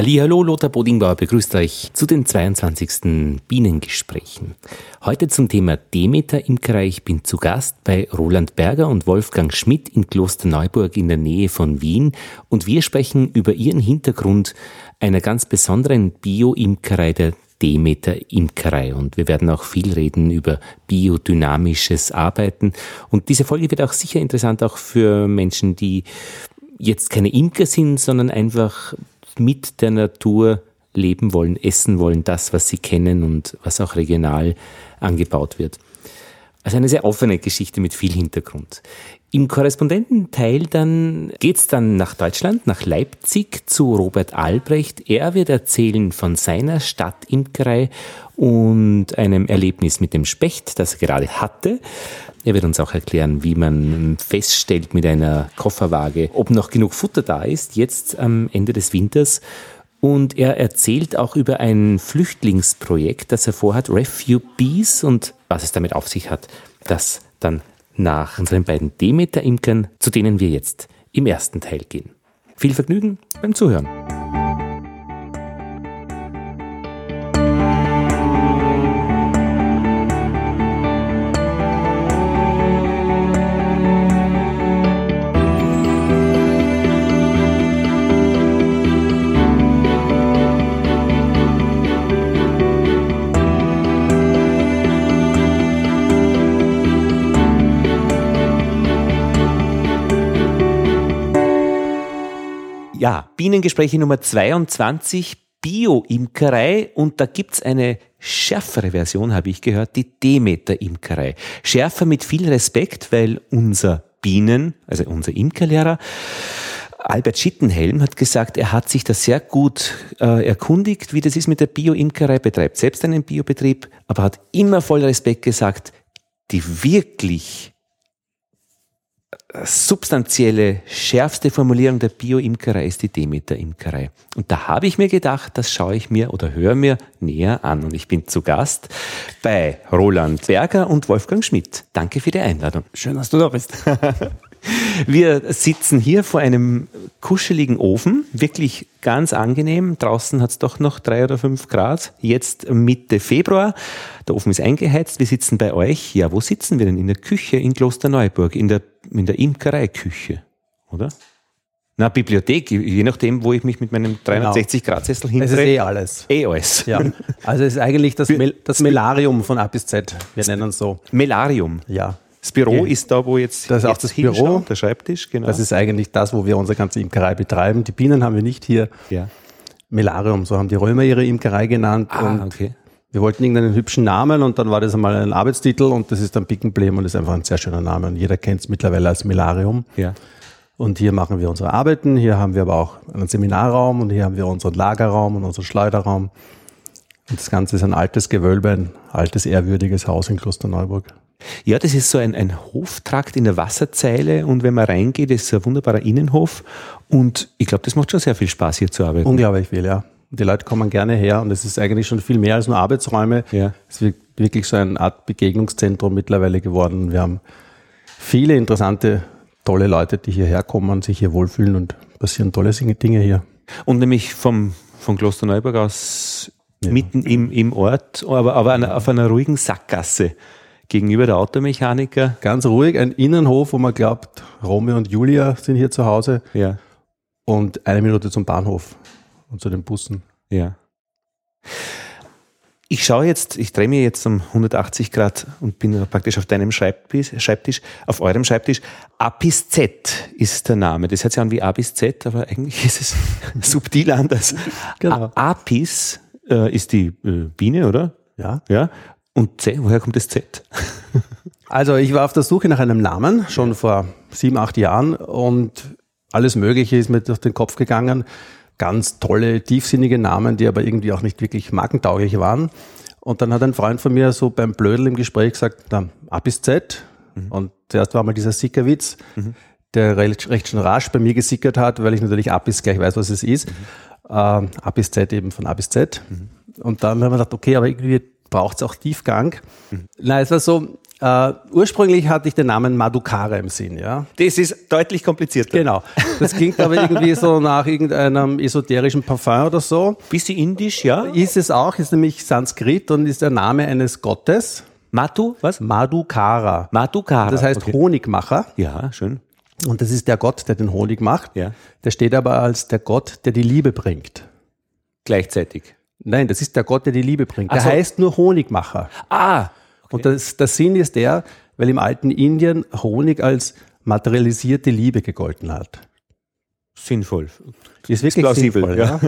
Hallo, Lothar Bodingbauer begrüßt euch zu den 22. Bienengesprächen. Heute zum Thema Demeter Imkerei. Ich bin zu Gast bei Roland Berger und Wolfgang Schmidt in Klosterneuburg in der Nähe von Wien und wir sprechen über ihren Hintergrund einer ganz besonderen Bio-Imkerei der Demeter Imkerei. Und wir werden auch viel reden über biodynamisches Arbeiten. Und diese Folge wird auch sicher interessant auch für Menschen, die jetzt keine Imker sind, sondern einfach mit der Natur leben wollen, essen wollen, das, was sie kennen und was auch regional angebaut wird. Also eine sehr offene Geschichte mit viel Hintergrund. Im Korrespondententeil dann geht's dann nach Deutschland, nach Leipzig zu Robert Albrecht. Er wird erzählen von seiner Stadtimkerei und einem Erlebnis mit dem Specht, das er gerade hatte. Er wird uns auch erklären, wie man feststellt mit einer Kofferwaage, ob noch genug Futter da ist, jetzt am Ende des Winters. Und er erzählt auch über ein Flüchtlingsprojekt, das er vorhat, Refugees und was es damit auf sich hat. Das dann nach unseren beiden Demeter-Imkern, zu denen wir jetzt im ersten Teil gehen. Viel Vergnügen beim Zuhören. Bienengespräche Nummer 22, Bio-Imkerei und da gibt's eine schärfere Version, habe ich gehört, die Demeter-Imkerei. Schärfer mit viel Respekt, weil unser Bienen, also unser Imkerlehrer, Albert Schittenhelm hat gesagt, er hat sich da sehr gut äh, erkundigt, wie das ist mit der Bio-Imkerei, betreibt selbst einen Biobetrieb, aber hat immer voll Respekt gesagt, die wirklich substanzielle, schärfste Formulierung der Bio-Imkerei ist die Demeter-Imkerei. Und da habe ich mir gedacht, das schaue ich mir oder höre mir näher an. Und ich bin zu Gast bei Roland Berger und Wolfgang Schmidt. Danke für die Einladung. Schön, dass du da bist. Wir sitzen hier vor einem kuscheligen Ofen, wirklich ganz angenehm. Draußen hat es doch noch drei oder fünf Grad. Jetzt Mitte Februar. Der Ofen ist eingeheizt. Wir sitzen bei euch. Ja, wo sitzen wir denn? In der Küche in Klosterneuburg, in der, in der Imkereiküche, oder? Na, Bibliothek, je nachdem, wo ich mich mit meinem 360-Grad-Sessel genau. hindrehe. Es ist eh alles. Eh alles. Ja. Also es ist eigentlich das, Mel das Melarium von A bis Z. Wir nennen es so. Melarium? Ja. Das Büro okay. ist da, wo jetzt, das ist auch das Büro, der Schreibtisch, genau. Das ist eigentlich das, wo wir unsere ganze Imkerei betreiben. Die Bienen haben wir nicht hier. Ja. Melarium, so haben die Römer ihre Imkerei genannt. Ah, okay. Wir wollten irgendeinen hübschen Namen und dann war das einmal ein Arbeitstitel und das ist dann Pickenblem und ist einfach ein sehr schöner Name und jeder kennt es mittlerweile als Melarium. Ja. Und hier machen wir unsere Arbeiten, hier haben wir aber auch einen Seminarraum und hier haben wir unseren Lagerraum und unseren Schleuderraum. Und das Ganze ist ein altes Gewölbe, ein altes, ehrwürdiges Haus in Klosterneuburg. Ja, das ist so ein, ein Hoftrakt in der Wasserzeile und wenn man reingeht, ist es ein wunderbarer Innenhof und ich glaube, das macht schon sehr viel Spaß hier zu arbeiten. Unglaublich viel, ja. Die Leute kommen gerne her und es ist eigentlich schon viel mehr als nur Arbeitsräume. Ja. Es ist wirklich so eine Art Begegnungszentrum mittlerweile geworden. Wir haben viele interessante, tolle Leute, die hierher kommen, sich hier wohlfühlen und passieren tolle Dinge hier. Und nämlich vom, von Klosterneuburg aus ja. mitten im, im Ort, aber, aber auf einer ruhigen Sackgasse gegenüber der Automechaniker. Ganz ruhig, ein Innenhof, wo man glaubt, Romeo und Julia sind hier zu Hause. Ja. Und eine Minute zum Bahnhof und zu den Bussen. Ja. Ich schaue jetzt, ich drehe mir jetzt um 180 Grad und bin praktisch auf deinem Schreibtisch, Schreibtisch, auf eurem Schreibtisch. A bis Z ist der Name. Das hört sich an wie A bis Z, aber eigentlich ist es subtil anders. Genau. Apis äh, ist die äh, Biene, oder? Ja. Ja. Und Z, woher kommt das Z? also ich war auf der Suche nach einem Namen, schon vor sieben, acht Jahren und alles Mögliche ist mir durch den Kopf gegangen. Ganz tolle, tiefsinnige Namen, die aber irgendwie auch nicht wirklich markentauglich waren. Und dann hat ein Freund von mir so beim Blödel im Gespräch gesagt, na, A bis Z. Mhm. Und zuerst war mal dieser Sickerwitz, mhm. der recht, recht schon rasch bei mir gesickert hat, weil ich natürlich A bis gleich weiß, was es ist. Mhm. Ähm, A bis Z eben von A bis Z. Mhm. Und dann haben wir gedacht, okay, aber irgendwie braucht es auch Tiefgang. Mhm. Na, es war so, Äh, ursprünglich hatte ich den Namen Madukara im Sinn, ja. Das ist deutlich komplizierter. Genau. Das klingt aber irgendwie so nach irgendeinem esoterischen Parfum oder so. Bisschen indisch, ja? Ist es auch, ist nämlich Sanskrit und ist der Name eines Gottes. Matu, was? Madukara. Madukara. Das heißt okay. Honigmacher. Ja, schön. Und das ist der Gott, der den Honig macht. Ja. Der steht aber als der Gott, der die Liebe bringt. Gleichzeitig. Nein, das ist der Gott, der die Liebe bringt. Der so. heißt nur Honigmacher. Ah, Und das, der Sinn ist der, weil im alten Indien Honig als materialisierte Liebe gegolten hat. sinnvoll. Ist wirklich plausibel, sinnvoll, ja.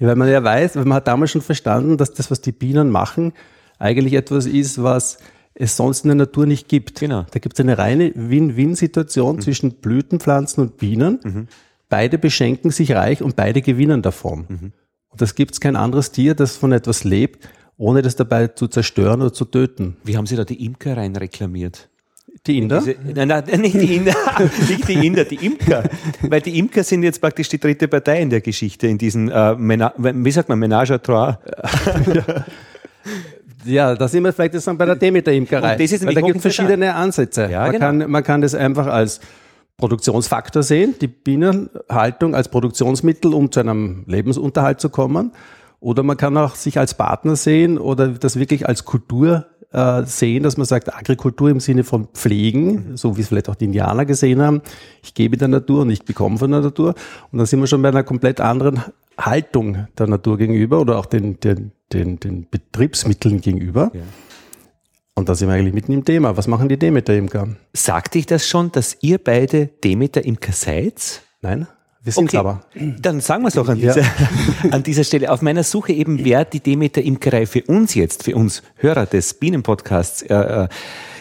ja. Weil man ja weiß, weil man hat damals schon verstanden, dass das, was die Bienen machen, eigentlich etwas ist, was es sonst in der Natur nicht gibt. Genau. Da gibt es eine reine Win-Win-Situation Mhm. zwischen Blütenpflanzen und Bienen. Beide beschenken sich reich und beide gewinnen davon. Mhm. Und das gibt es kein anderes Tier, das von etwas lebt, ohne das dabei zu zerstören oder zu töten. Wie haben Sie da die Imker rein reklamiert? Die Inder? Diese, nein, nein, nicht die Inder, nicht die Inder, die Imker. Weil die Imker sind jetzt praktisch die dritte Partei in der Geschichte, in diesen, äh, Mena wie sagt man, Ménage à trois. Ja, da sind wir vielleicht jetzt dann bei der Demeter-Imkerei. Das ist Weil da gibt es verschiedene Ansätze. Ja, man, genau. kann, man kann das einfach als Produktionsfaktor sehen, die Bienenhaltung als Produktionsmittel, um zu einem Lebensunterhalt zu kommen. Oder man kann auch sich als Partner sehen oder das wirklich als Kultur äh, sehen, dass man sagt, Agrikultur im Sinne von Pflegen, so wie es vielleicht auch die Indianer gesehen haben. Ich gebe der Natur und ich bekomme von der Natur. Und dann sind wir schon bei einer komplett anderen Haltung der Natur gegenüber oder auch den, den, den, den Betriebsmitteln gegenüber. Ja. Und da sind wir eigentlich mitten im Thema. Was machen die Demeter-Imker? Sagte ich das schon, dass ihr beide Demeter Imker seid? Nein, wir sind Okay. aber. Dann sagen wir es doch an, Ja. dieser, an dieser Stelle. Auf meiner Suche eben, wer die Demeter Imkerei für uns jetzt, für uns Hörer des Bienenpodcasts äh, äh,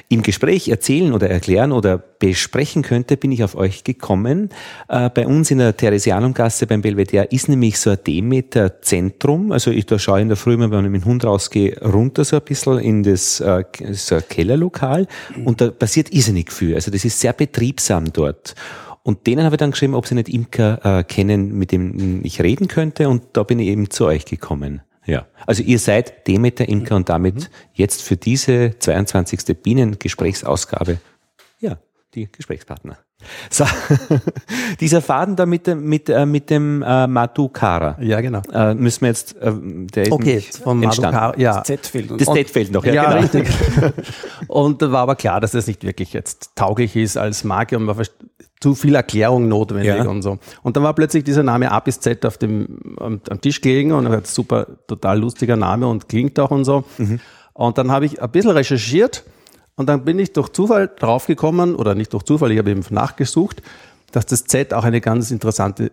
im Gespräch erzählen oder erklären oder besprechen könnte, bin ich auf euch gekommen. Äh, bei uns in der Theresianumgasse beim Belvedere ist nämlich so ein Demeter-Zentrum. Also ich, da schaue in der Früh, immer, wenn ich mit dem Hund rausgehe, runter so ein bisschen in das, äh, so Kellerlokal und da passiert irrsinnig viel. Also das ist sehr betriebsam dort. Und denen habe ich dann geschrieben, ob sie nicht Imker äh, kennen, mit dem ich reden könnte. Und da bin ich eben zu euch gekommen. Ja. Also ihr seid Demeter Imker und damit jetzt für diese 22. Bienengesprächsausgabe, ja, die Gesprächspartner. So, dieser Faden da mit dem, mit, äh, mit dem äh, Matukara, Ja, genau. äh, müssen wir jetzt, äh, der ist Okay, nicht vom entstanden. Madukar, ja. Z fehlt uns. Das Z fehlt noch, ja, Ja, genau. richtig. Und da war aber klar, dass das nicht wirklich jetzt tauglich ist als Marke und verst- zu viel Erklärung notwendig Ja. und so. Und dann war plötzlich dieser Name A bis Z auf dem, am, am Tisch gelegen und er hat super, total lustiger Name und klingt auch und so. Mhm. Und dann habe ich ein bisschen recherchiert und dann bin ich durch Zufall draufgekommen, oder nicht durch Zufall, ich habe eben nachgesucht, dass das Z auch eine ganz interessante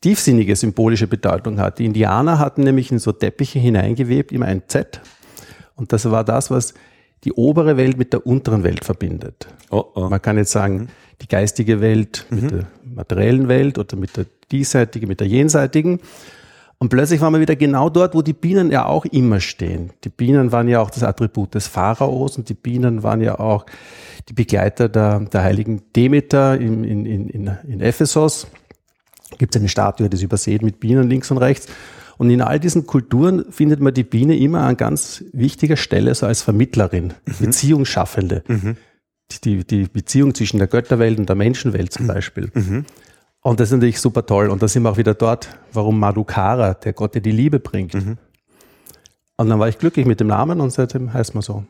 tiefsinnige symbolische Bedeutung hat. Die Indianer hatten nämlich in so Teppiche hineingewebt immer ein Z. Und das war das, was die obere Welt mit der unteren Welt verbindet. Oh, oh. Man kann jetzt sagen, die geistige Welt mit der materiellen Welt oder mit der diesseitigen, mit der jenseitigen. Und plötzlich waren wir wieder genau dort, wo die Bienen ja auch immer stehen. Die Bienen waren ja auch das Attribut des Pharaos und die Bienen waren ja auch die Begleiter der, der heiligen Demeter in, in, in, in, Ephesos. Gibt es eine Statue, die ist übersät mit Bienen links und rechts. Und in all diesen Kulturen findet man die Biene immer an ganz wichtiger Stelle, so als Vermittlerin, Beziehungsschaffende. Die, die Beziehung zwischen der Götterwelt und der Menschenwelt zum Beispiel. Und das ist natürlich super toll. Und da sind wir auch wieder dort, warum Madukara, der Gott, der die Liebe bringt. Und dann war ich glücklich mit dem Namen und seitdem heißt man so.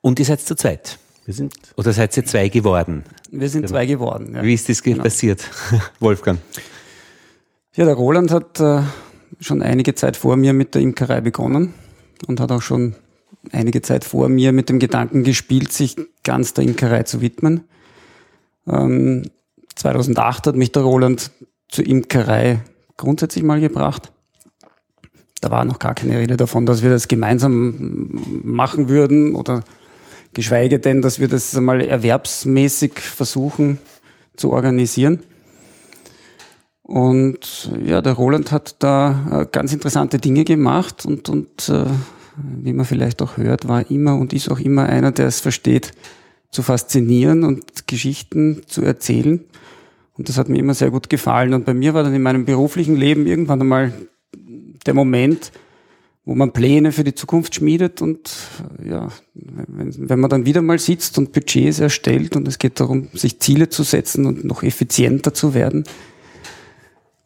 Und ihr seid zu zweit. Wir sind Oder seid ihr zwei geworden? Wir sind zwei geworden. Ja. Wie ist das ge- Genau. passiert, Wolfgang? ja, der Roland hat äh, schon einige Zeit vor mir mit der Imkerei begonnen und hat auch schon einige Zeit vor mir mit dem Gedanken gespielt, sich ganz der Imkerei zu widmen. Ähm, 2008 hat mich der Roland zur Imkerei grundsätzlich mal gebracht. Da war noch gar keine Rede davon, dass wir das gemeinsam machen würden oder geschweige denn, dass wir das mal erwerbsmäßig versuchen zu organisieren. Und ja, der Roland hat da äh, ganz interessante Dinge gemacht und, und äh, wie man vielleicht auch hört, war immer und ist auch immer einer, der es versteht, zu faszinieren und Geschichten zu erzählen. Und das hat mir immer sehr gut gefallen. Und bei mir war dann in meinem beruflichen Leben irgendwann einmal der Moment, wo man Pläne für die Zukunft schmiedet und ja, wenn, wenn man dann wieder mal sitzt und Budgets erstellt und es geht darum, sich Ziele zu setzen und noch effizienter zu werden,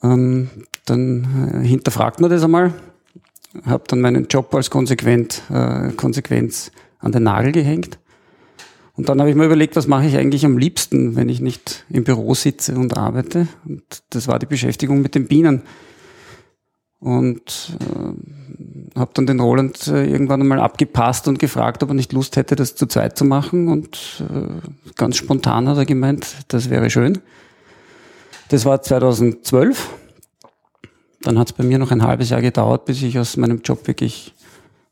ähm, dann äh, hinterfragt man das einmal, habe dann meinen Job als konsequent, äh, Konsequenz an den Nagel gehängt. Und dann habe ich mir überlegt, was mache ich eigentlich am liebsten, wenn ich nicht im Büro sitze und arbeite. Und das war die Beschäftigung mit den Bienen und äh, habe dann den Roland äh, irgendwann einmal abgepasst und gefragt, ob er nicht Lust hätte, das zu zweit zu machen. Und äh, ganz spontan hat er gemeint, das wäre schön. Das war 2012. Dann hat es bei mir noch ein halbes Jahr gedauert, bis ich aus meinem Job wirklich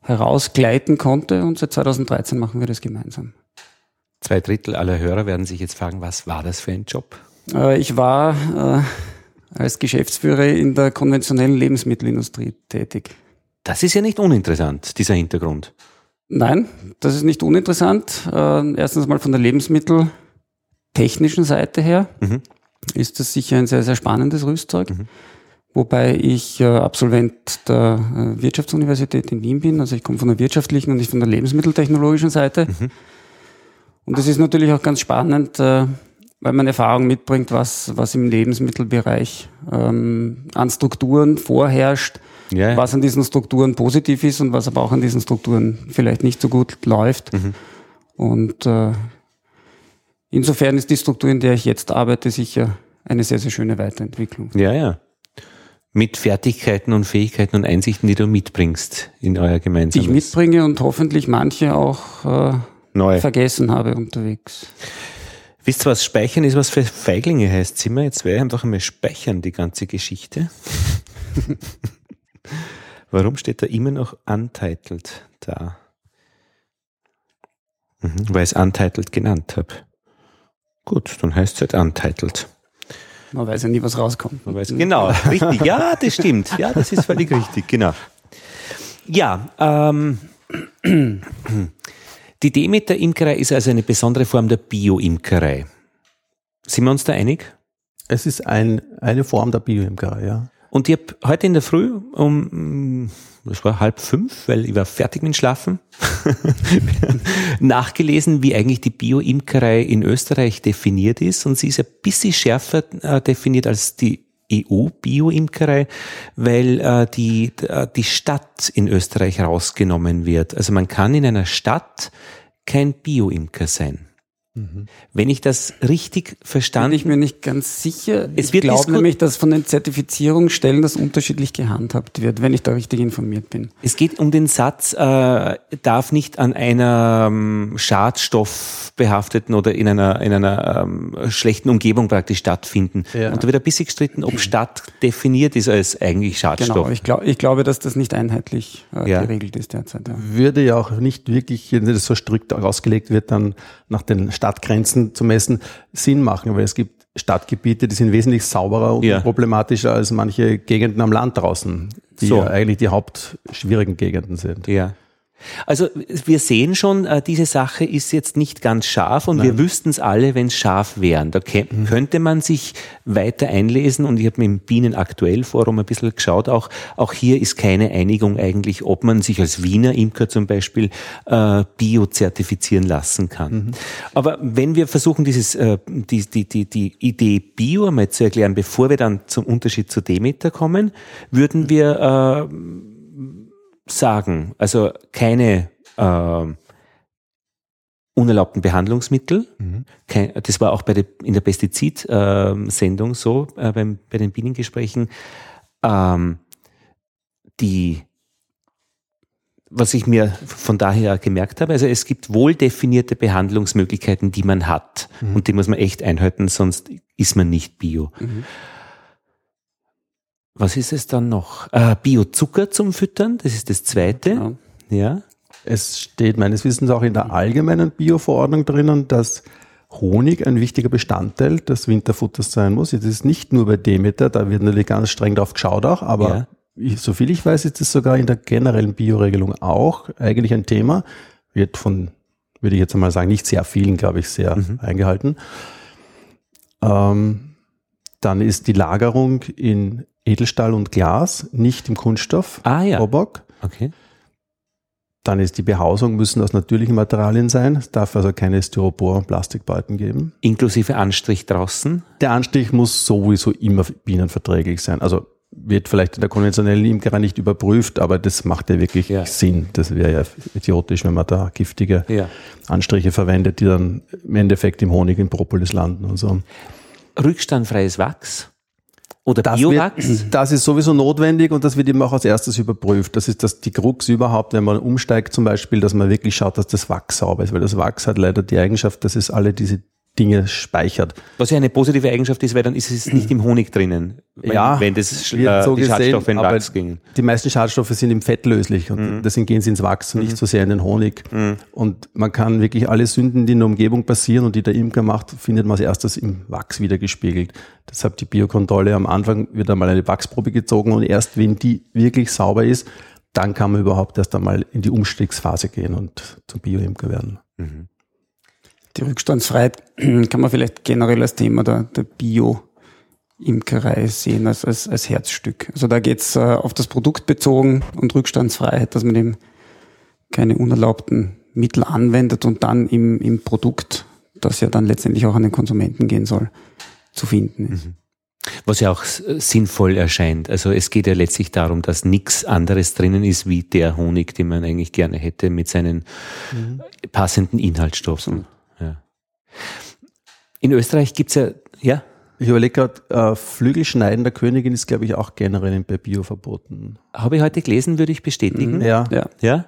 herausgleiten konnte. Und seit 2013 machen wir das gemeinsam. Zwei Drittel aller Hörer werden sich jetzt fragen, was war das für ein Job? Äh, ich war äh, als Geschäftsführer in der konventionellen Lebensmittelindustrie tätig. Das ist ja nicht uninteressant, dieser Hintergrund. Nein, das ist nicht uninteressant. Äh, erstens mal von der lebensmitteltechnischen Seite her mhm. ist das sicher ein sehr, sehr spannendes Rüstzeug. Mhm. Wobei ich äh, Absolvent der äh, Wirtschaftsuniversität in Wien bin. Also ich komme von der wirtschaftlichen und nicht von der lebensmitteltechnologischen Seite. Mhm. Und es ist natürlich auch ganz spannend, weil man Erfahrung mitbringt, was, was im Lebensmittelbereich ähm, an Strukturen vorherrscht, ja. was an diesen Strukturen positiv ist und was aber auch an diesen Strukturen vielleicht nicht so gut läuft. Mhm. Und äh, insofern ist die Struktur, in der ich jetzt arbeite, sicher eine sehr, sehr schöne Weiterentwicklung. Ja, ja. Mit Fertigkeiten und Fähigkeiten und Einsichten, die du mitbringst in euer gemeinsames. Die ich mitbringe und hoffentlich manche auch äh, Neu. vergessen habe unterwegs. Wisst ihr, was Speichern ist, was für Feiglinge heißt? Sind wir jetzt werde einfach einmal speichern, die ganze Geschichte. Warum steht da immer noch Untitled da? Mhm, weil ich es Untitled genannt habe. Gut, dann heißt es halt Untitled. Man weiß ja nie, was rauskommt. Man weiß, genau, richtig. Ja, das stimmt. Ja, das ist völlig richtig, genau. Ja, ähm, die Demeter-Imkerei ist also eine besondere Form der Bio-Imkerei. Sind wir uns da einig? Es ist ein, eine Form der Bio-Imkerei, ja. Und ich habe heute in der Früh um, das war halb fünf, weil ich war fertig mit Schlafen, nachgelesen, wie eigentlich die Bio-Imkerei in Österreich definiert ist. Und sie ist ein bisschen schärfer äh, definiert als die EU-Bio-Imkerei, weil äh, die, äh, die Stadt in Österreich rausgenommen wird. Also man kann in einer Stadt kein Bio-Imker sein. Mhm. Wenn ich das richtig verstanden... Bin ich mir nicht ganz sicher. Es ich glaube nämlich, dass von den Zertifizierungsstellen das unterschiedlich gehandhabt wird, wenn ich da richtig informiert bin. Es geht um den Satz, äh, darf nicht an einer ähm, schadstoffbehafteten oder in einer, in einer ähm, schlechten Umgebung praktisch stattfinden. Ja. Und da wird ein bisschen gestritten, ob Stadt definiert ist als eigentlich Schadstoff. Genau, ich, glaub, ich glaube, dass das nicht einheitlich äh, ja. geregelt ist derzeit. Ja. Würde ja auch nicht wirklich, wenn das so strikt ausgelegt wird, dann nach den Stadtgrenzen zu messen, Sinn machen, weil es gibt Stadtgebiete, die sind wesentlich sauberer und ja. problematischer als manche Gegenden am Land draußen, die so. ja eigentlich die hauptschwierigen Gegenden sind. Ja. Also wir sehen schon, äh, diese Sache ist jetzt nicht ganz scharf und Nein. wir wüssten es alle, wenn es scharf wären. Da mhm. könnte man sich weiter einlesen und ich habe mir im Bienen aktuell Forum ein bisschen geschaut, auch, auch hier ist keine Einigung eigentlich, ob man sich als Wiener Imker zum Beispiel äh, bio-zertifizieren lassen kann. Mhm. Aber wenn wir versuchen, dieses, äh, die, die, die, die Idee Bio einmal zu erklären, bevor wir dann zum Unterschied zu Demeter kommen, würden wir äh, sagen, also keine äh, unerlaubten Behandlungsmittel. Mhm. Kein, das war auch bei der, in der Pestizid-Sendung äh, so, äh, beim, bei den Bienengesprächen. Ähm, die, was ich mir von daher gemerkt habe, also es gibt wohl definierte Behandlungsmöglichkeiten, die man hat. Mhm. Und die muss man echt einhalten, sonst ist man nicht bio. Mhm. Was ist es dann noch? Äh, Biozucker zum Füttern, das ist das zweite. Genau. Ja. Es steht meines Wissens auch in der allgemeinen Bioverordnung drinnen, dass Honig ein wichtiger Bestandteil des Winterfutters sein muss. Das ist nicht nur bei Demeter, da wird natürlich ganz streng drauf geschaut auch, aber ja. ich, soviel ich weiß, ist es sogar in der generellen Bioregelung auch eigentlich ein Thema. Wird von, würde ich jetzt einmal sagen, nicht sehr vielen, glaube ich, sehr mhm. eingehalten. Ähm, dann ist die Lagerung in Edelstahl und Glas, nicht im Kunststoff. Ah ja. Robok. Okay. Dann ist die Behausung müssen aus natürlichen Materialien sein. Es darf also keine Styropor- und Plastikbeuten geben. Inklusive Anstrich draußen. Der Anstrich muss sowieso immer bienenverträglich sein. Also wird vielleicht in der konventionellen Imkerei nicht überprüft, aber das macht ja wirklich Ja. Sinn. Das wäre ja idiotisch, wenn man da giftige Ja. Anstriche verwendet, die dann im Endeffekt im Honig, im Propolis landen und so. Rückstandfreies Wachs oder Das, wird, das ist sowieso notwendig und das wird eben auch als erstes überprüft. Das ist das, die Krux überhaupt, wenn man umsteigt zum Beispiel, dass man wirklich schaut, dass das Wachs sauber ist, weil das Wachs hat leider die Eigenschaft, dass es alle diese Dinge speichert. Was ja eine positive Eigenschaft ist, weil dann ist es nicht im Honig drinnen. Wenn, Ja, wenn das äh, so die gesehen, Schadstoffe in Wachs gingen. Die meisten Schadstoffe sind im Fett löslich und deswegen gehen sie ins Wachs und nicht so sehr in den Honig. Und man kann wirklich alle Sünden, die in der Umgebung passieren und die der Imker macht, findet man als erstes im Wachs wieder gespiegelt. Deshalb die Biokontrolle am Anfang wird einmal eine Wachsprobe gezogen und erst wenn die wirklich sauber ist, dann kann man überhaupt erst einmal in die Umstiegsphase gehen und zum Bioimker werden. Die Rückstandsfreiheit kann man vielleicht generell als Thema der, der Bio-Imkerei sehen, als, als, als Herzstück. Also da geht's äh, auf das Produkt bezogen und Rückstandsfreiheit, dass man eben keine unerlaubten Mittel anwendet und dann im, im Produkt, das ja dann letztendlich auch an den Konsumenten gehen soll, zu finden ist. Was ja auch s- sinnvoll erscheint. Also es geht ja letztlich darum, dass nichts anderes drinnen ist wie der Honig, den man eigentlich gerne hätte mit seinen passenden Inhaltsstoffen. In Österreich gibt's ja, ja, Ich überlege gerade, äh, Flügelschneiden der Königin ist, glaube ich, auch generell bei Bio verboten. habe ich heute gelesen, würde ich bestätigen. Ja. Ja. Ja?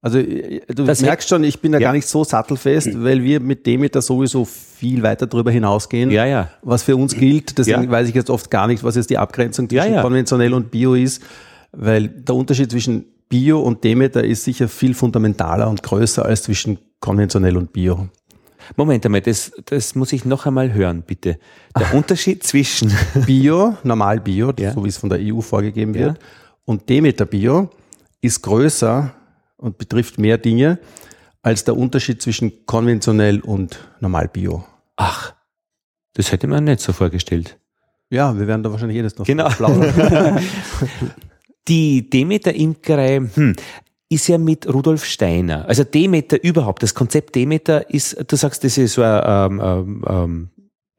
Also äh, du Das merkst schon, ich bin da Ja. gar nicht so sattelfest, weil wir mit Demeter sowieso viel weiter darüber hinausgehen, Ja, ja. was für uns gilt. Deswegen Ja. weiß ich jetzt oft gar nicht, was jetzt die Abgrenzung Ja, zwischen ja. konventionell und Bio ist, weil der Unterschied zwischen Bio und Demeter ist sicher viel fundamentaler und größer als zwischen konventionell und Bio. Moment einmal, das, das muss ich noch einmal hören, bitte. Der Unterschied zwischen, Bio, normal Bio, Ja. so wie es von der EU vorgegeben Ja. wird, und Demeter Bio ist größer und betrifft mehr Dinge als der Unterschied zwischen konventionell und normal Bio. ach, das hätte man nicht so vorgestellt. Ja, wir werden da wahrscheinlich jedes noch Genau. plaudern. Die Demeter Imkerei hm, ist ja mit Rudolf Steiner. Also Demeter überhaupt, das Konzept Demeter ist, du sagst, das ist so ein, ähm, ähm, ähm,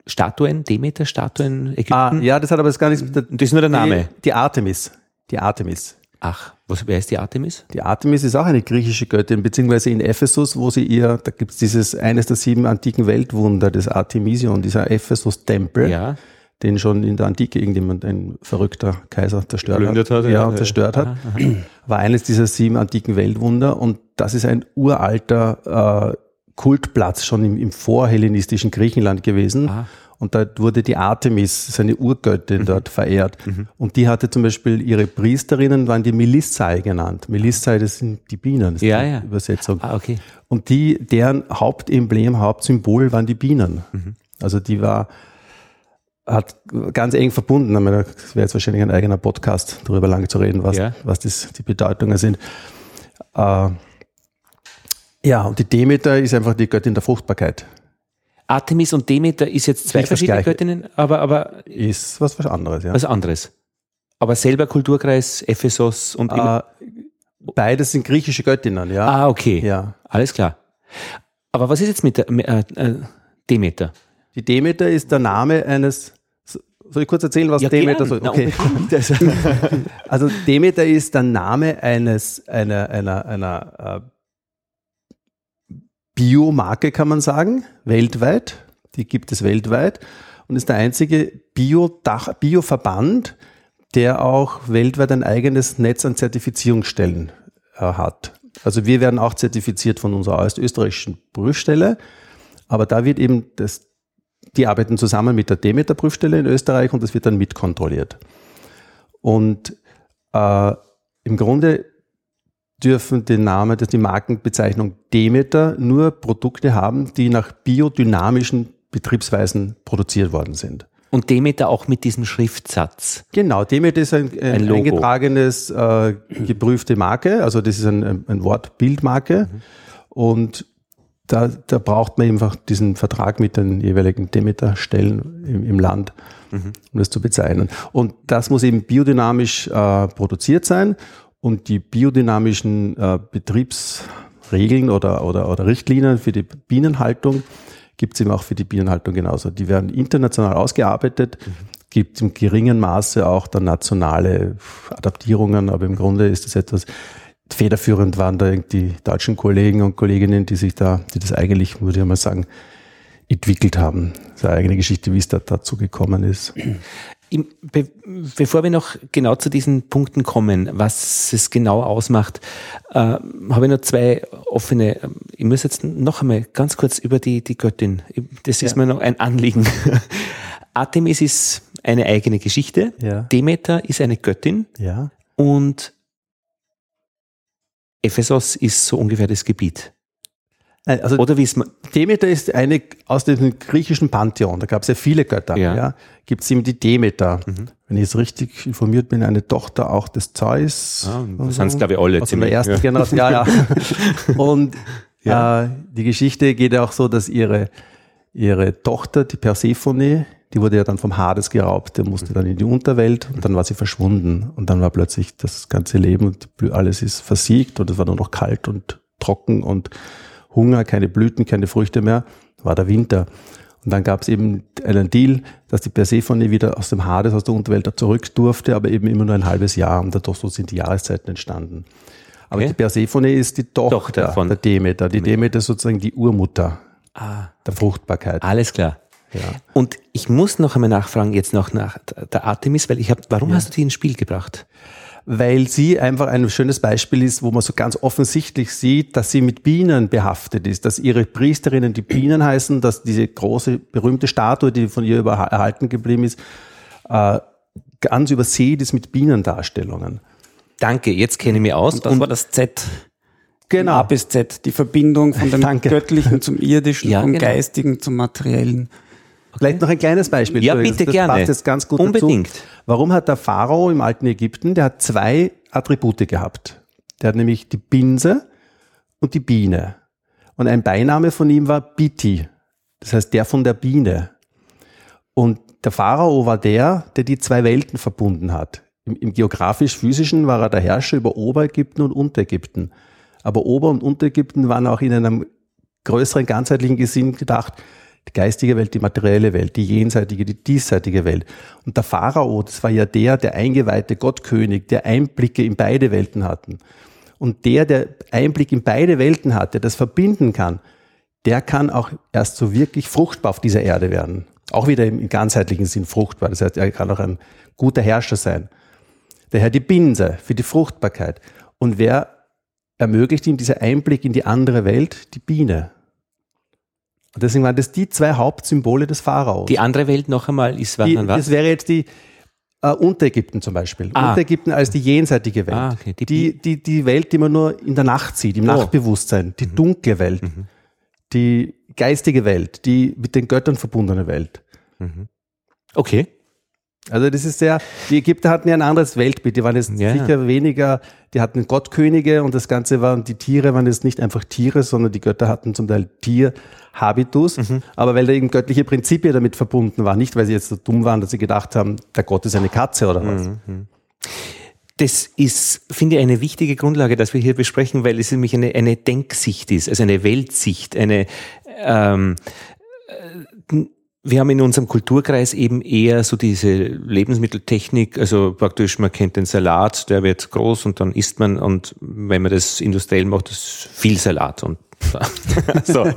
Statuen, Demeter-Statuen, Ägypten. ah, ja, das hat aber jetzt gar nichts mit der, Das ist nur der Name. Die, die Artemis. Die Artemis. Ach, was, wer ist die Artemis? Die Artemis ist auch eine griechische Göttin, beziehungsweise in Ephesus, wo sie ihr, da gibt es dieses, eines der sieben antiken Weltwunder, das Artemision, dieser Ephesus-Tempel. Ja. Den schon in der Antike irgendjemand, ein verrückter Kaiser zerstört hat. hat, ja, ja. zerstört hat. War eines dieser sieben antiken Weltwunder und das ist ein uralter äh, Kultplatz schon im, im vorhellenistischen Griechenland gewesen. Ah. Und dort wurde die Artemis, seine Urgöttin, dort verehrt. Und die hatte zum Beispiel ihre Priesterinnen, waren die Melissai genannt. Melissai, das sind die Bienen, das ist Ja, die ja. Übersetzung. Ah, okay. Und die, deren Hauptemblem, Hauptsymbol waren die Bienen. Mhm. Also die war, hat ganz eng verbunden. Ich meine, Das wäre jetzt wahrscheinlich ein eigener Podcast, darüber lange zu reden, was, Ja. was das, die Bedeutungen sind. Äh, ja, und die Demeter ist einfach die Göttin der Fruchtbarkeit. Artemis und Demeter ist jetzt zwei das verschiedene. Göttinnen, aber, aber Ist was, was anderes, ja. was anderes. Aber selber Kulturkreis, Ephesus und äh, beides sind griechische Göttinnen, ja. ah, okay. Ja. Alles klar. Aber was ist jetzt mit der äh, äh, Demeter? Die Demeter ist der Name eines, soll ich kurz erzählen, was Demeter gern. so, okay. Also, Demeter ist der Name eines einer einer einer äh, Biomarke kann man sagen, weltweit. Die gibt es weltweit und ist der einzige Bio-Dach, Bio-Verband, der auch weltweit ein eigenes Netz an Zertifizierungsstellen äh, hat. Also wir werden auch zertifiziert von unserer österreichischen Prüfstelle, aber da wird eben das, die arbeiten zusammen mit der Demeter Prüfstelle in Österreich und das wird dann mitkontrolliert. Und äh, im Grunde dürfen den Namen, das die Markenbezeichnung Demeter nur Produkte haben, die nach biodynamischen Betriebsweisen produziert worden sind. und Demeter auch mit diesem Schriftsatz. Genau, Demeter ist ein, ein, Ein Logo. eingetragenes, äh, geprüfte Marke, also das ist ein, ein- ein Wortbildmarke und da, da braucht man einfach diesen Vertrag mit den jeweiligen Demeter-Stellen im, im Land, um das zu bezeichnen. Und das muss eben biodynamisch äh, produziert sein und die biodynamischen äh, Betriebsregeln oder, oder, oder Richtlinien für die Bienenhaltung gibt es eben auch für die Bienenhaltung genauso. Die werden international ausgearbeitet, mhm. gibt im geringen Maße auch dann nationale Adaptierungen, aber im Grunde ist es etwas, federführend waren da die deutschen Kollegen und Kolleginnen, die sich da, die das eigentlich, würde ich mal sagen, entwickelt haben. Seine eigene Geschichte, wie es da dazu gekommen ist. Be bevor wir noch genau zu diesen Punkten kommen, was es genau ausmacht, äh, habe ich noch zwei offene. Ich muss jetzt noch einmal ganz kurz über die, die Göttin. Das ist ja. mir noch ein Anliegen. Artemis ist eine eigene Geschichte. Ja. Demeter ist eine Göttin. Ja. Und Ephesos ist so ungefähr das Gebiet. Also Oder wie es Demeter ist eine aus dem griechischen Pantheon. Da gab es ja viele Götter. Ja. ja. Gibt es eben die Demeter. Mhm. Wenn ich jetzt richtig informiert bin, eine Tochter auch des Zeus. Ah, das sind es, glaube ich, alle. Aus der ersten ja. Generation. Ja, ja. Und ja. Äh, die Geschichte geht ja auch so, dass ihre, ihre Tochter, die Persephone, die wurde ja dann vom Hades geraubt, der musste dann in die Unterwelt und dann war sie verschwunden. Und dann war plötzlich das ganze Leben und alles ist versiegt und es war nur noch kalt und trocken und Hunger, keine Blüten, keine Früchte mehr, war der Winter. Und dann gab es eben einen Deal, dass die Persephone wieder aus dem Hades, aus der Unterwelt zurück durfte, aber eben immer nur ein halbes Jahr. Und dadurch so sind die Jahreszeiten entstanden. Aber okay. die Persephone ist die Tochter, Tochter von der Demeter. Die Demeter ist sozusagen die Urmutter ah. der Fruchtbarkeit. Alles klar. Ja. Und ich muss noch einmal nachfragen, jetzt noch nach der Artemis, weil ich habe, warum ja. hast du die ins Spiel gebracht? weil sie einfach ein schönes Beispiel ist, wo man so ganz offensichtlich sieht, dass sie mit Bienen behaftet ist, dass ihre Priesterinnen die Bienen heißen, dass diese große berühmte Statue, die von ihr erhalten geblieben ist, äh, ganz übersät ist mit Bienendarstellungen. Danke, jetzt kenne ich mich aus. Und das und war das Z. Genau. A bis Z, die Verbindung von dem Danke. Göttlichen zum Irdischen, ja, vom genau. Geistigen zum Materiellen. Vielleicht noch ein kleines Beispiel. Ja, bitte das gerne. Passt jetzt ganz gut Unbedingt. Dazu. Warum hat der Pharao im alten Ägypten, der hat zwei Attribute gehabt. Der hat nämlich die Binse und die Biene. Und ein Beiname von ihm war Biti. Das heißt, der von der Biene. Und der Pharao war der, der die zwei Welten verbunden hat. Im, im geografisch-physischen war er der Herrscher über Oberägypten und Unterägypten. Aber Ober- und Unterägypten waren auch in einem größeren ganzheitlichen Gesinn gedacht, die geistige Welt, die materielle Welt, die jenseitige, die diesseitige Welt. Und der Pharao, das war ja der, der eingeweihte Gottkönig, der Einblicke in beide Welten hatten. Und der, der Einblick in beide Welten hat, der das verbinden kann, der kann auch erst so wirklich fruchtbar auf dieser Erde werden. Auch wieder im ganzheitlichen Sinn fruchtbar. Das heißt, er kann auch ein guter Herrscher sein. Daher die Binse für die Fruchtbarkeit. Und wer ermöglicht ihm dieser Einblick in die andere Welt? Die Biene. Und deswegen waren das die zwei Hauptsymbole des Pharaos. Die andere Welt noch einmal ist die, was? Das wäre jetzt die äh, Unterägypten zum Beispiel. Ah. Unterägypten als die jenseitige Welt. Ah, okay. die, die, die, die Welt, die man nur in der Nacht sieht, im oh. Nachtbewusstsein. Die mhm. dunkle Welt. Mhm. Die geistige Welt. Die mit den Göttern verbundene Welt. Mhm. Okay. Also das ist sehr, die Ägypter hatten ja ein anderes Weltbild, die waren jetzt ja. sicher weniger, die hatten Gottkönige und das Ganze waren, die Tiere waren jetzt nicht einfach Tiere, sondern die Götter hatten zum Teil Tierhabitus, mhm. aber weil da eben göttliche Prinzipien damit verbunden waren, nicht weil sie jetzt so dumm waren, dass sie gedacht haben, der Gott ist eine Katze oder was. Mhm. Das ist, finde ich, eine wichtige Grundlage, dass wir hier besprechen, weil es nämlich eine, eine Denksicht ist, also eine Weltsicht, eine ähm, äh, wir haben in unserem Kulturkreis eben eher so diese Lebensmitteltechnik, also praktisch, man kennt den Salat, der wird groß und dann isst man und wenn man das industriell macht, ist viel Salat und so.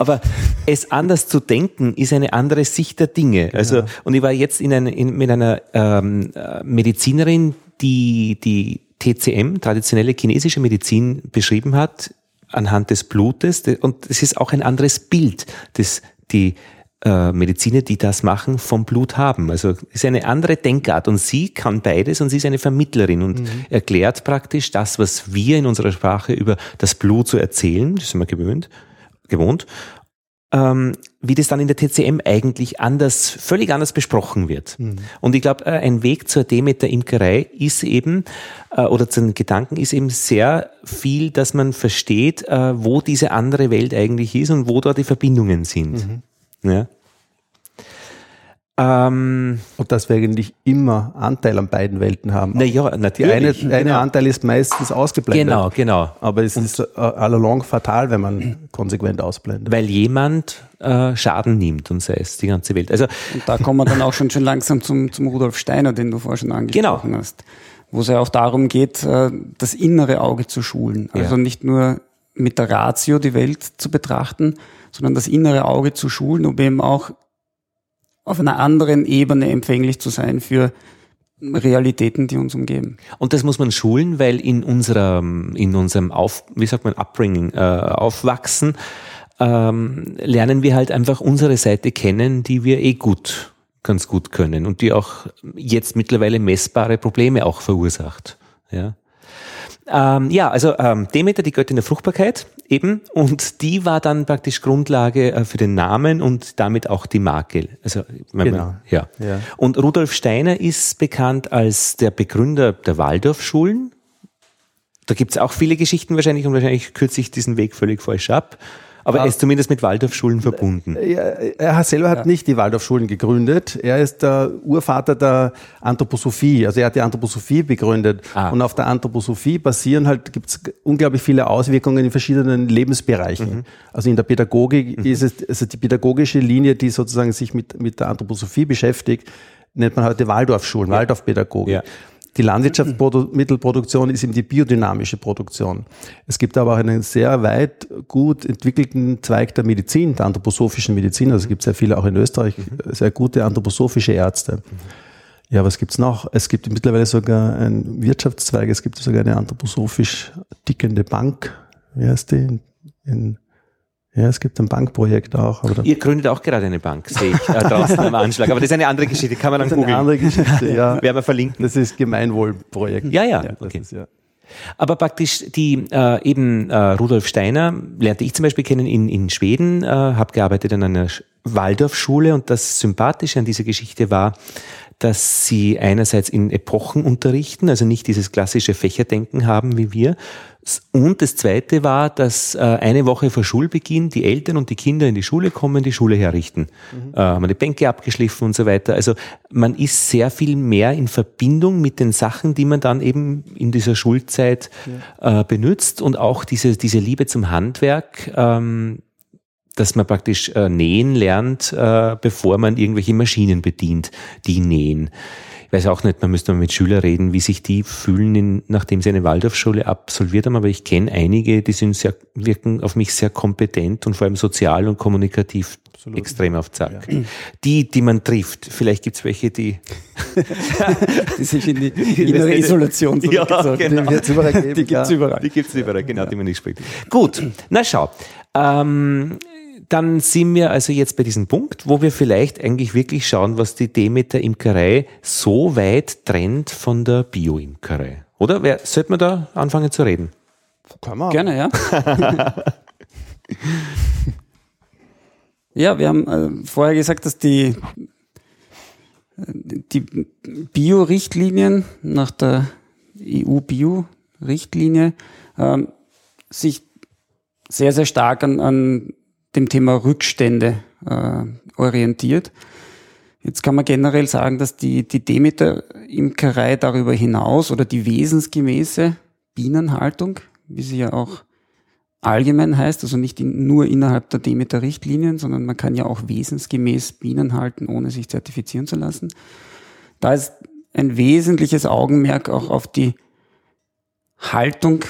Aber es anders zu denken, ist eine andere Sicht der Dinge. Also, ja. und ich war jetzt in eine, in, mit einer ähm, Medizinerin, die die TCM, traditionelle chinesische Medizin, beschrieben hat, anhand des Blutes. Und es ist auch ein anderes Bild, das die äh, Mediziner, die das machen, vom Blut haben. Also ist eine andere Denkart und sie kann beides und sie ist eine Vermittlerin und mhm. erklärt praktisch das, was wir in unserer Sprache über das Blut so erzählen, das sind wir gewöhnt, gewohnt, ähm, wie das dann in der TCM eigentlich anders, völlig anders besprochen wird. Mhm. Und ich glaube, äh, ein Weg zur Demeter-Imkerei ist eben, äh, oder zu den Gedanken ist eben sehr viel, dass man versteht, äh, wo diese andere Welt eigentlich ist und wo da die Verbindungen sind. Mhm. Ja. Ähm, und dass wir eigentlich immer Anteil an beiden Welten haben. Naja, natürlich. Die eine, genau. Anteil ist meistens ausgeblendet. Genau, genau. Aber es und ist äh, allalong fatal, wenn man konsequent ausblendet. Weil jemand äh, Schaden nimmt und sei es die ganze Welt. Also, und da kommen wir dann auch schon, schon langsam zum, zum Rudolf Steiner, den du vorher schon angesprochen genau. hast. Wo es ja auch darum geht, äh, das innere Auge zu schulen. Also ja. nicht nur mit der Ratio die Welt zu betrachten, sondern das innere Auge zu schulen, um eben auch auf einer anderen Ebene empfänglich zu sein für Realitäten, die uns umgeben. Und das muss man schulen, weil in unserer, in unserem Auf, wie sagt man, Upbringing, äh, Aufwachsen, ähm, lernen wir halt einfach unsere Seite kennen, die wir eh gut, ganz gut können und die auch jetzt mittlerweile messbare Probleme auch verursacht. Ja. Ähm, ja, also ähm, Demeter, die Göttin der Fruchtbarkeit, eben, und die war dann praktisch Grundlage äh, für den Namen und damit auch die Marke. Also, genau. Man, ja. ja. Und Rudolf Steiner ist bekannt als der Begründer der Waldorfschulen. Da gibt's auch viele Geschichten wahrscheinlich und wahrscheinlich kürze ich diesen Weg völlig falsch ab. Aber er ist zumindest mit Waldorfschulen verbunden. Er, er selber hat ja. nicht die Waldorfschulen gegründet. Er ist der Urvater der Anthroposophie. Also er hat die Anthroposophie begründet. Ah. Und auf der Anthroposophie basieren halt, gibt es unglaublich viele Auswirkungen in verschiedenen Lebensbereichen. Mhm. Also in der Pädagogik mhm. ist es also die pädagogische Linie, die sozusagen sich mit, mit der Anthroposophie beschäftigt, nennt man heute Waldorfschulen, ja. Waldorfpädagogik. Ja. Die Landwirtschaftsmittelproduktion ist eben die biodynamische Produktion. Es gibt aber auch einen sehr weit gut entwickelten Zweig der Medizin, der anthroposophischen Medizin. Also es gibt sehr viele auch in Österreich, sehr gute anthroposophische Ärzte. Ja, was gibt's noch? Es gibt mittlerweile sogar einen Wirtschaftszweig, es gibt sogar eine anthroposophisch tickende Bank. Wie heißt die? In, in ja, es gibt ein Bankprojekt auch. Ihr gründet auch gerade eine Bank, sehe ich äh, draußen am Anschlag. Aber das ist eine andere Geschichte, kann man dann googeln. Eine andere Geschichte, ja. Werden wir verlinken. Das ist Gemeinwohlprojekt. Ja, ja, ja okay. Ist, ja. Aber praktisch die äh, eben äh, Rudolf Steiner lernte ich zum Beispiel kennen in, in Schweden, äh, habe gearbeitet an einer Waldorfschule und das Sympathische an dieser Geschichte war, dass sie einerseits in Epochen unterrichten, also nicht dieses klassische Fächerdenken haben wie wir. Und das Zweite war, dass äh, eine Woche vor Schulbeginn die Eltern und die Kinder in die Schule kommen, die Schule herrichten. Mhm. Äh, haben die Bänke abgeschliffen und so weiter. Also man ist sehr viel mehr in Verbindung mit den Sachen, die man dann eben in dieser Schulzeit ja. äh, benutzt und auch diese, diese Liebe zum Handwerk, ähm, dass man praktisch äh, nähen lernt, äh, bevor man irgendwelche Maschinen bedient, die nähen. Ich weiß auch nicht, man müsste mal mit Schülern reden, wie sich die fühlen, in, nachdem sie eine Waldorfschule absolviert haben, aber ich kenne einige, die sind sehr, wirken auf mich sehr kompetent und vor allem sozial und kommunikativ Absolut. extrem auf Zack. Ja. Die, die man trifft, vielleicht gibt's welche, die, die sich in die innere Isolation ja, genau. Die gibt's überall. Geben, die gibt's überall. Die gibt's überall, genau, ja. die man nicht spricht. Gut, na schau. Ähm, dann sind wir also jetzt bei diesem Punkt, wo wir vielleicht eigentlich wirklich schauen, was die Demeter-Imkerei so weit trennt von der Bio-Imkerei. Oder? Wer, sollte man da anfangen zu reden? Kann man. Gerne, ja. ja, wir haben äh, vorher gesagt, dass die, die Bio-Richtlinien nach der EU-Bio-Richtlinie ähm, sich sehr, sehr stark an, an dem Thema Rückstände äh, orientiert. Jetzt kann man generell sagen, dass die, die Demeter-Imkerei darüber hinaus oder die wesensgemäße Bienenhaltung, wie sie ja auch allgemein heißt, also nicht in, nur innerhalb der Demeter-Richtlinien, sondern man kann ja auch wesensgemäß Bienen halten, ohne sich zertifizieren zu lassen. Da ist ein wesentliches Augenmerk auch auf die Haltung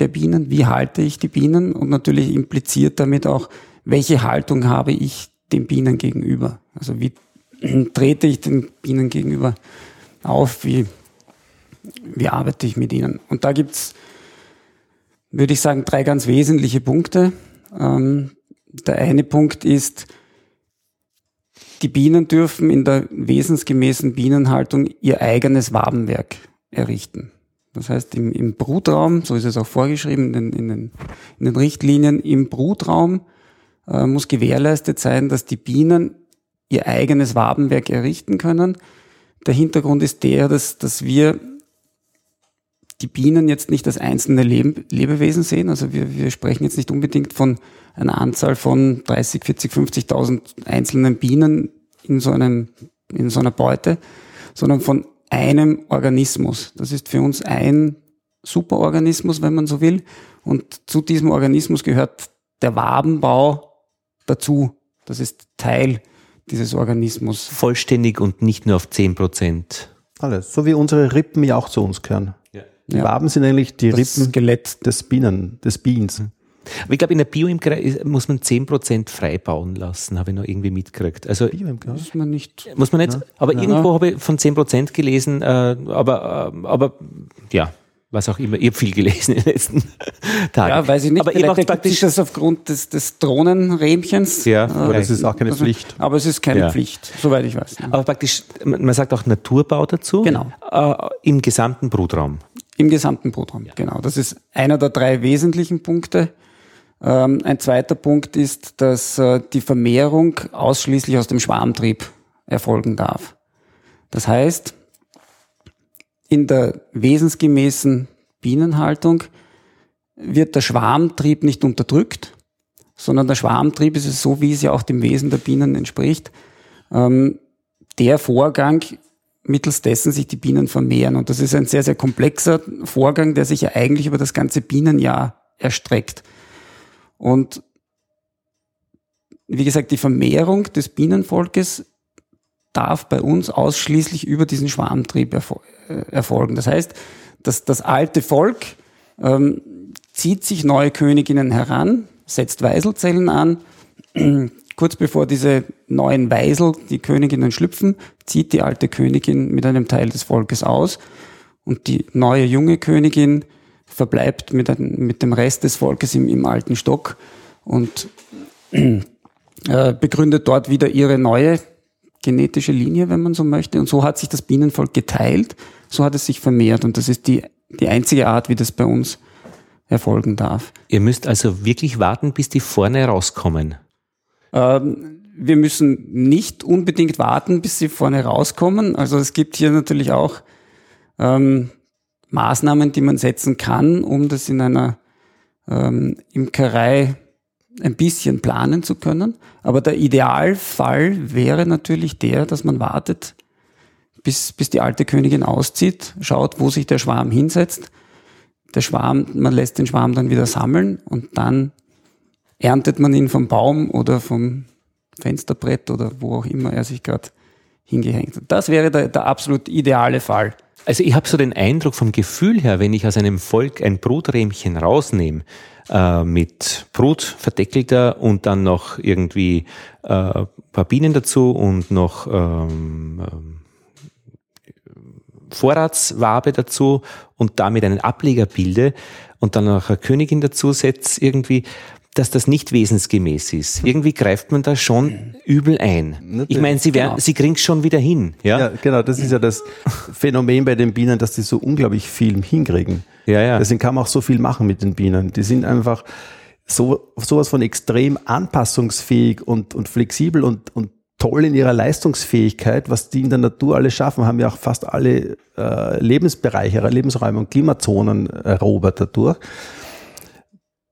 der Bienen. Wie halte ich die Bienen? Und natürlich impliziert damit auch, welche Haltung habe ich den Bienen gegenüber? Also wie trete ich den Bienen gegenüber auf? Wie, wie arbeite ich mit ihnen? Und da gibt's, würde ich sagen, drei ganz wesentliche Punkte. Ähm, der eine Punkt ist, die Bienen dürfen in der wesensgemäßen Bienenhaltung ihr eigenes Wabenwerk errichten. Das heißt, im, im Brutraum, so ist es auch vorgeschrieben in den, in den, in den Richtlinien, im Brutraum äh, muss gewährleistet sein, dass die Bienen ihr eigenes Wabenwerk errichten können. Der Hintergrund ist der, dass, dass wir die Bienen jetzt nicht als einzelne Leb Lebewesen sehen. Also wir, wir sprechen jetzt nicht unbedingt von einer Anzahl von 30, 40, 50.000 einzelnen Bienen in so einem in so einer Beute, sondern von einem Organismus. Das ist für uns ein Superorganismus, wenn man so will. Und zu diesem Organismus gehört der Wabenbau dazu. Das ist Teil dieses Organismus. Vollständig und nicht nur auf 10 Prozent. Alles. So wie unsere Rippen ja auch zu uns gehören. Ja. Die. Waben sind eigentlich die das Rippen Skelett. des Bienen, des Beans. Aber ich glaube, in der Bioimkerei muss man 10% frei bauen lassen, habe ich noch irgendwie mitgekriegt. Also? Muss man nicht. Muss man nicht, ja. aber ja. irgendwo habe ich von 10% gelesen, äh, aber, äh, aber ja, was auch immer. Ich habe viel gelesen in den letzten Tagen. Ja, weiß ich nicht. Aber ihr praktisch das aufgrund des, des Drohnenrähmchens. Ja, aber das ist auch keine also, Pflicht. Aber es ist keine ja. Pflicht, soweit ich weiß. Aber praktisch, man sagt auch Naturbau dazu. Genau. Äh, Im gesamten Brutraum. Im gesamten Brutraum, ja. genau. Das ist einer der drei wesentlichen Punkte. Ähm, ein zweiter Punkt ist, dass äh, die Vermehrung ausschließlich aus dem Schwarmtrieb erfolgen darf. Das heißt, in der wesensgemäßen Bienenhaltung wird der Schwarmtrieb nicht unterdrückt, sondern der Schwarmtrieb ist es so, wie es ja auch dem Wesen der Bienen entspricht, ähm, der Vorgang, mittels dessen sich die Bienen vermehren. Und das ist ein sehr, sehr komplexer Vorgang, der sich ja eigentlich über das ganze Bienenjahr erstreckt. Und wie gesagt, die Vermehrung des Bienenvolkes darf bei uns ausschließlich über diesen Schwarmtrieb erfol äh, erfolgen. Das heißt, dass das alte Volk ähm, zieht sich neue Königinnen heran, setzt Weiselzellen an. Kurz bevor diese neuen Weisel, die Königinnen schlüpfen, zieht die alte Königin mit einem Teil des Volkes aus und die neue junge Königin verbleibt mit, ein, mit dem Rest des Volkes im, im alten Stock und äh, begründet dort wieder ihre neue genetische Linie, wenn man so möchte. Und so hat sich das Bienenvolk geteilt, so hat es sich vermehrt. Und das ist die, die einzige Art, wie das bei uns erfolgen darf. Ihr müsst also wirklich warten, bis die vorne rauskommen. Ähm, wir müssen nicht unbedingt warten, bis sie vorne rauskommen. Also es gibt hier natürlich auch ähm, Maßnahmen, die man setzen kann, um das in einer ähm, Imkerei ein bisschen planen zu können. Aber der Idealfall wäre natürlich der, dass man wartet, bis, bis die alte Königin auszieht, schaut, wo sich der Schwarm hinsetzt. Der Schwarm, man lässt den Schwarm dann wieder sammeln und dann erntet man ihn vom Baum oder vom Fensterbrett oder wo auch immer er sich gerade hingehängt hat. Das wäre der, der absolut ideale Fall. Also ich habe so den Eindruck vom Gefühl her, wenn ich aus einem Volk ein Bruträhmchen rausnehme, äh, mit Brut verdeckelter und dann noch irgendwie äh, paar Bienen dazu und noch ähm, ähm, Vorratswabe dazu und damit einen Ableger bilde und dann noch eine Königin dazu setze, irgendwie, dass das nicht wesensgemäß ist. Irgendwie greift man da schon übel ein. Ich meine, sie, werden, genau. sie kriegen es schon wieder hin. Ja? ja, genau. Das ist ja das Phänomen bei den Bienen, dass die so unglaublich viel hinkriegen. Ja, ja. Deswegen kann man auch so viel machen mit den Bienen. Die sind einfach so sowas von extrem anpassungsfähig und, und flexibel und, und toll in ihrer Leistungsfähigkeit, was die in der Natur alles schaffen, haben ja auch fast alle äh, Lebensbereiche, Lebensräume und Klimazonen erobert dadurch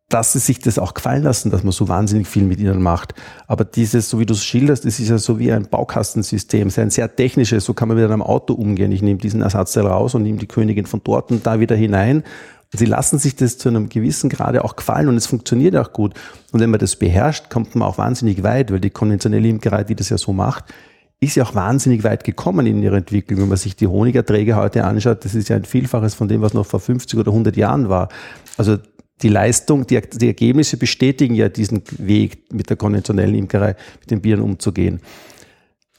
dass sie sich das auch gefallen lassen, dass man so wahnsinnig viel mit ihnen macht. Aber dieses, so wie du es schilderst, das ist ja so wie ein Baukastensystem, ein sehr technisches, so kann man mit einem Auto umgehen. Ich nehme diesen Ersatzteil raus und nehme die Königin von dort und da wieder hinein. Und sie lassen sich das zu einem gewissen Grade auch gefallen und es funktioniert auch gut. Und wenn man das beherrscht, kommt man auch wahnsinnig weit, weil die konventionelle Imkerei, die das ja so macht, ist ja auch wahnsinnig weit gekommen in ihrer Entwicklung. Wenn man sich die Honigerträge heute anschaut, das ist ja ein Vielfaches von dem, was noch vor 50 oder 100 Jahren war. Also die Leistung, die, die Ergebnisse bestätigen ja diesen Weg mit der konventionellen Imkerei, mit den Bienen umzugehen.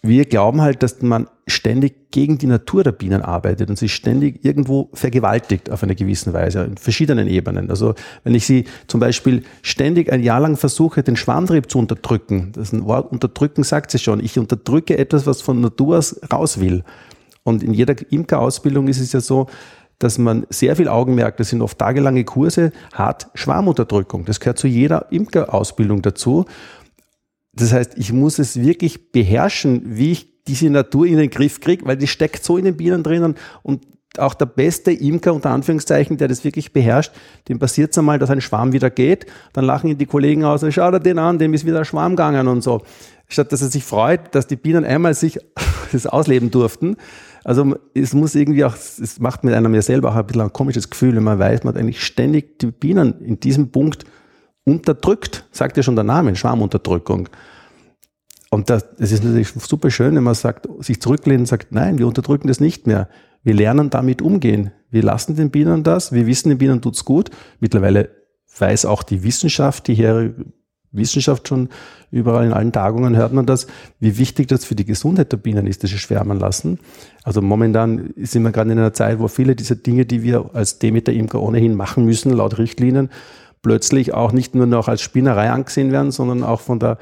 Wir glauben halt, dass man ständig gegen die Natur der Bienen arbeitet und sich ständig irgendwo vergewaltigt auf eine gewisse Weise, in verschiedenen Ebenen. Also wenn ich sie zum Beispiel ständig ein Jahr lang versuche, den Schwarmtrieb zu unterdrücken, das Wort, unterdrücken sagt sie schon, ich unterdrücke etwas, was von Natur aus raus will. Und in jeder Imkerausbildung ist es ja so, dass man sehr viel Augenmerk, das sind oft tagelange Kurse, hat Schwarmunterdrückung. Das gehört zu jeder Imkerausbildung dazu. Das heißt, ich muss es wirklich beherrschen, wie ich diese Natur in den Griff kriege, weil die steckt so in den Bienen drinnen und auch der beste Imker unter Anführungszeichen, der das wirklich beherrscht, dem passiert es einmal, dass ein Schwarm wieder geht, dann lachen ihn die Kollegen aus, schau dir den an, dem ist wieder ein Schwarm gegangen und so. Statt dass er sich freut, dass die Bienen einmal sich das ausleben durften. Also es muss irgendwie auch, es macht mit einem ja selber auch ein bisschen ein komisches Gefühl, wenn man weiß, man hat eigentlich ständig die Bienen in diesem Punkt unterdrückt, sagt ja schon der Name, Schwarmunterdrückung. Und das, das ist natürlich super schön, wenn man sagt, sich zurücklehnt und sagt, nein, wir unterdrücken das nicht mehr. Wir lernen damit umgehen. Wir lassen den Bienen das, wir wissen, den Bienen tut's gut. Mittlerweile weiß auch die Wissenschaft, die hier Wissenschaft schon überall in allen Tagungen hört man das, wie wichtig das für die Gesundheit der Bienen ist, dass sie schwärmen lassen. Also momentan sind wir gerade in einer Zeit, wo viele dieser Dinge, die wir als Demeter-Imker ohnehin machen müssen, laut Richtlinien, plötzlich auch nicht nur noch als Spinnerei angesehen werden, sondern auch von der,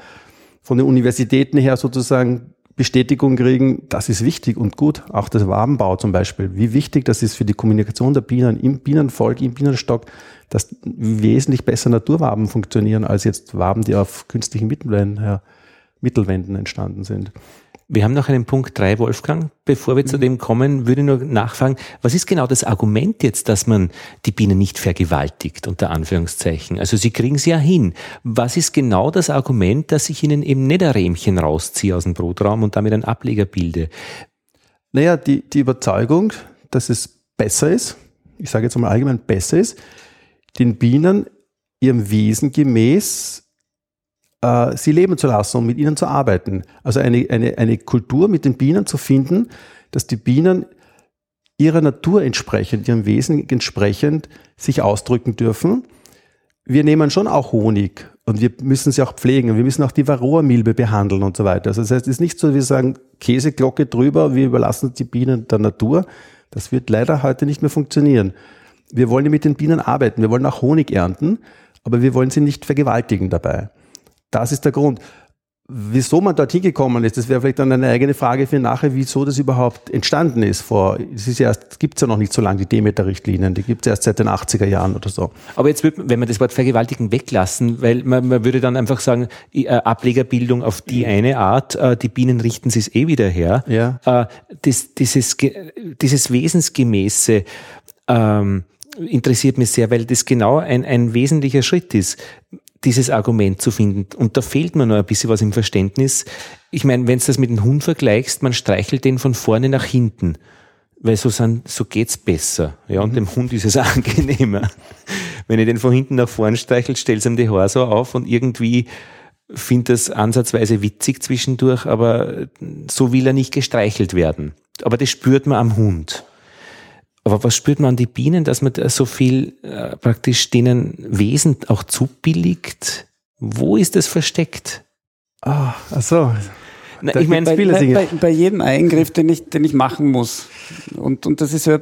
von den Universitäten her sozusagen Bestätigung kriegen, das ist wichtig und gut. Auch das Wabenbau zum Beispiel. Wie wichtig das ist für die Kommunikation der Bienen im Bienenvolk, im Bienenstock, dass wesentlich besser Naturwaben funktionieren als jetzt Waben, die auf künstlichen Mittelwänden, ja, Mittelwänden entstanden sind. Wir haben noch einen Punkt drei, Wolfgang. Bevor wir mhm. zu dem kommen, würde ich nur nachfragen, was ist genau das Argument jetzt, dass man die Bienen nicht vergewaltigt, unter Anführungszeichen? Also Sie kriegen sie ja hin. Was ist genau das Argument, dass ich Ihnen eben nicht ein Rähmchen rausziehe aus dem Brotraum und damit einen Ableger bilde? Naja, die, die Überzeugung, dass es besser ist, ich sage jetzt mal allgemein besser ist, den Bienen ihrem Wesen gemäß äh, sie leben zu lassen und mit ihnen zu arbeiten. Also eine, eine, eine Kultur mit den Bienen zu finden, dass die Bienen ihrer Natur entsprechend, ihrem Wesen entsprechend sich ausdrücken dürfen. Wir nehmen schon auch Honig und wir müssen sie auch pflegen und wir müssen auch die Varroa-Milbe behandeln und so weiter. Also das heißt, es ist nicht so, wir sagen Käseglocke drüber, wir überlassen die Bienen der Natur. Das wird leider heute nicht mehr funktionieren. Wir wollen ja mit den Bienen arbeiten, wir wollen auch Honig ernten, aber wir wollen sie nicht vergewaltigen dabei. Das ist der Grund. Wieso man dorthin gekommen ist, das wäre vielleicht dann eine eigene Frage für nachher, wieso das überhaupt entstanden ist. Vor, es ist ja erst, gibt's ja noch nicht so lange, die Demeter-Richtlinien, die gibt's erst seit den 80er Jahren oder so. Aber jetzt wird, wenn wir das Wort Vergewaltigen weglassen, weil man, man würde dann einfach sagen, äh, Ablegerbildung auf die eine Art, äh, die Bienen richten sich eh wieder her. Ja. Äh, das, dieses, dieses Wesensgemäße, ähm, interessiert mich sehr, weil das genau ein, ein wesentlicher Schritt ist dieses Argument zu finden. Und da fehlt mir noch ein bisschen was im Verständnis. Ich meine, wenn du das mit dem Hund vergleichst, man streichelt den von vorne nach hinten. Weil so, sind, so geht's besser. Ja, und mhm. dem Hund ist es angenehmer. Wenn ich den von hinten nach vorne streichel, stellt ihm die Haare so auf und irgendwie finde das ansatzweise witzig zwischendurch, aber so will er nicht gestreichelt werden. Aber das spürt man am Hund. Aber was spürt man an die Bienen, dass man so viel äh, praktisch denen Wesen auch zubilligt? Wo ist das versteckt? Ah, ach so. Na, ich meine, bei, bei, bei, jedem Eingriff, den ich, den ich machen muss. Und, und das ist ja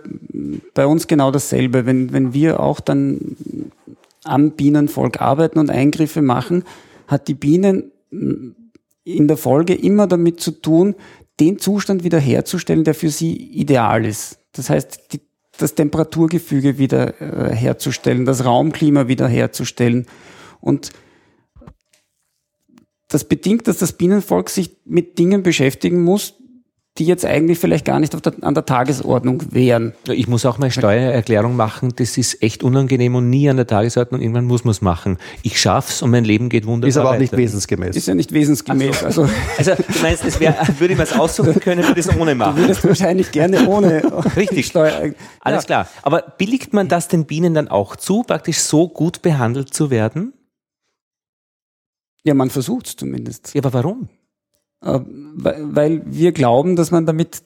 bei uns genau dasselbe. Wenn, wenn wir auch dann am Bienenvolk arbeiten und Eingriffe machen, hat die Bienen in der Folge immer damit zu tun, den Zustand wiederherzustellen, der für sie ideal ist. Das heißt, die, das Temperaturgefüge wieder äh, herzustellen, das Raumklima wieder herzustellen. Und das bedingt, dass das Bienenvolk sich mit Dingen beschäftigen muss, die jetzt eigentlich vielleicht gar nicht der, an der Tagesordnung wären. Ich muss auch mal Steuererklärung machen. Das ist echt unangenehm und nie an der Tagesordnung. Irgendwann muss man es machen. Ich schaff's und mein Leben geht wunderbar. Ist aber auch weiter. nicht wesensgemäß. Ist ja nicht wesensgemäß. So. Also, also du meinst, es wär, würde ich mir aussuchen können, würde ich es ohne machen. Du würdest wahrscheinlich gerne ohne Richtig. Steuer. Alles ja. klar. Aber billigt man das den Bienen dann auch zu, praktisch so gut behandelt zu werden? Ja, man versucht es zumindest. Ja, aber warum? Äh, weil wir glauben, dass man damit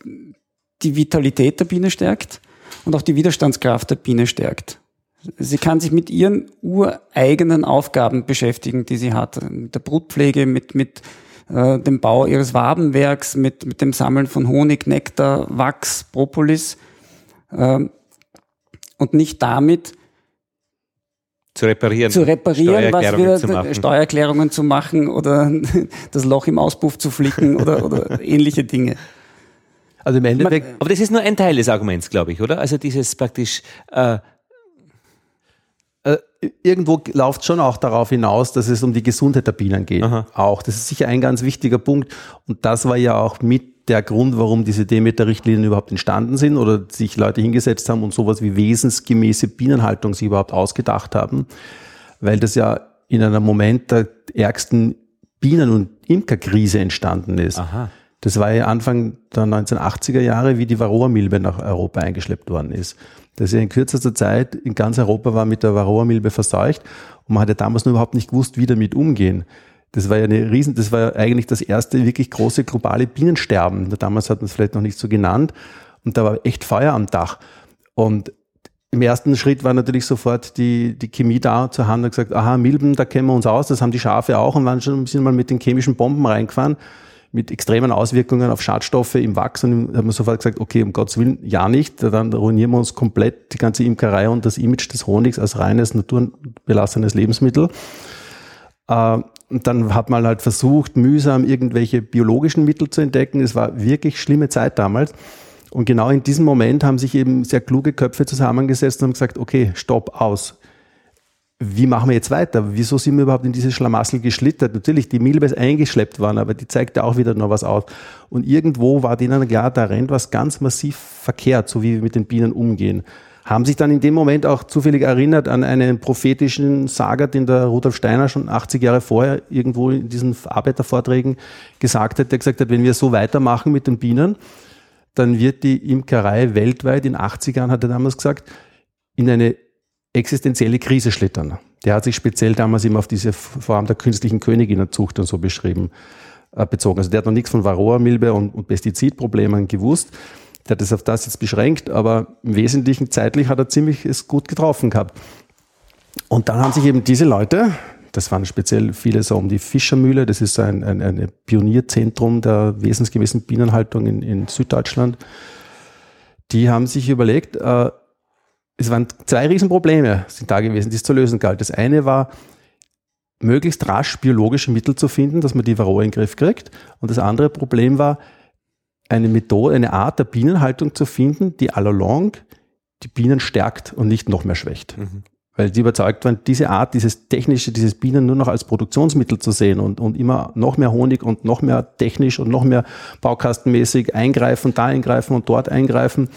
die Vitalität der Biene stärkt und auch die Widerstandskraft der Biene stärkt. Sie kann sich mit ihren ureigenen Aufgaben beschäftigen, die sie hat. Mit der Brutpflege, mit, mit äh, dem Bau ihres Wabenwerks, mit, mit dem Sammeln von Honig, Nektar, Wachs, Propolis. Äh, und nicht damit, zu reparieren. Zu reparieren, was wieder zu. Steuererklärungen zu machen oder das Loch im Auspuff zu flicken oder, oder ähnliche Dinge. Also im Endeffekt. Aber das ist nur ein Teil des Arguments, glaube ich, oder? Also dieses praktisch. Äh, äh, irgendwo läuft schon auch darauf hinaus, dass es um die Gesundheit der Bienen geht. Aha. Auch. Das ist sicher ein ganz wichtiger Punkt. Und das war ja auch mit der Grund, warum diese Demeter-Richtlinien überhaupt entstanden sind oder sich Leute hingesetzt haben und sowas wie wesensgemäße Bienenhaltung sich überhaupt ausgedacht haben, weil das ja in einem Moment der ärgsten Bienen- und Imkerkrise entstanden ist. Aha. Das war ja Anfang der 1980er Jahre, wie die Varroa-Milbe nach Europa eingeschleppt worden ist. Dass er in kürzester Zeit in ganz Europa war mit der Varroa-Milbe verseucht und man hatte damals nur überhaupt nicht gewusst, wie damit umgehen. Das war ja eine riesen, das war eigentlich das erste wirklich große globale Bienensterben. Damals hat man es vielleicht noch nicht so genannt. Und da war echt Feuer am Dach. Und im ersten Schritt war natürlich sofort die, die Chemie da zur Hand und gesagt, aha, Milben, da kennen wir uns aus, das haben die Schafe auch und waren schon bisschen mal mit den chemischen Bomben reingefahren, mit extremen Auswirkungen auf Schadstoffe im Wachs und haben wir sofort gesagt, okay, um Gottes Willen, ja nicht, dann ruinieren wir uns komplett die ganze Imkerei und das Image des Honigs als reines, naturbelassenes Lebensmittel. Äh, und dann hat man halt versucht, mühsam irgendwelche biologischen Mittel zu entdecken. Es war wirklich schlimme Zeit damals. Und genau in diesem Moment haben sich eben sehr kluge Köpfe zusammengesetzt und haben gesagt, okay, stopp, aus. Wie machen wir jetzt weiter? Wieso sind wir überhaupt in diese Schlamassel geschlittert? Natürlich, die Milbe ist eingeschleppt worden, aber die zeigte auch wieder noch was aus. Und irgendwo war denen klar, da rennt was ganz massiv verkehrt, so wie wir mit den Bienen umgehen. Haben sich dann in dem Moment auch zufällig erinnert an einen prophetischen Saga, den der Rudolf Steiner schon 80 Jahre vorher irgendwo in diesen Arbeitervorträgen gesagt hat, der gesagt hat, wenn wir so weitermachen mit den Bienen, dann wird die Imkerei weltweit in 80 Jahren, hat er damals gesagt, in eine existenzielle Krise schlittern. Der hat sich speziell damals immer auf diese Form der künstlichen Königinnenzucht und so beschrieben, äh, bezogen. Also der hat noch nichts von Varroa-Milbe und Pestizidproblemen gewusst. Der hat es auf das jetzt beschränkt, aber im Wesentlichen zeitlich hat er ziemlich es gut getroffen gehabt. Und dann haben sich eben diese Leute, das waren speziell viele so um die Fischermühle. Das ist ein, ein, ein Pionierzentrum der wesensgemäßen Bienenhaltung in, in Süddeutschland. Die haben sich überlegt, äh, es waren zwei Riesenprobleme sind da gewesen, die es zu lösen galt. Das eine war, möglichst rasch biologische Mittel zu finden, dass man die Varroa in den Griff kriegt. Und das andere Problem war, eine Methode, eine Art der Bienenhaltung zu finden, die all along die Bienen stärkt und nicht noch mehr schwächt. Mhm weil die überzeugt waren, diese Art, dieses technische, dieses Bienen nur noch als Produktionsmittel zu sehen und, und immer noch mehr Honig und noch mehr technisch und noch mehr baukastenmäßig eingreifen, da eingreifen und dort eingreifen,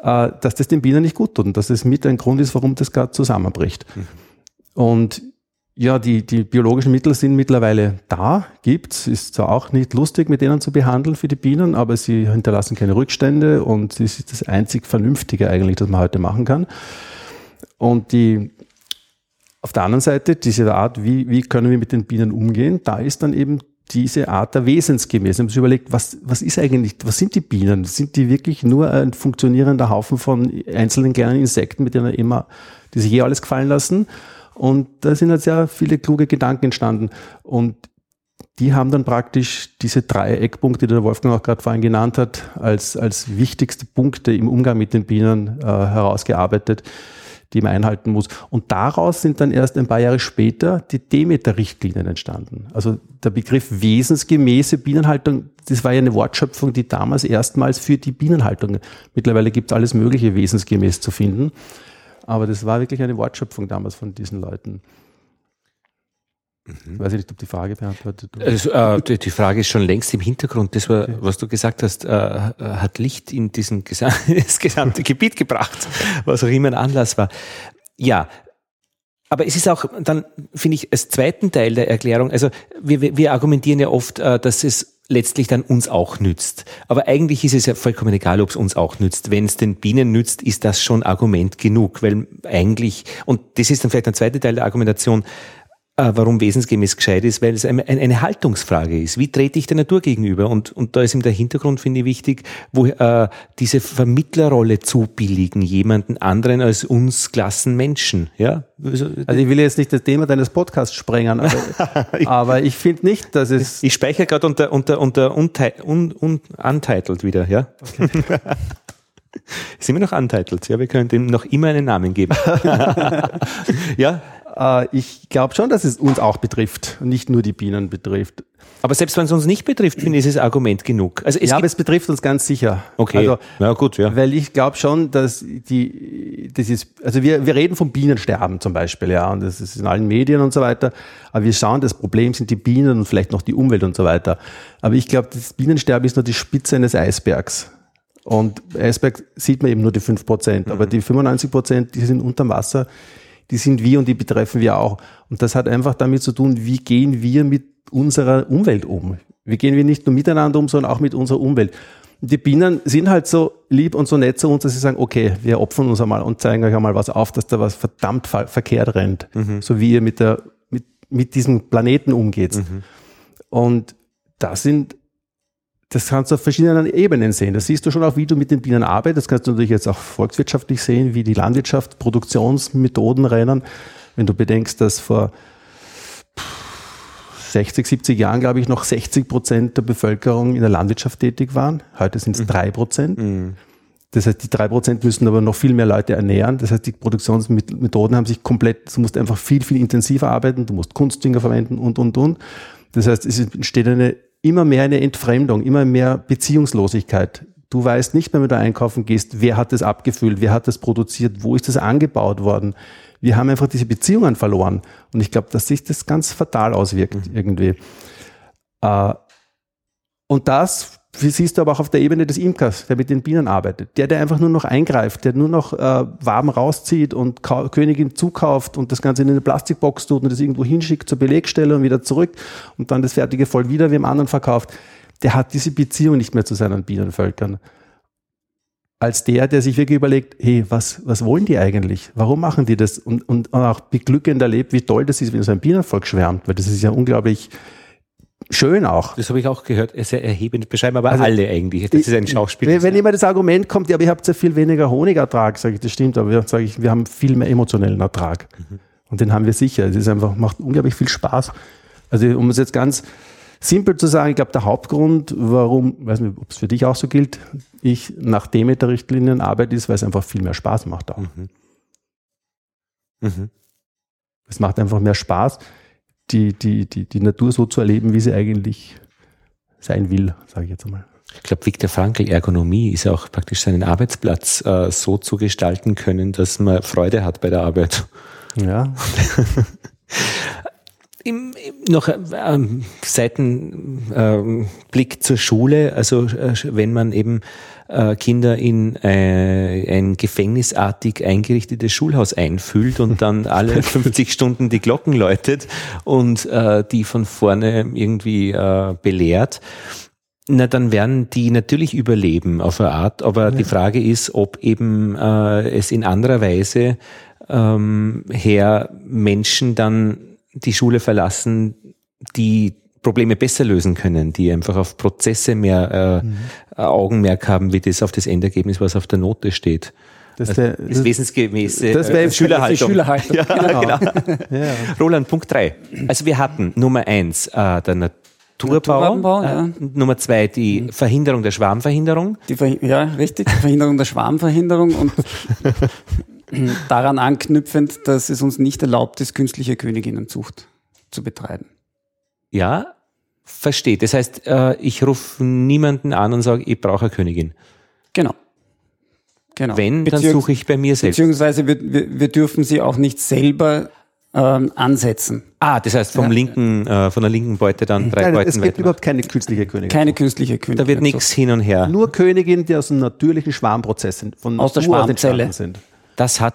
äh, dass das den Bienen nicht gut tut und dass das mit ein Grund ist, warum das gerade zusammenbricht. Mhm. Und ja, die, die biologischen Mittel sind mittlerweile da, gibt's. Ist zwar auch nicht lustig, mit denen zu behandeln für die Bienen, aber sie hinterlassen keine Rückstände und es ist das einzig Vernünftige eigentlich, das man heute machen kann. Und die, auf der anderen Seite, diese Art, wie, wie können wir mit den Bienen umgehen, da ist dann eben diese Art der Wesensgemäß. Ich habe sich überlegt, was, was ist eigentlich, was sind die Bienen? Sind die wirklich nur ein funktionierender Haufen von einzelnen kleinen Insekten, mit denen immer, die sich eh alles gefallen lassen? Und da sind halt sehr viele kluge Gedanken entstanden. Und die haben dann praktisch diese drei Eckpunkte, die der Wolfgang auch gerade vorhin genannt hat, als, als wichtigste Punkte im Umgang mit den Bienen äh, herausgearbeitet die man einhalten muss. Und daraus sind dann erst ein paar Jahre später die Demeter-Richtlinien entstanden. Also der Begriff wesensgemäße Bienenhaltung, das war ja eine Wortschöpfung, die damals erstmals für die Bienenhaltung, mittlerweile gibt es alles Mögliche wesensgemäß zu finden, aber das war wirklich eine Wortschöpfung damals von diesen Leuten. Mhm. Weiß ich nicht, ob die Frage beantwortet wird. Also, äh, die, die, Frage ist schon längst im Hintergrund. Das, war, okay. was du gesagt hast, äh, hat Licht in diesen gesam das gesamte Gebiet gebracht, was auch immer ein Anlass war. Ja, aber es ist auch dann, finde ich, als zweiten Teil der Erklärung, also wir, wir argumentieren ja oft, äh, dass es letztlich dann uns auch nützt. Aber eigentlich ist es ja vollkommen egal, ob es uns auch nützt. Wenn es den Bienen nützt, ist das schon Argument genug, weil eigentlich, und das ist dann vielleicht ein zweiter Teil der Argumentation, äh, warum wesensgemäß gescheit ist, weil es eine, eine, Haltungsfrage ist. Wie trete ich der Natur gegenüber? Und, und da ist ihm der Hintergrund, finde ich, wichtig, wo äh, diese Vermittlerrolle zubilligen, jemanden anderen als uns klassen Menschen. Ja? Also ich will jetzt nicht das Thema deines Podcasts sprengen, aber, aber ich finde nicht, dass es... Ich speichere gerade unter, unter, unter un, un, un, untitled wieder, ja? Okay. Sind wir noch untitled? Ja, wir können dem noch immer einen Namen geben. ja, äh, ich glaube schon, dass es uns auch betrifft und nicht nur die Bienen betrifft. Aber selbst wenn es uns nicht betrifft, finde ich, ist es Argument genug. Also es ja, aber es betrifft uns ganz sicher. Okay. Also, ja, gut, ja. Weil ich glaube schon, dass die, das ist, also wir, wir reden vom Bienensterben zum Beispiel, ja, und das ist in allen Medien und so weiter. Aber wir schauen, das Problem sind die Bienen und vielleicht noch die Umwelt und so weiter. Aber ich glaube, das Bienensterben ist nur die Spitze eines Eisbergs. Und Eisberg sieht man eben nur die fünf Prozent, mhm. aber die 95 Prozent, die sind unterm Wasser die sind wir und die betreffen wir auch. Und das hat einfach damit zu tun, wie gehen wir mit unserer Umwelt um? Wie gehen wir nicht nur miteinander um, sondern auch mit unserer Umwelt? Und die Bienen sind halt so lieb und so nett zu uns, dass sie sagen, okay, wir opfern uns einmal und zeigen euch einmal was auf, dass da was verdammt verkehrt rennt. Mhm. So wie ihr mit der, mit, mit diesem Planeten umgeht. Mhm. Und das sind, das kannst du auf verschiedenen Ebenen sehen. Das siehst du schon auch, wie du mit den Bienen arbeitest. Das kannst du natürlich jetzt auch volkswirtschaftlich sehen, wie die Landwirtschaft, Produktionsmethoden rennen. Wenn du bedenkst, dass vor 60, 70 Jahren, glaube ich, noch 60 Prozent der Bevölkerung in der Landwirtschaft tätig waren. Heute sind es drei mhm. Prozent. Mhm. Das heißt, die drei Prozent müssen aber noch viel mehr Leute ernähren. Das heißt, die Produktionsmethoden haben sich komplett, du musst einfach viel, viel intensiver arbeiten, du musst Kunstdünger verwenden und, und, und. Das heißt, es entsteht eine, immer mehr eine Entfremdung, immer mehr Beziehungslosigkeit. Du weißt nicht mehr, wenn du einkaufen gehst, wer hat das abgefüllt, wer hat das produziert, wo ist das angebaut worden, wir haben einfach diese Beziehungen verloren. Und ich glaube, dass sich das ganz fatal auswirkt mhm. irgendwie. Äh, und das siehst du aber auch auf der Ebene des Imkers, der mit den Bienen arbeitet. Der, der einfach nur noch eingreift, der nur noch äh, Waben rauszieht und Ka Königin zukauft und das Ganze in eine Plastikbox tut und das irgendwo hinschickt zur Belegstelle und wieder zurück und dann das fertige Voll wieder wie im anderen verkauft. Der hat diese Beziehung nicht mehr zu seinen Bienenvölkern als der, der sich wirklich überlegt, hey, was, was wollen die eigentlich? Warum machen die das? Und, und auch beglückend erlebt, wie toll das ist, wenn so ein Bienenvolk schwärmt, weil das ist ja unglaublich schön auch. Das habe ich auch gehört, sehr erhebend beschreiben, aber also, alle eigentlich. Das ist ein Schauspiel. Wenn, wenn immer das Argument kommt, ja, aber ihr habt ja viel weniger Honigertrag, sage ich, das stimmt, aber sage ich, wir haben viel mehr emotionellen Ertrag. Mhm. Und den haben wir sicher. Es ist einfach, macht unglaublich viel Spaß. Also, um es jetzt ganz simpel zu sagen, ich glaube, der Hauptgrund, warum, weiß nicht, ob es für dich auch so gilt, ich nach Demeter-Richtlinien arbeite, ist, weil es einfach viel mehr Spaß macht auch. Mhm. Mhm. Es macht einfach mehr Spaß, die, die, die, die Natur so zu erleben, wie sie eigentlich sein will, sage ich jetzt einmal. Ich glaube, Viktor Frankl, Ergonomie ist ja auch praktisch seinen Arbeitsplatz äh, so zu gestalten können, dass man Freude hat bei der Arbeit. Ja. Im, noch ähm, Seitenblick ähm, zur Schule, also äh, wenn man eben äh, Kinder in äh, ein gefängnisartig eingerichtetes Schulhaus einfüllt und dann alle 50 Stunden die Glocken läutet und äh, die von vorne irgendwie äh, belehrt, na, dann werden die natürlich überleben auf eine Art, aber ja. die Frage ist, ob eben äh, es in anderer Weise ähm, her Menschen dann die Schule verlassen, die Probleme besser lösen können, die einfach auf Prozesse mehr äh, mhm. Augenmerk haben, wie das auf das Endergebnis, was auf der Note steht. Das, also, das, das wesensgemäße das äh, Schülerhaltung. Schülerhaltung. Ja, genau. genau. ja. Roland, Punkt drei. Also wir hatten Nummer eins äh, der Naturbau, Naturbau ja. äh, Nummer zwei die mhm. Verhinderung der Schwarmverhinderung. Die Ver ja, richtig, die Verhinderung der Schwarmverhinderung und daran anknüpfend, dass es uns nicht erlaubt ist, künstliche Königinnenzucht zu betreiben. Ja, verstehe. Das heißt, äh, ich rufe niemanden an und sage, ich brauche eine Königin. Genau. Genau. Wenn, dann suche ich bei mir selbst. Beziehungsweise wir, wir, wir dürfen sie auch nicht selber ähm, ansetzen. Ah, das heißt vom ja. linken, äh, von der linken Beute dann drei Nein, Beuten Es gibt weiter. überhaupt keine künstliche Königin. Keine künstliche Königin. Da wird nichts hin und her. Nur Königin, die aus einem natürlichen Schwarmprozess sind, von aus der Schwarmzelle sind. Das hat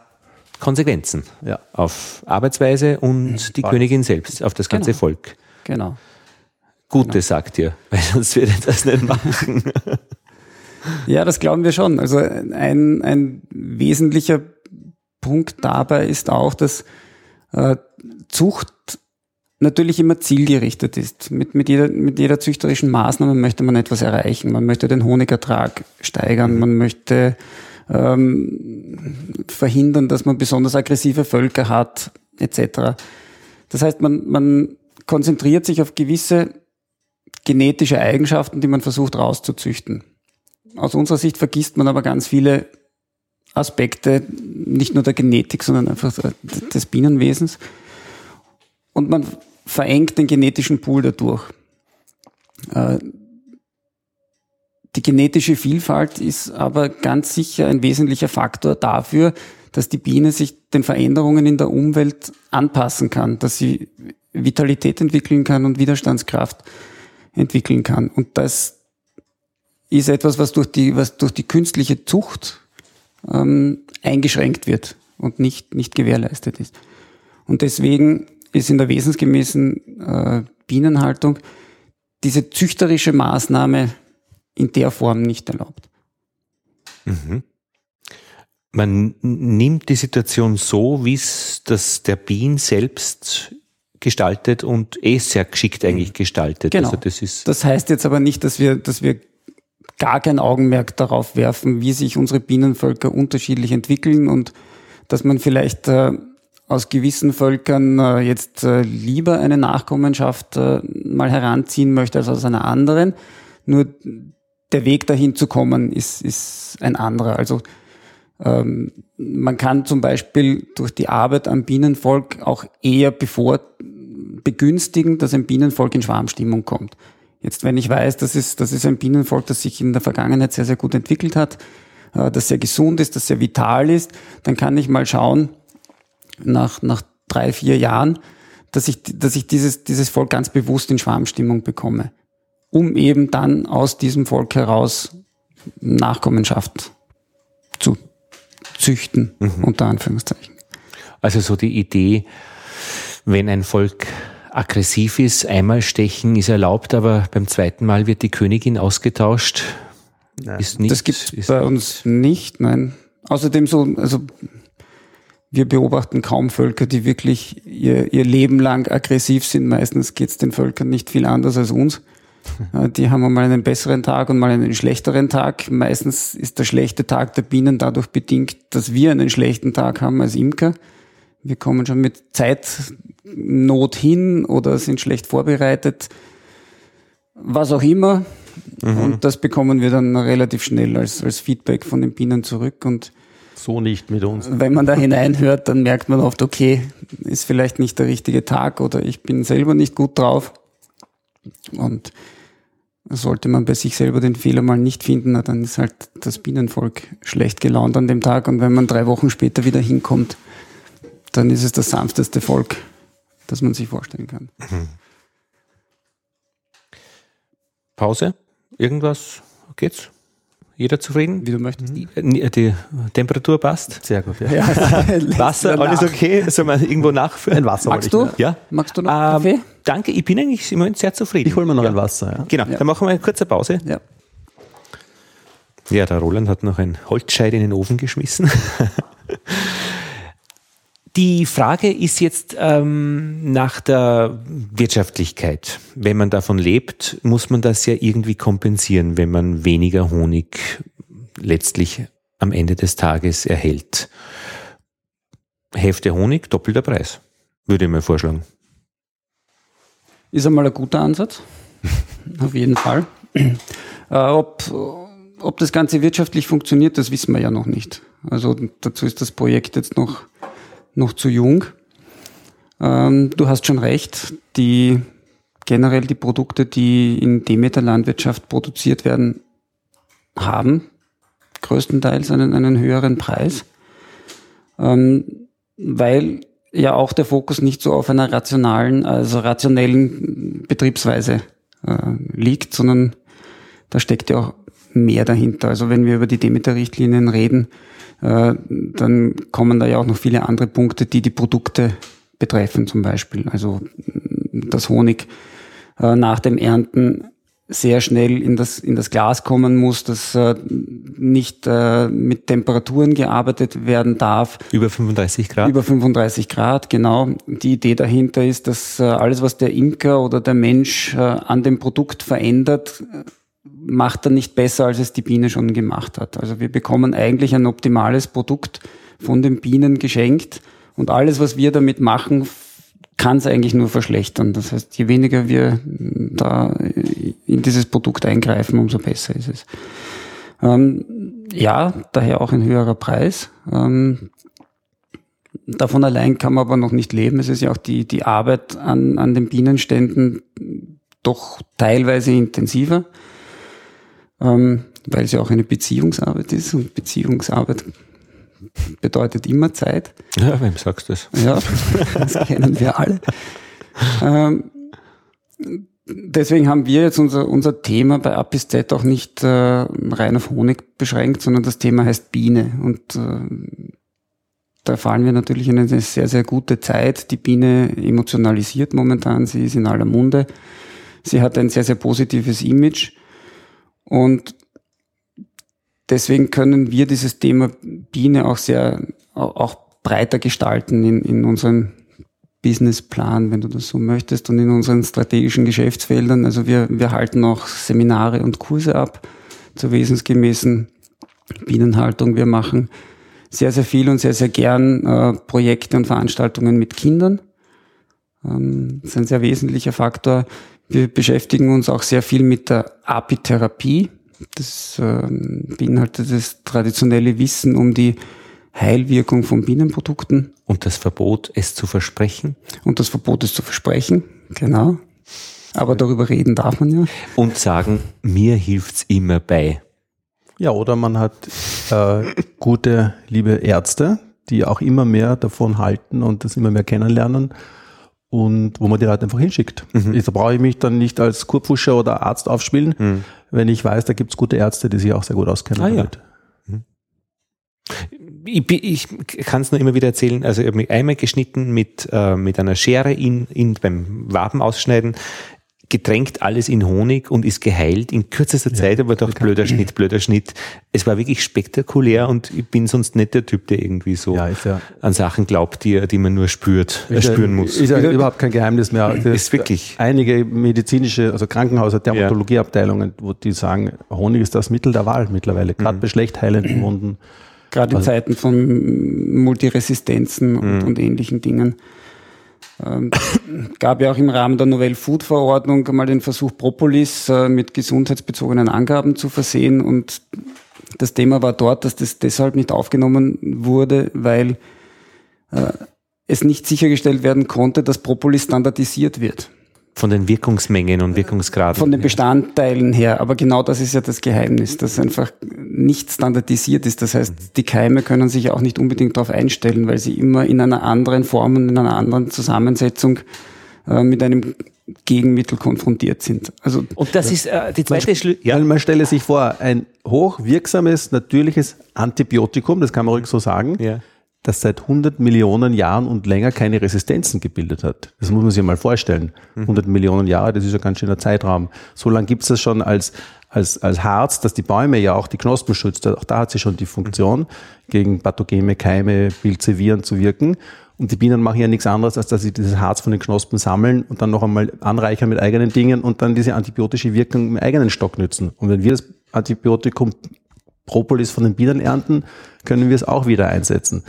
Konsequenzen ja. auf Arbeitsweise und die Bald. Königin selbst, auf das ganze genau. Volk. Genau. Gute, genau. sagt ihr, weil sonst würde das nicht machen. ja, das glauben wir schon. Also ein, ein wesentlicher Punkt dabei ist auch, dass äh, Zucht natürlich immer zielgerichtet ist. Mit, mit, jeder, mit jeder züchterischen Maßnahme möchte man etwas erreichen. Man möchte den Honigertrag steigern, man möchte ähm, verhindern, dass man besonders aggressive Völker hat, etc. Das heißt, man, man konzentriert sich auf gewisse genetische Eigenschaften, die man versucht rauszuzüchten. Aus unserer Sicht vergisst man aber ganz viele Aspekte, nicht nur der Genetik, sondern einfach des Bienenwesens. Und man verengt den genetischen Pool dadurch. Äh, die genetische Vielfalt ist aber ganz sicher ein wesentlicher Faktor dafür, dass die Biene sich den Veränderungen in der Umwelt anpassen kann, dass sie Vitalität entwickeln kann und Widerstandskraft entwickeln kann. Und das ist etwas, was durch die, was durch die künstliche Zucht ähm, eingeschränkt wird und nicht, nicht gewährleistet ist. Und deswegen ist in der wesensgemäßen äh, Bienenhaltung diese züchterische Maßnahme in der Form nicht erlaubt. Mhm. Man nimmt die Situation so, wie es das der Bien selbst gestaltet und eh sehr geschickt eigentlich gestaltet. Genau. Also das, ist das heißt jetzt aber nicht, dass wir, dass wir gar kein Augenmerk darauf werfen, wie sich unsere Bienenvölker unterschiedlich entwickeln und dass man vielleicht äh, aus gewissen Völkern äh, jetzt äh, lieber eine Nachkommenschaft äh, mal heranziehen möchte als aus einer anderen. Nur der Weg dahin zu kommen ist, ist ein anderer. Also ähm, man kann zum Beispiel durch die Arbeit am Bienenvolk auch eher bevor begünstigen, dass ein Bienenvolk in Schwarmstimmung kommt. Jetzt, wenn ich weiß, das ist, das ist ein Bienenvolk, das sich in der Vergangenheit sehr, sehr gut entwickelt hat, äh, das sehr gesund ist, das sehr vital ist, dann kann ich mal schauen, nach, nach drei, vier Jahren, dass ich, dass ich dieses, dieses Volk ganz bewusst in Schwarmstimmung bekomme, um eben dann aus diesem Volk heraus Nachkommenschaft zu züchten, mhm. unter Anführungszeichen. Also so die Idee, wenn ein Volk aggressiv ist, einmal stechen ist erlaubt, aber beim zweiten Mal wird die Königin ausgetauscht. Nein. Ist nicht, das gibt es bei uns nicht, nein. Außerdem so, also wir beobachten kaum Völker, die wirklich ihr, ihr Leben lang aggressiv sind. Meistens geht es den Völkern nicht viel anders als uns. Die haben mal einen besseren Tag und mal einen schlechteren Tag. Meistens ist der schlechte Tag der Bienen dadurch bedingt, dass wir einen schlechten Tag haben als Imker. Wir kommen schon mit Zeitnot hin oder sind schlecht vorbereitet. Was auch immer. Mhm. Und das bekommen wir dann relativ schnell als, als Feedback von den Bienen zurück und so nicht mit uns. Wenn man da hineinhört, dann merkt man oft, okay, ist vielleicht nicht der richtige Tag oder ich bin selber nicht gut drauf. Und sollte man bei sich selber den Fehler mal nicht finden, dann ist halt das Bienenvolk schlecht gelaunt an dem Tag. Und wenn man drei Wochen später wieder hinkommt, dann ist es das sanfteste Volk, das man sich vorstellen kann. Mhm. Pause? Irgendwas? Geht's? Jeder zufrieden? Wie du möchtest. Die, äh, die Temperatur passt? Sehr gut, ja. ja Wasser, alles okay? Soll man irgendwo nachfüllen? Ein Wasser Magst du? Ja. Magst du noch ähm, Kaffee? Danke, ich bin eigentlich im Moment sehr zufrieden. Ich hole mir noch ja. ein Wasser, ja. Genau, ja. dann machen wir eine kurze Pause. Ja. Ja, der Roland hat noch ein Holzscheit in den Ofen geschmissen. Die Frage ist jetzt ähm, nach der Wirtschaftlichkeit. Wenn man davon lebt, muss man das ja irgendwie kompensieren, wenn man weniger Honig letztlich am Ende des Tages erhält. Hälfte Honig, doppelter Preis, würde ich mir vorschlagen. Ist einmal ein guter Ansatz, auf jeden Fall. Äh, ob, ob das Ganze wirtschaftlich funktioniert, das wissen wir ja noch nicht. Also dazu ist das Projekt jetzt noch noch zu jung. Ähm, du hast schon recht, die generell die Produkte, die in Demeter Landwirtschaft produziert werden, haben größtenteils einen, einen höheren Preis, ähm, weil ja auch der Fokus nicht so auf einer rationalen, also rationellen Betriebsweise äh, liegt, sondern da steckt ja auch mehr dahinter. Also wenn wir über die Demeter-Richtlinien reden, dann kommen da ja auch noch viele andere Punkte, die die Produkte betreffen zum Beispiel. Also dass Honig äh, nach dem Ernten sehr schnell in das, in das Glas kommen muss, dass äh, nicht äh, mit Temperaturen gearbeitet werden darf. Über 35 Grad? Über 35 Grad, genau. Die Idee dahinter ist, dass äh, alles, was der Imker oder der Mensch äh, an dem Produkt verändert, macht er nicht besser, als es die Biene schon gemacht hat. Also wir bekommen eigentlich ein optimales Produkt von den Bienen geschenkt und alles, was wir damit machen, kann es eigentlich nur verschlechtern. Das heißt, je weniger wir da in dieses Produkt eingreifen, umso besser ist es. Ähm, ja, daher auch ein höherer Preis. Ähm, davon allein kann man aber noch nicht leben. Es ist ja auch die, die Arbeit an, an den Bienenständen doch teilweise intensiver ähm, weil es ja auch eine Beziehungsarbeit ist und Beziehungsarbeit bedeutet immer Zeit. Ja, wem sagst du das? Ja, das kennen wir alle. Ähm, deswegen haben wir jetzt unser, unser Thema bei A bis Z auch nicht äh, rein auf Honig beschränkt, sondern das Thema heißt Biene. Und äh, da fallen wir natürlich in eine sehr, sehr gute Zeit. Die Biene emotionalisiert momentan, sie ist in aller Munde. Sie hat ein sehr, sehr positives Image und deswegen können wir dieses Thema Biene auch sehr, auch breiter gestalten in, in unserem Businessplan, wenn du das so möchtest, und in unseren strategischen Geschäftsfeldern. Also wir, wir halten auch Seminare und Kurse ab zur wesensgemäßen Bienenhaltung. Wir machen sehr, sehr viel und sehr, sehr gern äh, Projekte und Veranstaltungen mit Kindern. Ähm, das ist ein sehr wesentlicher Faktor. Wir beschäftigen uns auch sehr viel mit der Apitherapie. Das ähm, beinhaltet das traditionelle Wissen um die Heilwirkung von Bienenprodukten. Und das Verbot, es zu versprechen? Und das Verbot, es zu versprechen, genau. Aber darüber reden darf man ja. Und sagen, mir hilft's immer bei. Ja, oder man hat äh, gute, liebe Ärzte, die auch immer mehr davon halten und das immer mehr kennenlernen und wo man die Leute einfach hinschickt. Mhm. Da brauche ich mich dann nicht als Kurpfuscher oder Arzt aufspielen, mhm. wenn ich weiß, da gibt's gute Ärzte, die sich auch sehr gut auskennen. Ah, ja. Mhm. Ich, ich kann es nur immer wieder erzählen, also ich habe mich einmal geschnitten mit, äh, mit einer Schere in, in, beim Waben ausschneiden getränkt alles in Honig und ist geheilt in kürzester Zeit, aber doch blöder Schnitt, blöder Schnitt. Es war wirklich spektakulär und ich bin sonst nicht der Typ, der irgendwie so ja, ja an Sachen glaubt, die, die man nur spürt, äh, spüren muss. Ist ja überhaupt kein Geheimnis mehr. Das ist wirklich. Einige medizinische, also Krankenhäuser, Dermatologieabteilungen, wo die sagen, Honig ist das Mittel der Wahl mittlerweile, gerade mhm. bei schlecht heilenden Wunden. Gerade in also, Zeiten von Multiresistenzen und, mhm. und ähnlichen Dingen. Ähm, gab ja auch im Rahmen der Novell Food Verordnung mal den Versuch, Propolis äh, mit gesundheitsbezogenen Angaben zu versehen. Und das Thema war dort, dass das deshalb nicht aufgenommen wurde, weil äh, es nicht sichergestellt werden konnte, dass Propolis standardisiert wird. Von den Wirkungsmengen und Wirkungsgraden. Von den Bestandteilen her. Aber genau das ist ja das Geheimnis, dass einfach nicht standardisiert ist. Das heißt, die Keime können sich auch nicht unbedingt darauf einstellen, weil sie immer in einer anderen Form und in einer anderen Zusammensetzung äh, mit einem Gegenmittel konfrontiert sind. Also und das ist äh, die zweite Schlüssel. Ja. Man stelle sich vor, ein hochwirksames, natürliches Antibiotikum, das kann man ruhig so sagen, ja das seit 100 Millionen Jahren und länger keine Resistenzen gebildet hat. Das muss man sich mal vorstellen. 100 mhm. Millionen Jahre, das ist ein ganz schöner Zeitraum. So lange gibt es das schon als, als, als Harz, dass die Bäume ja auch die Knospen schützt. Auch da hat sie schon die Funktion, mhm. gegen pathogene Keime, Pilze, Viren zu wirken. Und die Bienen machen ja nichts anderes, als dass sie dieses Harz von den Knospen sammeln und dann noch einmal anreichern mit eigenen Dingen und dann diese antibiotische Wirkung im eigenen Stock nützen. Und wenn wir das Antibiotikum Propolis von den Bienen ernten, können wir es auch wieder einsetzen.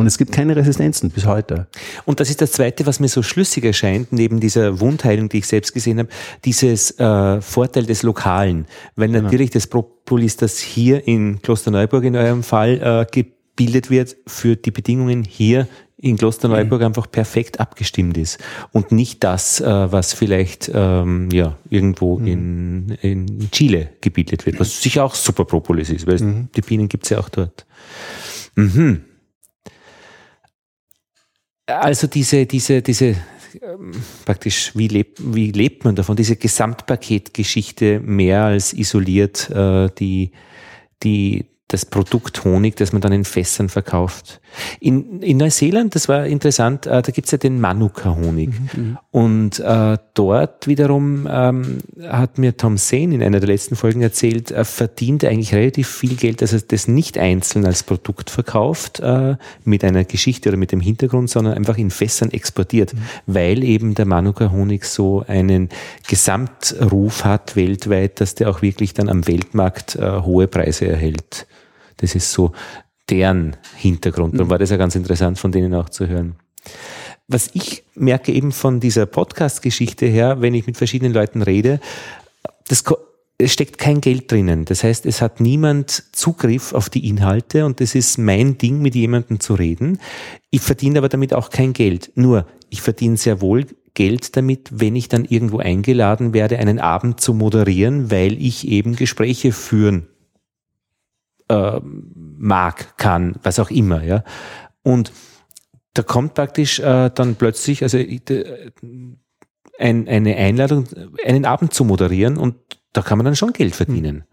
Und es gibt keine Resistenzen bis heute. Und das ist das Zweite, was mir so schlüssig erscheint, neben dieser Wundheilung, die ich selbst gesehen habe, dieses äh, Vorteil des Lokalen. Weil natürlich das Propolis, das hier in Klosterneuburg in eurem Fall äh, gebildet wird, für die Bedingungen hier in Klosterneuburg mhm. einfach perfekt abgestimmt ist und nicht das, äh, was vielleicht ähm, ja irgendwo mhm. in, in Chile gebildet wird, was sicher auch super Propolis ist, weil mhm. die Bienen gibt's ja auch dort. Mhm. Also diese, diese, diese ähm, praktisch, wie lebt, wie lebt man davon? Diese Gesamtpaketgeschichte mehr als isoliert äh, die, die, das Produkt Honig, das man dann in Fässern verkauft. In, in Neuseeland, das war interessant, äh, da gibt's ja den Manuka-Honig. Mhm, mhm. Und äh, dort wiederum ähm, hat mir Tom Sane in einer der letzten Folgen erzählt, er verdient eigentlich relativ viel Geld, dass er das nicht einzeln als Produkt verkauft, äh, mit einer Geschichte oder mit dem Hintergrund, sondern einfach in Fässern exportiert, mhm. weil eben der Manuka-Honig so einen Gesamtruf hat weltweit, dass der auch wirklich dann am Weltmarkt äh, hohe Preise erhält. Das ist so deren Hintergrund. Dann mhm. war das ja ganz interessant von denen auch zu hören. Was ich merke eben von dieser Podcast-Geschichte her, wenn ich mit verschiedenen Leuten rede, das, es steckt kein Geld drinnen. Das heißt, es hat niemand Zugriff auf die Inhalte und das ist mein Ding, mit jemandem zu reden. Ich verdiene aber damit auch kein Geld. Nur, ich verdiene sehr wohl Geld damit, wenn ich dann irgendwo eingeladen werde, einen Abend zu moderieren, weil ich eben Gespräche führen äh, mag, kann, was auch immer, ja. Und da kommt praktisch äh, dann plötzlich, also äh, ein, eine Einladung, einen Abend zu moderieren und da kann man dann schon Geld verdienen.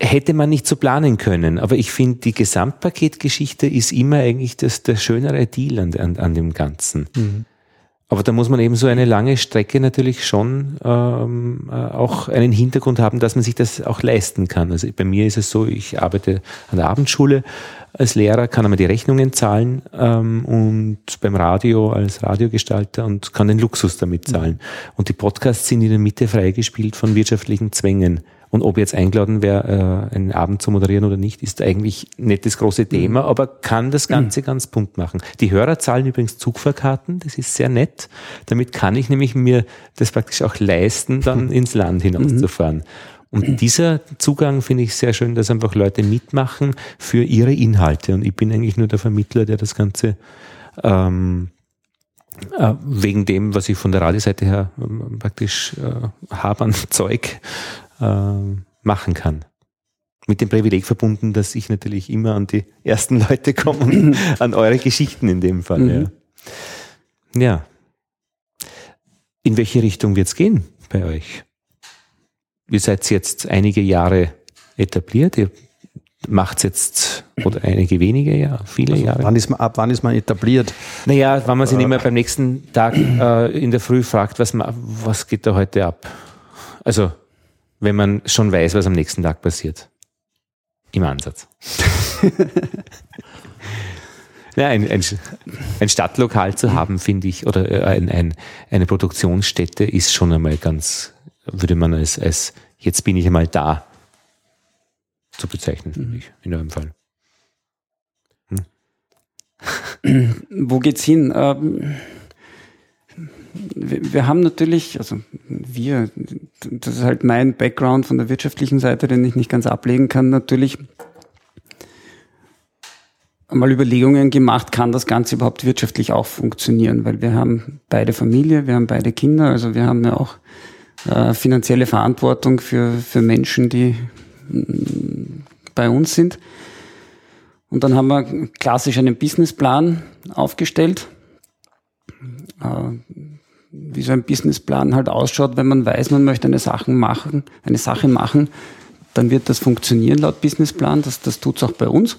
Hätte man nicht so planen können, aber ich finde, die Gesamtpaketgeschichte ist immer eigentlich das, der schönere Deal an, an, an dem Ganzen. Mhm. Aber da muss man eben so eine lange Strecke natürlich schon ähm, äh, auch einen Hintergrund haben, dass man sich das auch leisten kann. Also bei mir ist es so, ich arbeite an der Abendschule als Lehrer, kann einmal die Rechnungen zahlen ähm, und beim Radio als Radiogestalter und kann den Luxus damit zahlen. Und die Podcasts sind in der Mitte freigespielt von wirtschaftlichen Zwängen. Und ob jetzt eingeladen wäre, äh, einen Abend zu moderieren oder nicht, ist eigentlich nicht das große Thema, aber kann das Ganze mhm. ganz bunt machen. Die Hörer zahlen übrigens Zugfahrkarten, das ist sehr nett. Damit kann ich nämlich mir das praktisch auch leisten, dann ins Land hinauszufahren. Und dieser Zugang finde ich sehr schön, dass einfach Leute mitmachen für ihre Inhalte. Und ich bin eigentlich nur der Vermittler, der das Ganze ähm, äh, wegen dem, was ich von der Radioseite her ähm, praktisch äh, habe an Zeug, äh, machen kann. Mit dem Privileg verbunden, dass ich natürlich immer an die ersten Leute komme und an eure Geschichten in dem Fall. Mhm. Ja. ja. In welche Richtung wird es gehen bei euch? Ihr seid jetzt einige Jahre etabliert, ihr macht jetzt oder einige wenige Jahre, viele also Jahre. Wann ist man, ab wann ist man etabliert? Naja, wenn man sich äh, nicht mehr beim nächsten Tag äh, in der Früh fragt, was, was geht da heute ab? Also wenn man schon weiß, was am nächsten Tag passiert. Im Ansatz. ja, ein, ein, ein, Stadtlokal zu haben, finde ich, oder äh, ein, ein, eine Produktionsstätte ist schon einmal ganz, würde man als, als jetzt bin ich einmal da zu bezeichnen, finde ich, in eurem Fall. Hm. Wo geht's hin? Ähm wir haben natürlich, also wir, das ist halt mein Background von der wirtschaftlichen Seite, den ich nicht ganz ablegen kann, natürlich einmal Überlegungen gemacht, kann das Ganze überhaupt wirtschaftlich auch funktionieren, weil wir haben beide Familie, wir haben beide Kinder, also wir haben ja auch äh, finanzielle Verantwortung für, für Menschen, die mm, bei uns sind. Und dann haben wir klassisch einen Businessplan aufgestellt. Äh, wie so ein Businessplan halt ausschaut, wenn man weiß, man möchte eine Sache machen, eine Sache machen, dann wird das funktionieren laut Businessplan. Das, das tut es auch bei uns.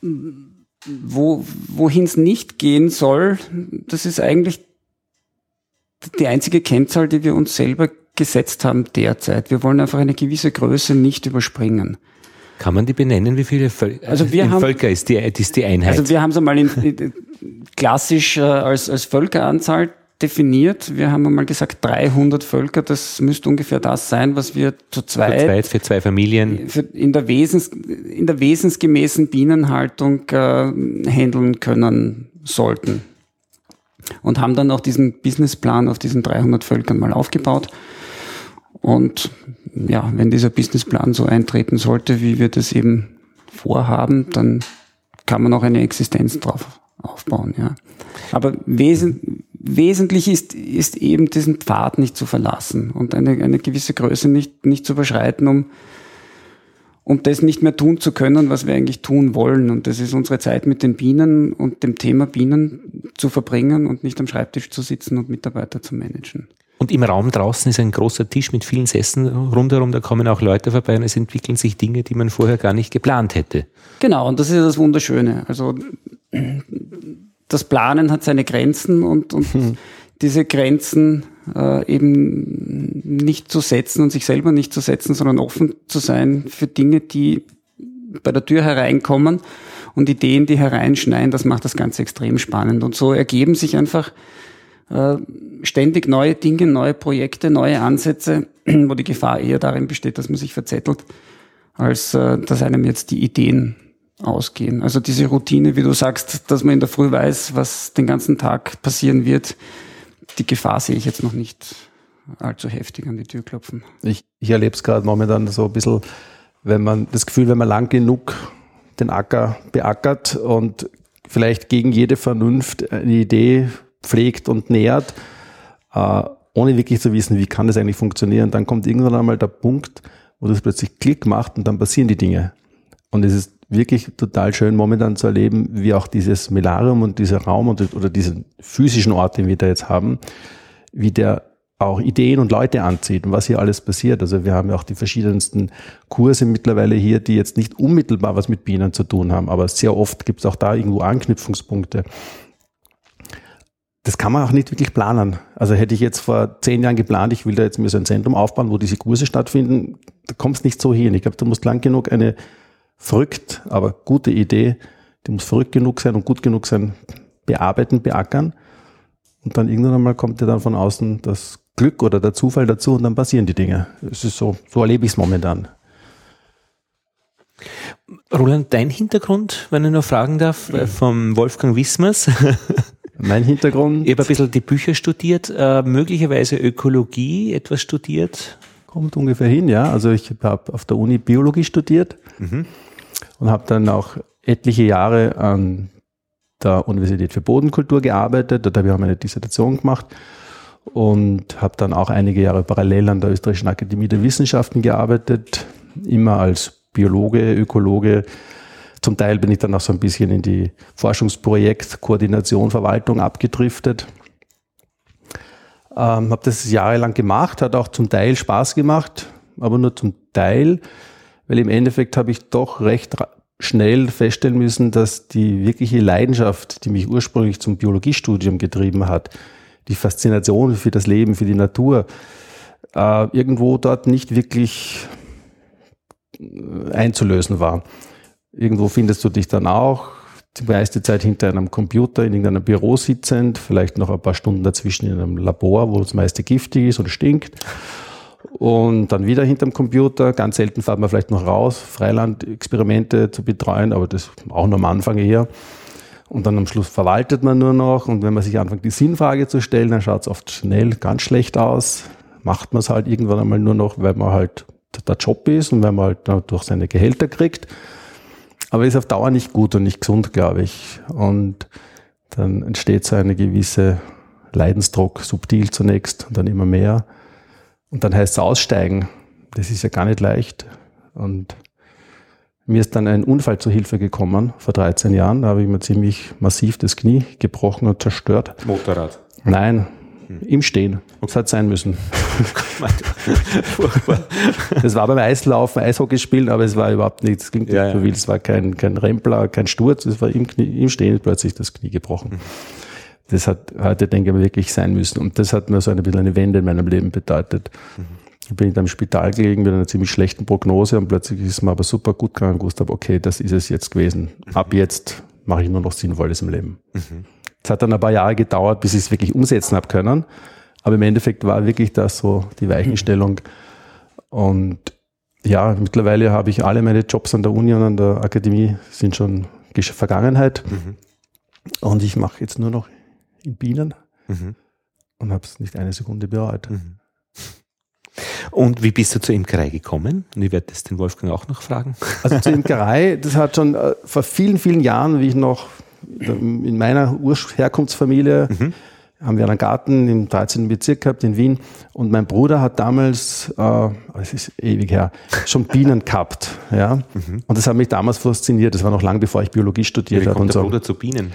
Wo, wohin es nicht gehen soll, das ist eigentlich die einzige Kennzahl, die wir uns selber gesetzt haben derzeit. Wir wollen einfach eine gewisse Größe nicht überspringen. Kann man die benennen, wie viele Völker? Also wir haben, Völker ist die, ist die Einheit? Also wir haben es einmal in, klassisch äh, als, als Völkeranzahl definiert. Wir haben einmal gesagt 300 Völker. Das müsste ungefähr das sein, was wir zu zweit, zu zweit für zwei Familien in der, Wesens, in der wesensgemäßen Bienenhaltung äh, handeln können sollten. Und haben dann auch diesen Businessplan auf diesen 300 Völkern mal aufgebaut. Und ja, wenn dieser Businessplan so eintreten sollte, wie wir das eben vorhaben, dann kann man auch eine Existenz drauf aufbauen. Ja. Aber wesen, wesentlich ist, ist eben diesen Pfad nicht zu verlassen und eine, eine gewisse Größe nicht, nicht zu überschreiten, um, um das nicht mehr tun zu können, was wir eigentlich tun wollen. Und das ist unsere Zeit mit den Bienen und dem Thema Bienen zu verbringen und nicht am Schreibtisch zu sitzen und Mitarbeiter zu managen. Und im Raum draußen ist ein großer Tisch mit vielen Sässen rundherum, da kommen auch Leute vorbei und es entwickeln sich Dinge, die man vorher gar nicht geplant hätte. Genau, und das ist das Wunderschöne. Also das Planen hat seine Grenzen und, und hm. diese Grenzen äh, eben nicht zu setzen und sich selber nicht zu setzen, sondern offen zu sein für Dinge, die bei der Tür hereinkommen und Ideen, die hereinschneien, das macht das Ganze extrem spannend. Und so ergeben sich einfach ständig neue Dinge, neue Projekte, neue Ansätze, wo die Gefahr eher darin besteht, dass man sich verzettelt, als äh, dass einem jetzt die Ideen ausgehen. Also diese Routine, wie du sagst, dass man in der Früh weiß, was den ganzen Tag passieren wird, die Gefahr sehe ich jetzt noch nicht allzu heftig an die Tür klopfen. Ich, ich erlebe es gerade momentan so ein bisschen, wenn man das Gefühl, wenn man lang genug den Acker beackert und vielleicht gegen jede Vernunft eine Idee pflegt und nährt, äh, ohne wirklich zu wissen, wie kann das eigentlich funktionieren. Dann kommt irgendwann einmal der Punkt, wo das plötzlich Klick macht und dann passieren die Dinge. Und es ist wirklich total schön momentan zu erleben, wie auch dieses Melarium und dieser Raum und, oder diesen physischen Ort, den wir da jetzt haben, wie der auch Ideen und Leute anzieht und was hier alles passiert. Also wir haben ja auch die verschiedensten Kurse mittlerweile hier, die jetzt nicht unmittelbar was mit Bienen zu tun haben, aber sehr oft gibt es auch da irgendwo Anknüpfungspunkte. Das kann man auch nicht wirklich planen. Also hätte ich jetzt vor zehn Jahren geplant, ich will da jetzt mir so ein Zentrum aufbauen, wo diese Kurse stattfinden, da kommst nicht so hin. Ich glaube, du musst lang genug eine verrückt, aber gute Idee, die muss verrückt genug sein und gut genug sein, bearbeiten, beackern. Und dann irgendwann einmal kommt dir dann von außen das Glück oder der Zufall dazu und dann passieren die Dinge. Es ist so, so erlebe ich es momentan. Roland, dein Hintergrund, wenn ich noch fragen darf, vom Wolfgang Wismers. Mein Hintergrund? Ich habe ein bisschen die Bücher studiert, äh, möglicherweise Ökologie etwas studiert. Kommt ungefähr hin, ja. Also ich habe auf der Uni Biologie studiert mhm. und habe dann auch etliche Jahre an der Universität für Bodenkultur gearbeitet. Dort habe ich auch meine Dissertation gemacht und habe dann auch einige Jahre parallel an der Österreichischen Akademie der Wissenschaften gearbeitet, immer als Biologe, Ökologe. Zum Teil bin ich dann auch so ein bisschen in die Forschungsprojekt, Koordination, Verwaltung abgedriftet. Ähm, habe das jahrelang gemacht, hat auch zum Teil Spaß gemacht, aber nur zum Teil, weil im Endeffekt habe ich doch recht schnell feststellen müssen, dass die wirkliche Leidenschaft, die mich ursprünglich zum Biologiestudium getrieben hat, die Faszination für das Leben, für die Natur, äh, irgendwo dort nicht wirklich äh, einzulösen war. Irgendwo findest du dich dann auch die meiste Zeit hinter einem Computer in irgendeinem Büro sitzend, vielleicht noch ein paar Stunden dazwischen in einem Labor, wo das meiste giftig ist und stinkt. Und dann wieder hinterm Computer. Ganz selten fährt man vielleicht noch raus, Freilandexperimente zu betreuen, aber das auch nur am Anfang eher. Und dann am Schluss verwaltet man nur noch. Und wenn man sich anfängt, die Sinnfrage zu stellen, dann schaut es oft schnell ganz schlecht aus. Macht man es halt irgendwann einmal nur noch, weil man halt der Job ist und weil man halt durch seine Gehälter kriegt. Aber ist auf Dauer nicht gut und nicht gesund, glaube ich. Und dann entsteht so eine gewisse Leidensdruck, subtil zunächst und dann immer mehr. Und dann heißt es aussteigen. Das ist ja gar nicht leicht. Und mir ist dann ein Unfall zu Hilfe gekommen vor 13 Jahren. Da habe ich mir ziemlich massiv das Knie gebrochen und zerstört. Motorrad? Nein, hm. im Stehen. Das hat sein müssen. Das war beim Eislaufen, Eishockey spielen, aber es war überhaupt nichts. Es ging nicht ja, so wild. Es war kein, kein Rempler, kein Sturz. Es war im, Knie, im Stehen plötzlich das Knie gebrochen. Das hat heute, denke ich, wirklich sein müssen. Und das hat mir so ein bisschen eine Wende in meinem Leben bedeutet. Mhm. bin ich dann im Spital gelegen mit einer ziemlich schlechten Prognose und plötzlich ist es mir aber super gut gegangen und gewusst habe, okay, das ist es jetzt gewesen. Mhm. Ab jetzt mache ich nur noch Sinnvolles im Leben. Mhm. Es hat dann ein paar Jahre gedauert, bis ich es wirklich umsetzen habe können. Aber im Endeffekt war wirklich das so die Weichenstellung. Und ja, mittlerweile habe ich alle meine Jobs an der Uni und an der Akademie sind schon Vergangenheit. Mhm. Und ich mache jetzt nur noch in Bienen mhm. und habe es nicht eine Sekunde bereut. Mhm. Und wie bist du zur Imkerei gekommen? Und ich werde das den Wolfgang auch noch fragen. Also zur Imkerei, das hat schon äh, vor vielen, vielen Jahren, wie ich noch in meiner Urherkunftsfamilie mhm. Haben wir einen Garten im 13. Bezirk gehabt in Wien und mein Bruder hat damals, äh, es ist ewig her, schon Bienen gehabt. Ja? Mhm. Und das hat mich damals fasziniert. Das war noch lange bevor ich Biologie studiert habe. Und der so. Bruder zu Bienen?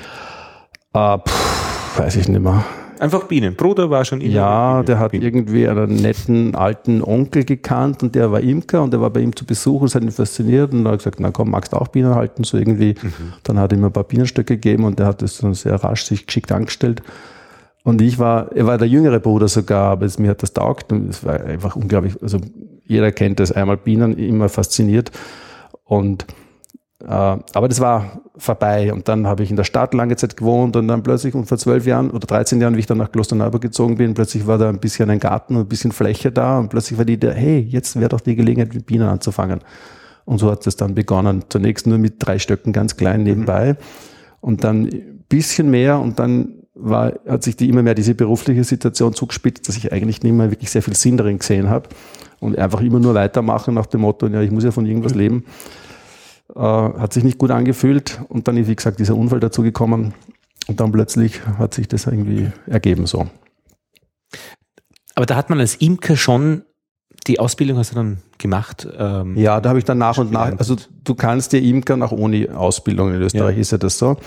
Äh, pff, Weiß ich nicht mehr. Einfach Bienen. Bruder war schon immer. Ja, der hat Bienen. irgendwie einen netten alten Onkel gekannt und der war Imker und der war bei ihm zu Besuch und es hat ihn fasziniert und er hat gesagt, na komm, magst du auch Bienen halten? So irgendwie. Mhm. Dann hat er ihm ein paar Bienenstöcke gegeben und der hat das dann sehr rasch sich geschickt angestellt. Und ich war, er war der jüngere Bruder sogar, aber es, mir hat das taugt und es war einfach unglaublich. Also jeder kennt das, einmal Bienen, immer fasziniert. Und äh, aber das war vorbei und dann habe ich in der Stadt lange Zeit gewohnt und dann plötzlich und vor zwölf Jahren oder 13 Jahren, wie ich dann nach Klosterneuburg gezogen bin, plötzlich war da ein bisschen ein Garten und ein bisschen Fläche da und plötzlich war die Idee, hey, jetzt wäre doch die Gelegenheit, mit Bienen anzufangen. Und so hat es dann begonnen. Zunächst nur mit drei Stöcken ganz klein nebenbei mhm. und dann ein bisschen mehr und dann war, hat sich die immer mehr diese berufliche Situation zugespitzt, dass ich eigentlich nicht mehr wirklich sehr viel Sinn darin gesehen habe und einfach immer nur weitermachen nach dem Motto, ja, ich muss ja von irgendwas leben. Äh, hat sich nicht gut angefühlt und dann ist, wie gesagt, dieser Unfall dazu gekommen und dann plötzlich hat sich das irgendwie ergeben so. Aber da hat man als Imker schon die Ausbildung hast du dann gemacht? Ähm, ja, da habe ich dann nach und nach, also du kannst dir Imker auch ohne Ausbildung in Österreich ja. ist ja das so.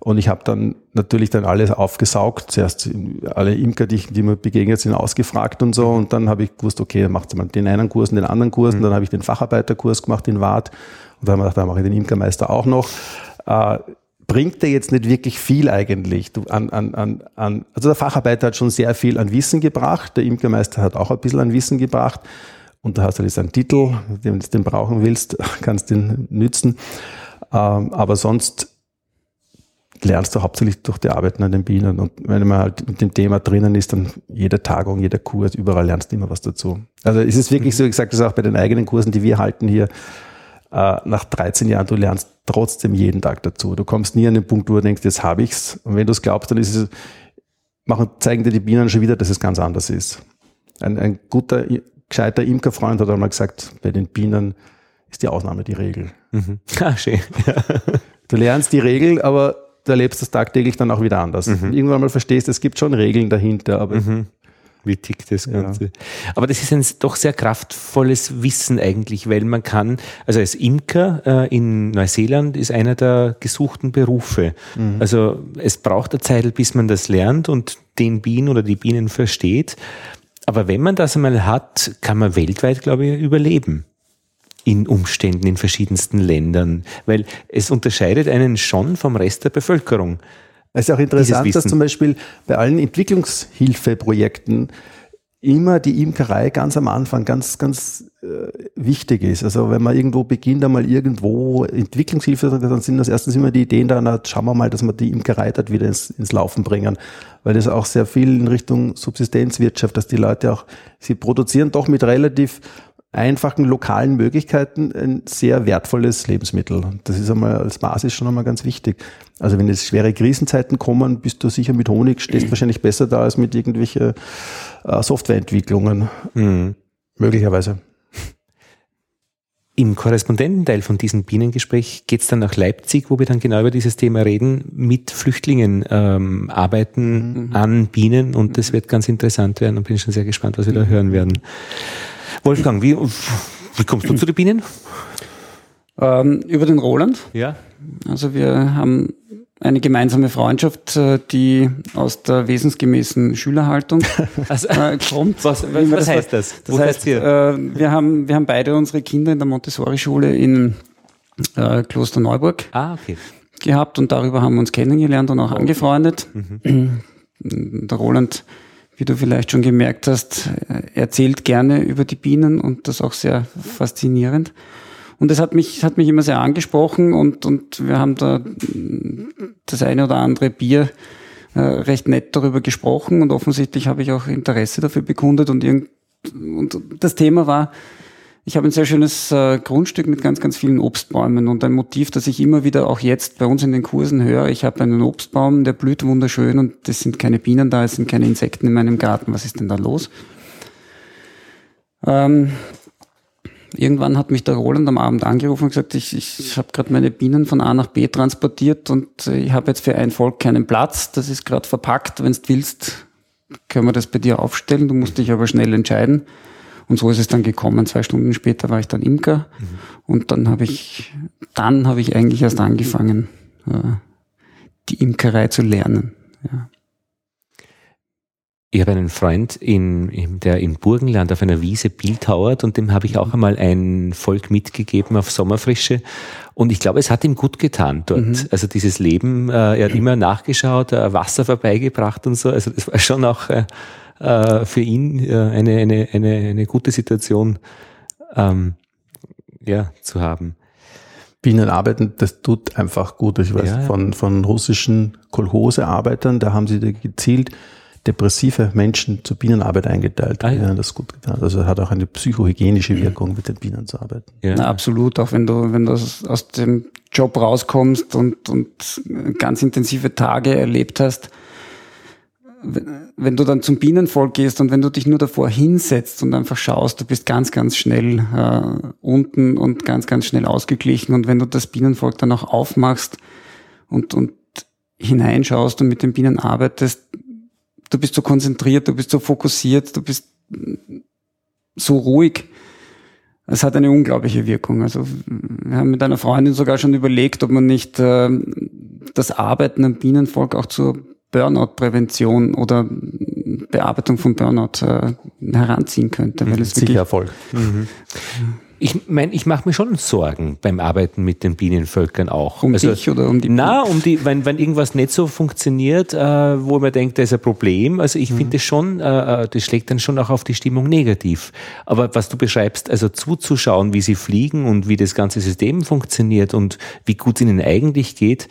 Und ich habe dann natürlich dann alles aufgesaugt. Zuerst alle Imker, die, die mir begegnet sind, ausgefragt und so. Und dann habe ich gewusst, okay, dann macht man den einen Kurs und den anderen Kurs. Mhm. Und dann habe ich den Facharbeiterkurs gemacht in Wart. Und dann habe ich gedacht, da mache ich den Imkermeister auch noch. Äh, bringt dir jetzt nicht wirklich viel eigentlich. Du, an, an, an, an, also der Facharbeiter hat schon sehr viel an Wissen gebracht, der Imkermeister hat auch ein bisschen an Wissen gebracht und da hast du jetzt einen Titel, wenn du den brauchen willst, kannst den nützen. Ähm, aber sonst lernst du hauptsächlich durch die Arbeiten an den Bienen und wenn man halt mit dem Thema drinnen ist, dann jede Tagung, jeder Kurs, überall lernst du immer was dazu. Also es ist wirklich so, ich sage das auch bei den eigenen Kursen, die wir halten hier, äh, nach 13 Jahren, du lernst trotzdem jeden Tag dazu. Du kommst nie an den Punkt, wo du denkst, jetzt habe ich's. Und wenn du es glaubst, dann ist es, machen, zeigen dir die Bienen schon wieder, dass es ganz anders ist. Ein, ein guter, gescheiter Imkerfreund hat einmal gesagt, bei den Bienen ist die Ausnahme die Regel. Mhm. Ah, schön. Du lernst die Regel, aber du erlebst das tagtäglich dann auch wieder anders. Mhm. Irgendwann mal verstehst, es gibt schon Regeln dahinter, aber mhm. Wie tickt das Ganze? Ja. Aber das ist ein doch sehr kraftvolles Wissen eigentlich, weil man kann, also als Imker äh, in Neuseeland ist einer der gesuchten Berufe. Mhm. Also es braucht eine Zeit, bis man das lernt und den Bienen oder die Bienen versteht. Aber wenn man das einmal hat, kann man weltweit, glaube ich, überleben in Umständen in verschiedensten Ländern, weil es unterscheidet einen schon vom Rest der Bevölkerung. Es ist auch interessant, dass zum Beispiel bei allen Entwicklungshilfeprojekten immer die Imkerei ganz am Anfang ganz, ganz äh, wichtig ist. Also wenn man irgendwo beginnt, einmal irgendwo Entwicklungshilfe, dann sind das erstens immer die Ideen da, na, schauen wir mal, dass wir die Imkerei dort wieder ins, ins Laufen bringen. Weil das auch sehr viel in Richtung Subsistenzwirtschaft, dass die Leute auch, sie produzieren doch mit relativ einfachen lokalen Möglichkeiten ein sehr wertvolles Lebensmittel. Das ist einmal als Basis schon einmal ganz wichtig. Also wenn jetzt schwere Krisenzeiten kommen, bist du sicher mit Honig, stehst wahrscheinlich besser da als mit irgendwelchen äh, Softwareentwicklungen. Mhm. Möglicherweise. Im Korrespondententeil von diesem Bienengespräch geht es dann nach Leipzig, wo wir dann genau über dieses Thema reden, mit Flüchtlingen ähm, arbeiten mhm. an Bienen und das wird ganz interessant werden und bin schon sehr gespannt, was wir da hören werden. Wolfgang, wie, wie kommst du zu den Bienen? Ähm, über den Roland. Ja. Also wir haben eine gemeinsame Freundschaft, äh, die aus der wesensgemäßen Schülerhaltung also, äh, kommt. Was, was, was heißt das? Das Wo heißt, äh, wir, haben, wir haben beide unsere Kinder in der Montessori-Schule in äh, Klosterneuburg ah, okay. gehabt und darüber haben wir uns kennengelernt und auch oh. angefreundet. Mhm. Der Roland wie du vielleicht schon gemerkt hast, erzählt gerne über die Bienen und das auch sehr faszinierend. Und das hat mich, hat mich immer sehr angesprochen und, und wir haben da das eine oder andere Bier äh, recht nett darüber gesprochen und offensichtlich habe ich auch Interesse dafür bekundet und, irgend, und das Thema war, ich habe ein sehr schönes äh, Grundstück mit ganz, ganz vielen Obstbäumen und ein Motiv, das ich immer wieder auch jetzt bei uns in den Kursen höre. Ich habe einen Obstbaum, der blüht wunderschön und es sind keine Bienen da, es sind keine Insekten in meinem Garten. Was ist denn da los? Ähm, irgendwann hat mich der Roland am Abend angerufen und gesagt, ich, ich habe gerade meine Bienen von A nach B transportiert und äh, ich habe jetzt für ein Volk keinen Platz. Das ist gerade verpackt. Wenn du willst, können wir das bei dir aufstellen. Du musst dich aber schnell entscheiden. Und so ist es dann gekommen. Zwei Stunden später war ich dann Imker mhm. und dann habe ich, dann habe ich eigentlich erst angefangen, äh, die Imkerei zu lernen. Ja. Ich habe einen Freund, in, der in Burgenland auf einer Wiese bildhauert und dem habe ich auch einmal ein Volk mitgegeben auf Sommerfrische. Und ich glaube, es hat ihm gut getan dort. Mhm. Also dieses Leben, äh, er hat immer nachgeschaut, äh, Wasser vorbeigebracht und so. Also das war schon auch äh, äh, für ihn äh, eine, eine, eine, eine gute Situation ähm, ja, zu haben. Bienen arbeiten, das tut einfach gut. Ich weiß ja, von, von russischen Kolchosearbeitern, da haben sie gezielt depressive Menschen zur Bienenarbeit eingeteilt. Ah, ja. ja. das gut getan. Also hat auch eine psychohygienische Wirkung, mit den Bienen zu arbeiten. Ja. Na, absolut. Auch wenn du, wenn du aus dem Job rauskommst und, und ganz intensive Tage erlebt hast, wenn du dann zum Bienenvolk gehst und wenn du dich nur davor hinsetzt und einfach schaust, du bist ganz, ganz schnell äh, unten und ganz, ganz schnell ausgeglichen. Und wenn du das Bienenvolk dann auch aufmachst und, und hineinschaust und mit den Bienen arbeitest, du bist so konzentriert, du bist so fokussiert, du bist so ruhig. Es hat eine unglaubliche Wirkung. Also wir haben mit einer Freundin sogar schon überlegt, ob man nicht äh, das Arbeiten am Bienenvolk auch zur Burnout-Prävention oder Bearbeitung von Burnout äh, heranziehen könnte. Weil es Sicher Erfolg. Mhm. Ich meine, ich mache mir schon Sorgen beim Arbeiten mit den Bienenvölkern auch. Um also, dich oder um die Na, um die, wenn, wenn irgendwas nicht so funktioniert, äh, wo man denkt, da ist ein Problem. Also ich mhm. finde schon, äh, äh, das schlägt dann schon auch auf die Stimmung negativ. Aber was du beschreibst, also zuzuschauen, wie sie fliegen und wie das ganze System funktioniert und wie gut es ihnen eigentlich geht,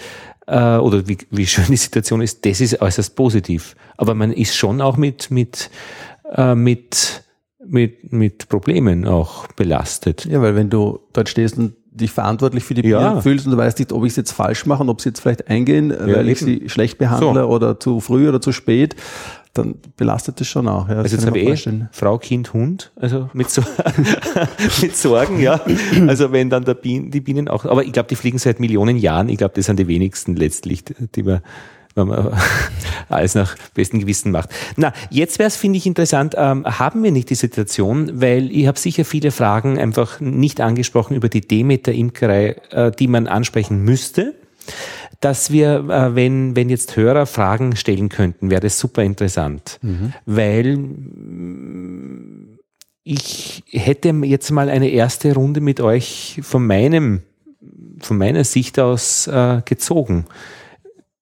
äh, oder wie, wie schön die Situation ist, das ist äußerst positiv. Aber man ist schon auch mit, mit, äh, mit mit, mit Problemen auch belastet. Ja, weil wenn du dort stehst und dich verantwortlich für die Bienen ja. fühlst und du weißt nicht, ob ich es jetzt falsch mache und ob sie jetzt vielleicht eingehen, ja, weil ich sie schlecht behandle so. oder zu früh oder zu spät, dann belastet das schon auch. Ja, also jetzt habe ich eh Frau, Kind, Hund, also mit, so mit Sorgen, ja. Also wenn dann der Bien, die Bienen auch, aber ich glaube, die fliegen seit Millionen Jahren. Ich glaube, das sind die wenigsten letztlich, die man wenn man alles nach bestem Gewissen macht. Na, jetzt wäre es, finde ich, interessant, ähm, haben wir nicht die Situation, weil ich habe sicher viele Fragen einfach nicht angesprochen über die Demeter-Imkerei, äh, die man ansprechen müsste dass wir, äh, wenn, wenn jetzt Hörer Fragen stellen könnten, wäre das super interessant, mhm. weil ich hätte jetzt mal eine erste Runde mit euch von meinem, von meiner Sicht aus äh, gezogen.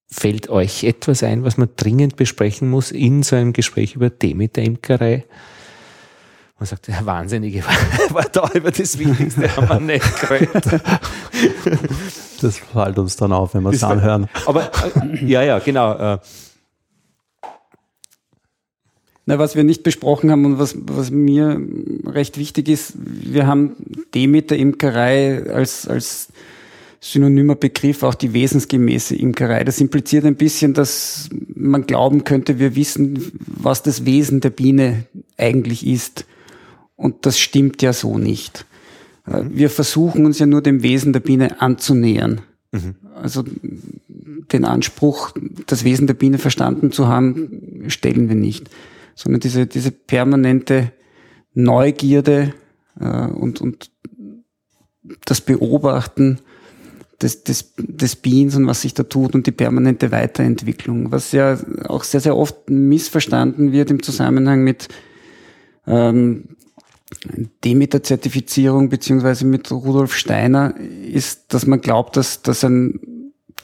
Fällt euch etwas ein, was man dringend besprechen muss in so einem Gespräch über Demeter-Imkerei? Man sagt, der Wahnsinnige war da über das Wichtigste, haben wir nicht geredet. Das fällt uns dann auf, wenn wir es anhören. Aber äh, ja, ja, genau. Äh. Na, was wir nicht besprochen haben und was, was mir recht wichtig ist, wir haben Demeter-Imkerei als, als synonymer Begriff, auch die wesensgemäße Imkerei. Das impliziert ein bisschen, dass man glauben könnte, wir wissen, was das Wesen der Biene eigentlich ist. Und das stimmt ja so nicht. Mhm. Wir versuchen uns ja nur dem Wesen der Biene anzunähern. Mhm. Also den Anspruch, das Wesen der Biene verstanden zu haben, stellen wir nicht. Sondern diese, diese permanente Neugierde äh, und, und das Beobachten des, des, des Beans und was sich da tut und die permanente Weiterentwicklung, was ja auch sehr, sehr oft missverstanden wird im Zusammenhang mit ähm, Demeter-Zertifizierung beziehungsweise mit Rudolf Steiner, ist, dass man glaubt, dass, dass ein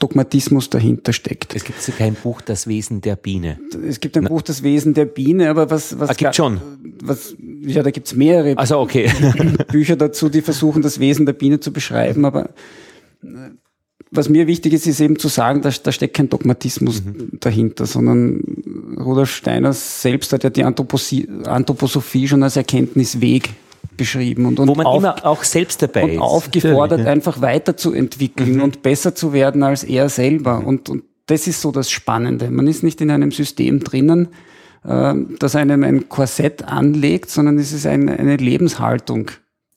Dogmatismus dahinter steckt. Es gibt kein Buch Das Wesen der Biene. Es gibt ein Na. Buch Das Wesen der Biene, aber was was ah, gibt schon. Was ja, da gibt's mehrere also okay. Bücher dazu, die versuchen das Wesen der Biene zu beschreiben, aber was mir wichtig ist, ist eben zu sagen, da, da steckt kein Dogmatismus mhm. dahinter, sondern Rudolf Steiner selbst hat ja die Anthroposophie schon als Erkenntnisweg beschrieben und, und wo man auf, immer auch selbst dabei und ist. aufgefordert, ja. einfach weiterzuentwickeln mhm. und besser zu werden als er selber. Und, und das ist so das Spannende. Man ist nicht in einem System drinnen, äh, das einem ein Korsett anlegt, sondern es ist ein, eine Lebenshaltung,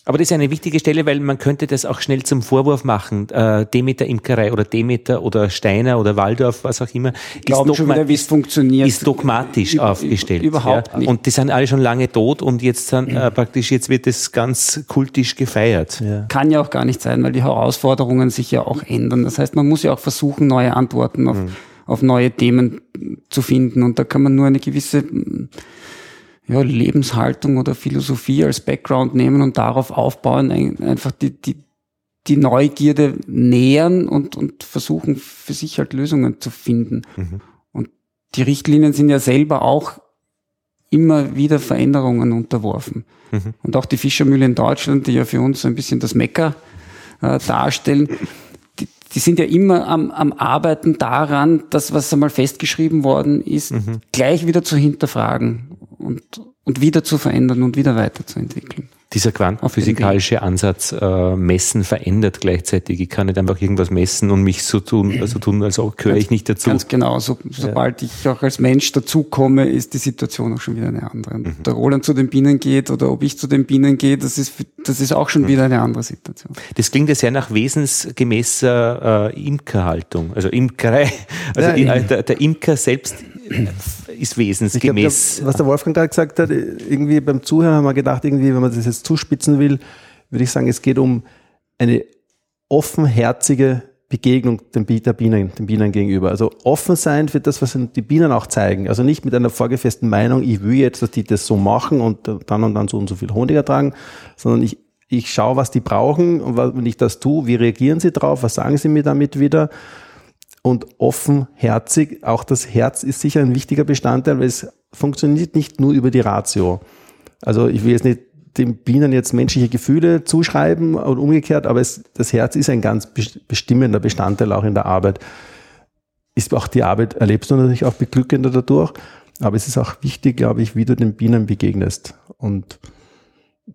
aber das ist eine wichtige Stelle, weil man könnte das auch schnell zum Vorwurf machen. Äh, Demeter Imkerei oder Demeter oder Steiner oder Waldorf, was auch immer, Glauben ist, dogma wieder, funktioniert. ist dogmatisch Über, aufgestellt. Überhaupt ja. nicht. Und die sind alle schon lange tot und jetzt sind, äh, praktisch jetzt wird es ganz kultisch gefeiert. Ja. Kann ja auch gar nicht sein, weil die Herausforderungen sich ja auch ändern. Das heißt, man muss ja auch versuchen, neue Antworten auf, mhm. auf neue Themen zu finden. Und da kann man nur eine gewisse ja, Lebenshaltung oder Philosophie als Background nehmen und darauf aufbauen, einfach die, die, die Neugierde nähern und, und versuchen für sich halt Lösungen zu finden. Mhm. Und die Richtlinien sind ja selber auch immer wieder Veränderungen unterworfen. Mhm. Und auch die Fischermühle in Deutschland, die ja für uns ein bisschen das Mecker äh, darstellen, die, die sind ja immer am, am Arbeiten daran, das, was einmal festgeschrieben worden ist, mhm. gleich wieder zu hinterfragen und, und wieder zu verändern und wieder weiterzuentwickeln. Dieser quantenphysikalische Ansatz, äh, messen verändert gleichzeitig. Ich kann nicht einfach irgendwas messen und mich so tun, also tun, als gehöre ich nicht dazu. Ganz genau. So, sobald ja. ich auch als Mensch dazukomme, ist die Situation auch schon wieder eine andere. Mhm. Ob der Roland zu den Bienen geht oder ob ich zu den Bienen gehe, das ist, das ist auch schon mhm. wieder eine andere Situation. Das klingt ja sehr nach wesensgemäßer äh, Imkerhaltung, also Imkerei. Also ja, die, der, der Imker selbst ist wesensgemäß. Glaub, was der Wolfgang gerade gesagt hat, irgendwie beim Zuhören haben wir gedacht, irgendwie, wenn man das jetzt zuspitzen will, würde ich sagen, es geht um eine offenherzige Begegnung der Bienen, den Bienen gegenüber. Also offen sein für das, was die Bienen auch zeigen. Also nicht mit einer vorgefesten Meinung, ich will jetzt, dass die das so machen und dann und dann so und so viel Honig ertragen, sondern ich, ich schaue, was die brauchen und wenn ich das tue, wie reagieren sie drauf, was sagen sie mir damit wieder und offenherzig. Auch das Herz ist sicher ein wichtiger Bestandteil, weil es funktioniert nicht nur über die Ratio. Also ich will jetzt nicht den Bienen jetzt menschliche Gefühle zuschreiben und umgekehrt, aber es, das Herz ist ein ganz bestimmender Bestandteil auch in der Arbeit. Ist auch die Arbeit, erlebst du natürlich auch beglückender dadurch, aber es ist auch wichtig, glaube ich, wie du den Bienen begegnest. Und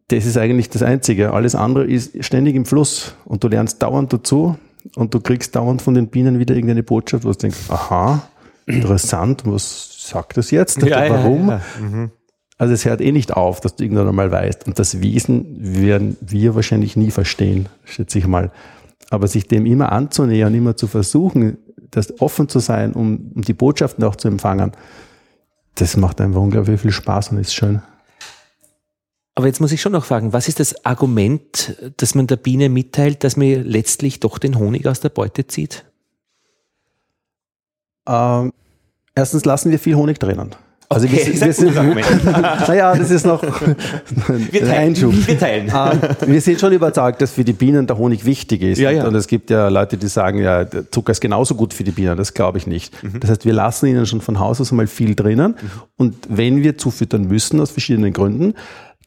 das ist eigentlich das Einzige. Alles andere ist ständig im Fluss und du lernst dauernd dazu und du kriegst dauernd von den Bienen wieder irgendeine Botschaft, wo du denkst, aha, interessant, was sagt das jetzt? Ja, Warum? Ja, ja. Mhm. Also es hört eh nicht auf, dass du irgendwann einmal weißt. Und das Wesen werden wir wahrscheinlich nie verstehen, schätze ich mal. Aber sich dem immer anzunähern, immer zu versuchen, das offen zu sein, um, um die Botschaften auch zu empfangen, das macht einfach unglaublich viel Spaß und ist schön. Aber jetzt muss ich schon noch fragen, was ist das Argument, das man der Biene mitteilt, dass man letztlich doch den Honig aus der Beute zieht? Ähm, erstens lassen wir viel Honig drinnen. Also okay, wir, wir sind, naja, das ist noch wir teilen, Einschub. Wir, teilen. Ähm, wir sind schon überzeugt, dass für die Bienen der Honig wichtig ist. Ja, ja. Und es gibt ja Leute, die sagen, ja, der Zucker ist genauso gut für die Bienen. Das glaube ich nicht. Mhm. Das heißt, wir lassen ihnen schon von Haus aus mal viel drinnen. Mhm. Und wenn wir zufüttern müssen, aus verschiedenen Gründen,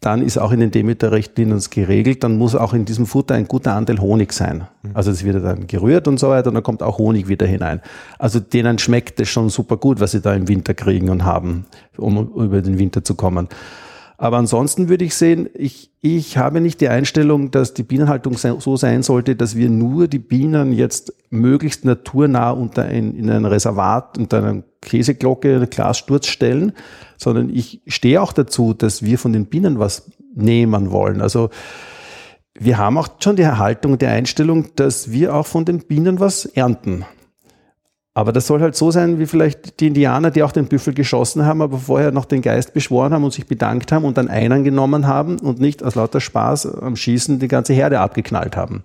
dann ist auch in den Demeter-Richtlinien geregelt, dann muss auch in diesem Futter ein guter Anteil Honig sein. Mhm. Also es wird dann gerührt und so weiter und dann kommt auch Honig wieder hinein. Also denen schmeckt es schon super gut, was sie da im Winter kriegen und haben, um über den Winter zu kommen. Aber ansonsten würde ich sehen, ich, ich habe nicht die Einstellung, dass die Bienenhaltung so sein sollte, dass wir nur die Bienen jetzt möglichst naturnah unter ein, in ein Reservat, unter einer Käseglocke, eine Glassturz stellen, sondern ich stehe auch dazu, dass wir von den Bienen was nehmen wollen. Also wir haben auch schon die Haltung, die Einstellung, dass wir auch von den Bienen was ernten. Aber das soll halt so sein, wie vielleicht die Indianer, die auch den Büffel geschossen haben, aber vorher noch den Geist beschworen haben und sich bedankt haben und dann einen genommen haben und nicht aus lauter Spaß am Schießen die ganze Herde abgeknallt haben.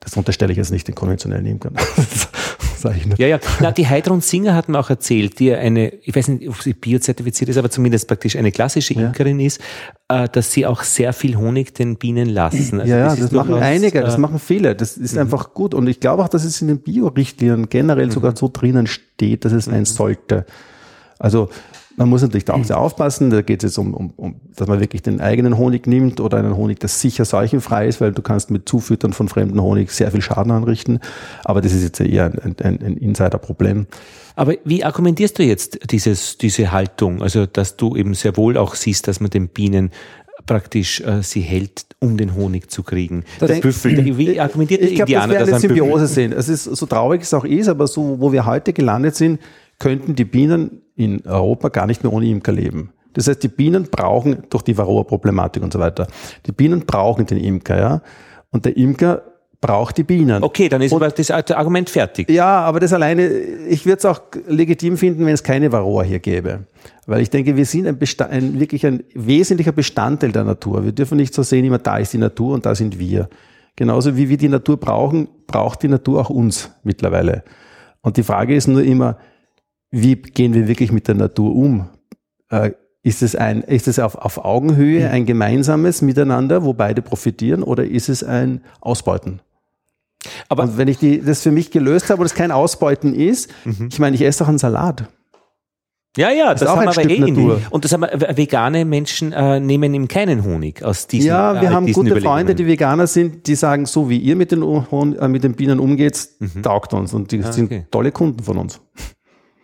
Das unterstelle ich jetzt nicht den konventionellen Imkern. sage ich nicht. Ja, ja. Na, die Heidrun Singer hat mir auch erzählt, die eine, ich weiß nicht, ob sie biozertifiziert ist, aber zumindest praktisch eine klassische Imkerin ja. ist, äh, dass sie auch sehr viel Honig den Bienen lassen. Also ja, ja, das, das machen einige, das äh, machen viele. Das ist mhm. einfach gut. Und ich glaube auch, dass es in den Bio-Richtlinien generell mhm. sogar so drinnen steht, dass es sein mhm. sollte. Also man muss natürlich da auch sehr aufpassen. Da geht es jetzt um, um, um, dass man wirklich den eigenen Honig nimmt oder einen Honig, der sicher seuchenfrei ist, weil du kannst mit Zufüttern von fremden Honig sehr viel Schaden anrichten. Aber das ist jetzt eher ein, ein, ein Insider-Problem. Aber wie argumentierst du jetzt dieses, diese Haltung? Also, dass du eben sehr wohl auch siehst, dass man den Bienen praktisch äh, sie hält, um den Honig zu kriegen. Das der Büffel, wie argumentiert der ich glaub, Indianer, das dass eine Symbiose sehen. Es ist so traurig es auch ist, aber so, wo wir heute gelandet sind, könnten die Bienen in Europa gar nicht mehr ohne Imker leben. Das heißt, die Bienen brauchen durch die Varroa-Problematik und so weiter. Die Bienen brauchen den Imker, ja. Und der Imker braucht die Bienen. Okay, dann ist und, das Argument fertig. Ja, aber das alleine, ich würde es auch legitim finden, wenn es keine Varroa hier gäbe. Weil ich denke, wir sind ein, ein wirklich ein wesentlicher Bestandteil der Natur. Wir dürfen nicht so sehen, immer da ist die Natur und da sind wir. Genauso wie wir die Natur brauchen, braucht die Natur auch uns mittlerweile. Und die Frage ist nur immer, wie gehen wir wirklich mit der Natur um? Äh, ist es ein, ist es auf, auf Augenhöhe ein gemeinsames Miteinander, wo beide profitieren, oder ist es ein Ausbeuten? Aber und wenn ich die, das für mich gelöst habe und es kein Ausbeuten ist, mhm. ich meine, ich esse auch einen Salat. Ja, ja, das, das haben wir eh Natur. Und das haben wir, vegane Menschen äh, nehmen ihm keinen Honig aus diesen Ja, wir äh, haben gute Freunde, die Veganer sind, die sagen, so wie ihr mit den, äh, mit den Bienen umgeht, mhm. taugt uns. Und die ah, sind okay. tolle Kunden von uns.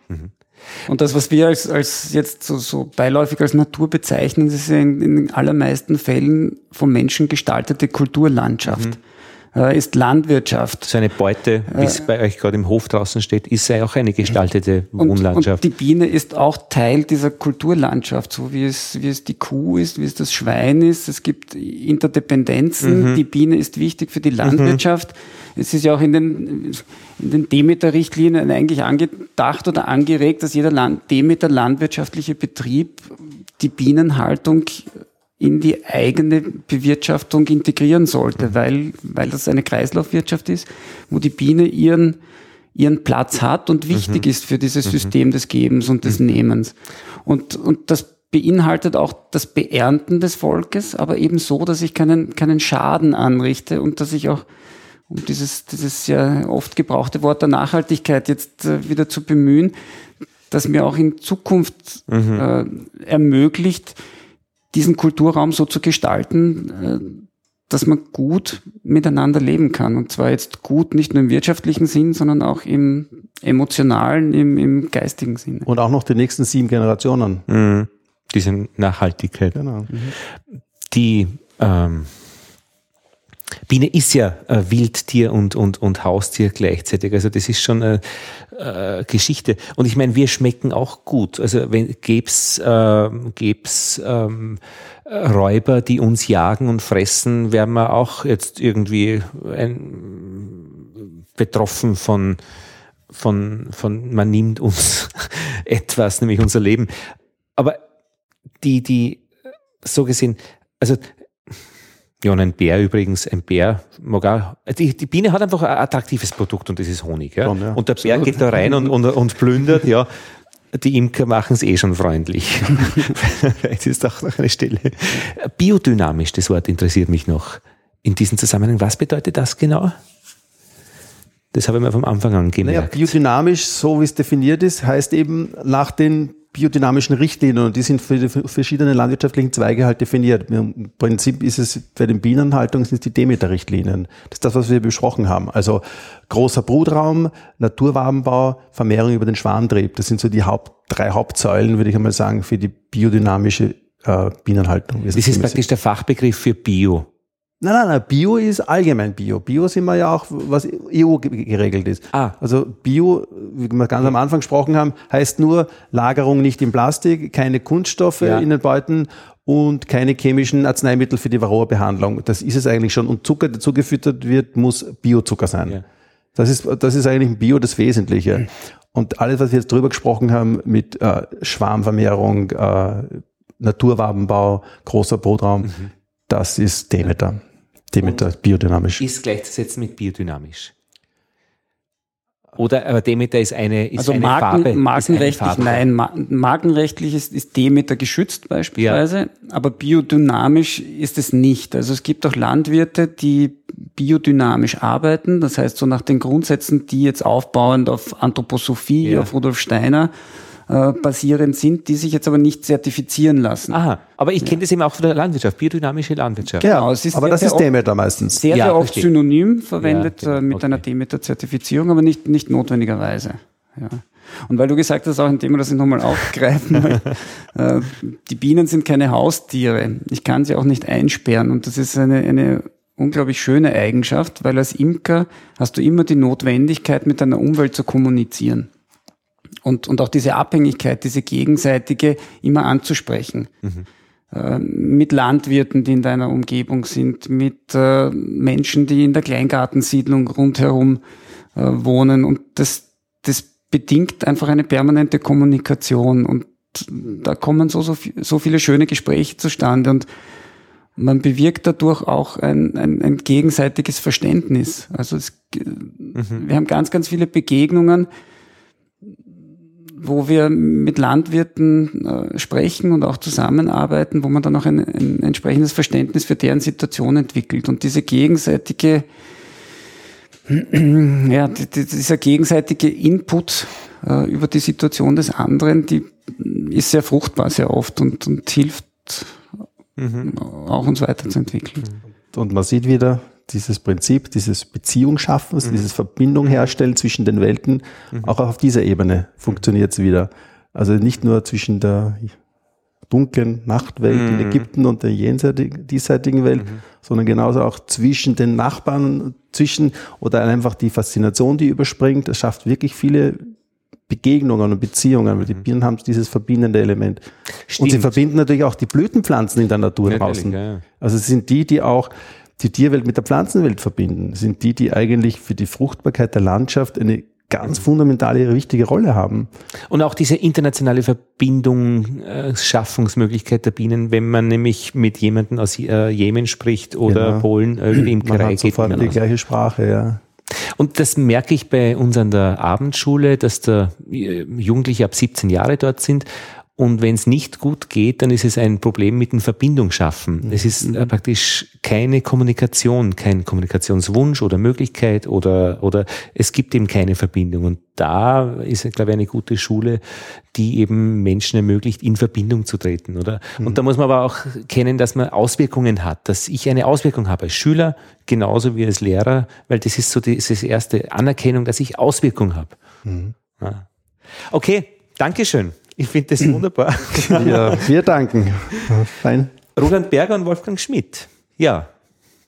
Mhm. Und das, was wir als, als jetzt so, so beiläufig als Natur bezeichnen, ist in, in allermeisten Fällen vom Menschen gestaltete Kulturlandschaft. Mhm äh, ist Landwirtschaft. So eine Beute, wie es äh, bei euch gerade im Hof draußen steht, ist ja auch eine gestaltete Wohnlandschaft. Und, und, die Biene ist auch Teil dieser Kulturlandschaft, so wie es, wie es die Kuh ist, wie es das Schwein ist. Es gibt Interdependenzen. Mhm. Die Biene ist wichtig für die Landwirtschaft. Mhm. Es ist ja auch in den, in den Demeter-Richtlinien eigentlich angedacht oder angeregt, dass jeder Land, Demeter landwirtschaftliche Betrieb die Bienenhaltung in die eigene Bewirtschaftung integrieren sollte, weil, weil das eine Kreislaufwirtschaft ist, wo die Biene ihren, ihren Platz hat und wichtig mhm. ist für dieses mhm. System des Gebens und des mhm. Nehmens. Und, und das beinhaltet auch das Beernten des Volkes, aber eben so, dass ich keinen, keinen Schaden anrichte und dass ich auch, um dieses, dieses ja oft gebrauchte Wort der Nachhaltigkeit jetzt äh, wieder zu bemühen, dass mir auch in Zukunft mhm. äh, ermöglicht, diesen Kulturraum so zu gestalten, äh, dass man gut miteinander leben kann. Und zwar jetzt gut nicht nur im wirtschaftlichen Sinn, sondern auch im emotionalen, im, im geistigen Sinn. Und auch noch die nächsten sieben Generationen. Mhm. Diese Nachhaltigkeit. Genau. Mhm. Die ähm, Biene ist ja äh, Wildtier und, und, und Haustier gleichzeitig. Also das ist schon eine äh, Geschichte. Und ich meine, wir schmecken auch gut. Also wenn gäb's, äh, gäb's ähm, Räuber, die uns jagen und fressen, wären wir auch jetzt irgendwie ein, betroffen von, von, von, man nimmt uns etwas, nämlich unser Leben. Aber die, die, so gesehen, also ja, und ein Bär übrigens, ein Bär mag auch, die, die Biene hat einfach ein attraktives Produkt und das ist Honig. Ja? Schon, ja. Und der Bär Absolut. geht da rein und, und, und plündert, ja. Die Imker machen es eh schon freundlich. Vielleicht ist doch noch eine Stelle. Biodynamisch, das Wort interessiert mich noch. In diesem Zusammenhang, was bedeutet das genau? Das habe ich mir vom Anfang an gemerkt. Naja, biodynamisch, so wie es definiert ist, heißt eben nach den biodynamischen Richtlinien und die sind für die verschiedenen landwirtschaftlichen Zweige halt definiert. Im Prinzip ist es bei den Bienenhaltungen sind es die Demeter-Richtlinien. Das ist das, was wir besprochen haben. Also großer Brutraum, Naturwabenbau, Vermehrung über den Schwantrieb. Das sind so die Haupt, drei Hauptsäulen, würde ich einmal sagen, für die biodynamische äh, Bienenhaltung. Das ist praktisch der Fachbegriff für Bio. Nein, nein, nein, Bio ist allgemein Bio. Bio sind wir ja auch, was EU geregelt ist. Ah. Also Bio, wie wir ganz am Anfang gesprochen haben, heißt nur Lagerung nicht in Plastik, keine Kunststoffe ja. in den Beuten und keine chemischen Arzneimittel für die Varroa-Behandlung. Das ist es eigentlich schon. Und Zucker, der zugefüttert wird, muss Biozucker sein. Ja. Das ist, das ist eigentlich ein Bio das Wesentliche. Und alles, was wir jetzt drüber gesprochen haben mit äh, Schwarmvermehrung, äh, Naturwabenbau, großer Brotraum, mhm. das ist Demeter. Demeter, biodynamisch. Ist gleichzusetzen mit biodynamisch. Oder aber Demeter ist eine, ist also eine Marken, Farbe. Markenrechtlich, eine Farbe. nein. Markenrechtlich ist, ist Demeter geschützt beispielsweise, ja. aber biodynamisch ist es nicht. Also es gibt auch Landwirte, die biodynamisch arbeiten, das heißt so nach den Grundsätzen, die jetzt aufbauend auf Anthroposophie, ja. auf Rudolf Steiner äh, basierend sind, die sich jetzt aber nicht zertifizieren lassen. Aha, aber ich kenne das eben auch von der Landwirtschaft, biodynamische Landwirtschaft. Genau, es ist aber das ist Demeter meistens. Sehr, ja, sehr oft verstehe. synonym verwendet ja, genau. mit okay. einer Demeter-Zertifizierung, aber nicht, nicht notwendigerweise. Ja. Und weil du gesagt hast, auch ein Thema, das ich nochmal aufgreifen will, äh, die Bienen sind keine Haustiere. Ich kann sie auch nicht einsperren und das ist eine, eine unglaublich schöne Eigenschaft, weil als Imker hast du immer die Notwendigkeit, mit deiner Umwelt zu kommunizieren und, und auch diese Abhängigkeit, diese gegenseitige immer anzusprechen. Mhm. Äh, mit Landwirten, die in deiner Umgebung sind, mit äh, Menschen, die in der Kleingartensiedlung rundherum äh, wohnen. Und das, das bedingt einfach eine permanente Kommunikation. Und da kommen so, so, so viele schöne Gespräche zustande. Und man bewirkt dadurch auch ein, ein, ein gegenseitiges Verständnis. Also es, mhm. wir haben ganz, ganz viele Begegnungen, wo wir mit Landwirten äh, sprechen und auch zusammenarbeiten, wo man dann auch ein, ein entsprechendes Verständnis für deren Situation entwickelt. Und diese gegenseitige, ja, dieser gegenseitige Input äh, über die Situation des anderen, die ist sehr fruchtbar sehr oft und, und hilft mhm. auch uns weiterzuentwickeln. Und man sieht wieder, dieses Prinzip dieses Beziehungsschaffens, mhm. dieses Verbindung herstellen zwischen den Welten, mhm. auch auf dieser Ebene funktioniert es wieder. Also nicht nur zwischen der dunklen Nachtwelt mhm. in Ägypten und der jenseitigen, diesseitigen Welt, mhm. sondern genauso auch zwischen den Nachbarn, zwischen oder einfach die Faszination, die überspringt. Es schafft wirklich viele Begegnungen und Beziehungen, weil die mhm. Bienen haben dieses verbindende Element. Stimmt. Und sie verbinden natürlich auch die Blütenpflanzen in der Natur draußen. Ja. Also es sind die, die auch die Tierwelt mit der Pflanzenwelt verbinden, sind die, die eigentlich für die Fruchtbarkeit der Landschaft eine ganz fundamentale, wichtige Rolle haben. Und auch diese internationale Verbindung, äh, Schaffungsmöglichkeit der Bienen, wenn man nämlich mit jemandem aus äh, Jemen spricht oder genau. Polen äh, Imkerei man hat sofort geht. die gleiche Sprache, ja. Und das merke ich bei uns an der Abendschule, dass da äh, Jugendliche ab 17 Jahre dort sind Und wenn es nicht gut geht, dann ist es ein Problem mit dem Verbindung schaffen. Mhm. Es ist äh, praktisch keine Kommunikation, kein Kommunikationswunsch oder Möglichkeit oder, oder es gibt eben keine Verbindung. Und da ist, glaube ich, eine gute Schule, die eben Menschen ermöglicht, in Verbindung zu treten, oder? Mhm. Und da muss man aber auch kennen, dass man Auswirkungen hat, dass ich eine Auswirkung habe als Schüler, genauso wie als Lehrer, weil das ist so die, das ist erste Anerkennung, dass ich Auswirkung habe. Mhm. Ja. Okay, Dankeschön. Ich finde das wunderbar. Ja, wir danken. Fein. Roland Berger und Wolfgang Schmidt. Ja.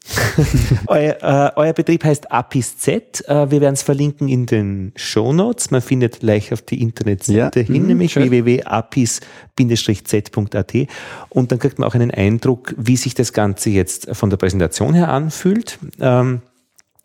euer, äh, euer, Betrieb heißt Apis Z. Äh, wir werden es verlinken in den Show Notes. Man findet gleich auf die Internetseite ja. hin, mhm, nämlich www.apis-z.at. Und dann kriegt man auch einen Eindruck, wie sich das Ganze jetzt von der Präsentation her anfühlt. Ähm,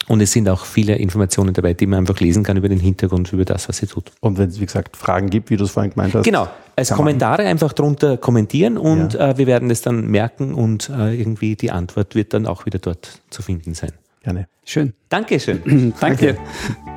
und es sind auch viele Informationen dabei, die man einfach lesen kann über den Hintergrund, über das, was sie tut. Und wenn es, wie gesagt, Fragen gibt, wie du es vorhin gemeint hast. Genau, als Kommentare man. einfach drunter kommentieren und ja. äh, wir werden es dann merken und äh, irgendwie die Antwort wird dann auch wieder dort zu finden sein. Gerne. Schön. Dankeschön. Danke. Und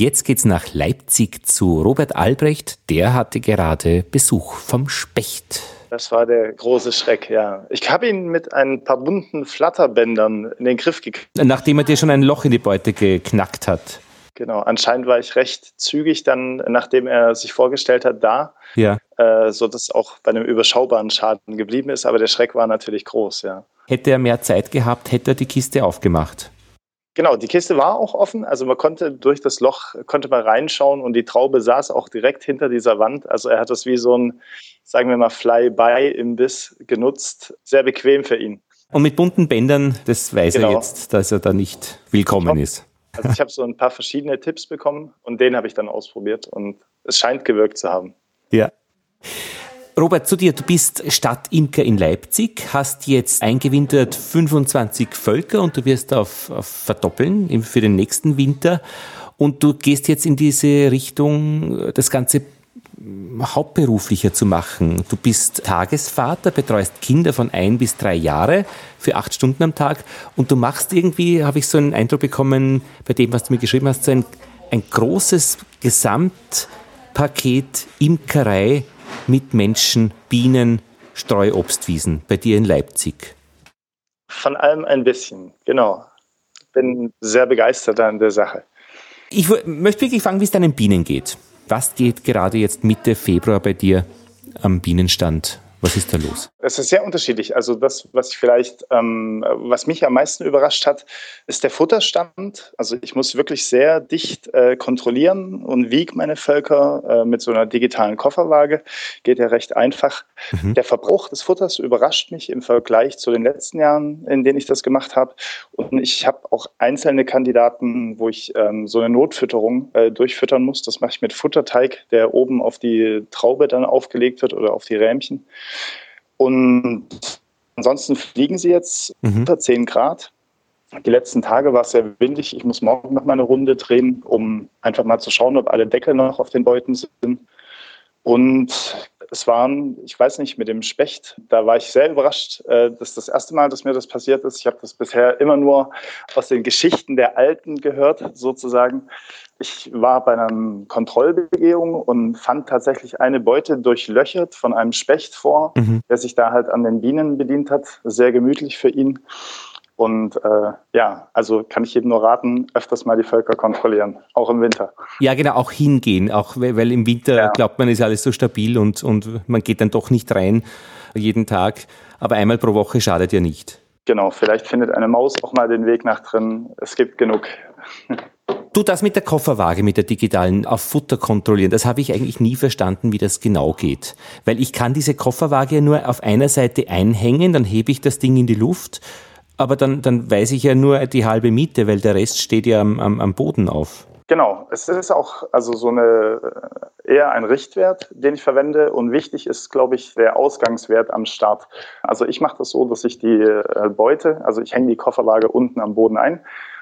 jetzt geht's nach Leipzig zu Robert Albrecht. Der hatte gerade Besuch vom Specht. Das war der große Schreck, ja. Ich habe ihn mit ein paar bunten Flatterbändern in den Griff gekriegt. Nachdem er dir schon ein Loch in die Beute geknackt hat. Genau, anscheinend war ich recht zügig dann, nachdem er sich vorgestellt hat, da. Ja. Äh, so dass auch bei einem überschaubaren Schaden geblieben ist. Aber der Schreck war natürlich groß, ja. Hätte er mehr Zeit gehabt, hätte er die Kiste aufgemacht. Genau, die Kiste war auch offen, also man konnte durch das Loch konnte man reinschauen und die Traube saß auch direkt hinter dieser Wand. Also er hat das wie so ein, sagen wir mal, Fly-by-Imbiss genutzt. Sehr bequem für ihn. Und mit bunten Bändern, das weiß genau. er jetzt, dass er da nicht willkommen ist. Also ich habe so ein paar verschiedene Tipps bekommen und den habe ich dann ausprobiert und es scheint gewirkt zu haben. Ja. Robert, zu dir. Du bist Stadtimker in Leipzig, hast jetzt eingewintert 25 Völker und du wirst auf, auf verdoppeln für den nächsten Winter. Und du gehst jetzt in diese Richtung, das Ganze hauptberuflicher zu machen. Du bist Tagesvater, betreust Kinder von ein bis drei Jahre für acht Stunden am Tag und du machst irgendwie, habe ich so einen Eindruck bekommen, bei dem, was du mir geschrieben hast, so ein, ein großes Gesamtpaket Imkerei mit Menschen, Bienen, Streuobstwiesen bei dir in Leipzig? Von allem ein bisschen, genau. Bin sehr begeistert an der Sache. Ich möchte wirklich fragen, wie es deinen Bienen geht. Was geht gerade jetzt Mitte Februar bei dir am Bienenstand was ist da los? Es ist sehr unterschiedlich. Also das, was ich vielleicht, ähm, was mich am meisten überrascht hat, ist der Futterstand. Also ich muss wirklich sehr dicht äh, kontrollieren und wiege meine Völker äh, mit so einer digitalen Kofferwaage. Geht ja recht einfach. Mhm. Der Verbrauch des Futters überrascht mich im Vergleich zu den letzten Jahren, in denen ich das gemacht habe. Und ich habe auch einzelne Kandidaten, wo ich ähm, so eine Notfütterung äh, durchfüttern muss. Das mache ich mit Futterteig, der oben auf die Traube dann aufgelegt wird oder auf die Rähmchen. Und ansonsten fliegen sie jetzt mhm. unter 10 Grad. Die letzten Tage war es sehr windig. Ich muss morgen noch mal eine Runde drehen, um einfach mal zu schauen, ob alle Deckel noch auf den Beuten sind. Und es waren, ich weiß nicht, mit dem Specht, da war ich sehr überrascht. Äh, das ist das erste Mal, dass mir das passiert ist. Ich habe das bisher immer nur aus den Geschichten der Alten gehört, sozusagen. Ich war bei einer Kontrollbegehung und fand tatsächlich eine Beute durchlöchert von einem Specht vor, mhm. der sich da halt an den Bienen bedient hat. Sehr gemütlich für ihn. Und äh, ja, also kann ich jedem nur raten, öfters mal die Völker kontrollieren, auch im Winter. Ja, genau, auch hingehen, auch weil im Winter ja. glaubt man, ist alles so stabil und, und man geht dann doch nicht rein jeden Tag. Aber einmal pro Woche schadet ja nicht. Genau, vielleicht findet eine Maus auch mal den Weg nach drin. Es gibt genug. Du das mit der Kofferwaage, mit der digitalen auf Futter kontrollieren, das habe ich eigentlich nie verstanden, wie das genau geht. Weil ich kann diese Kofferwaage ja nur auf einer Seite einhängen, dann hebe ich das Ding in die Luft aber dann, dann weiß ich ja nur die halbe Miete, weil der Rest steht ja am, am, am Boden auf. Genau, es ist auch also so eine äh, eher ein Richtwert, den ich verwende und wichtig ist, glaube ich, der Ausgangswert am Start. Also ich mache das so, dass ich die äh, Beute, also ich hänge die Kofferwaage unten am Boden ein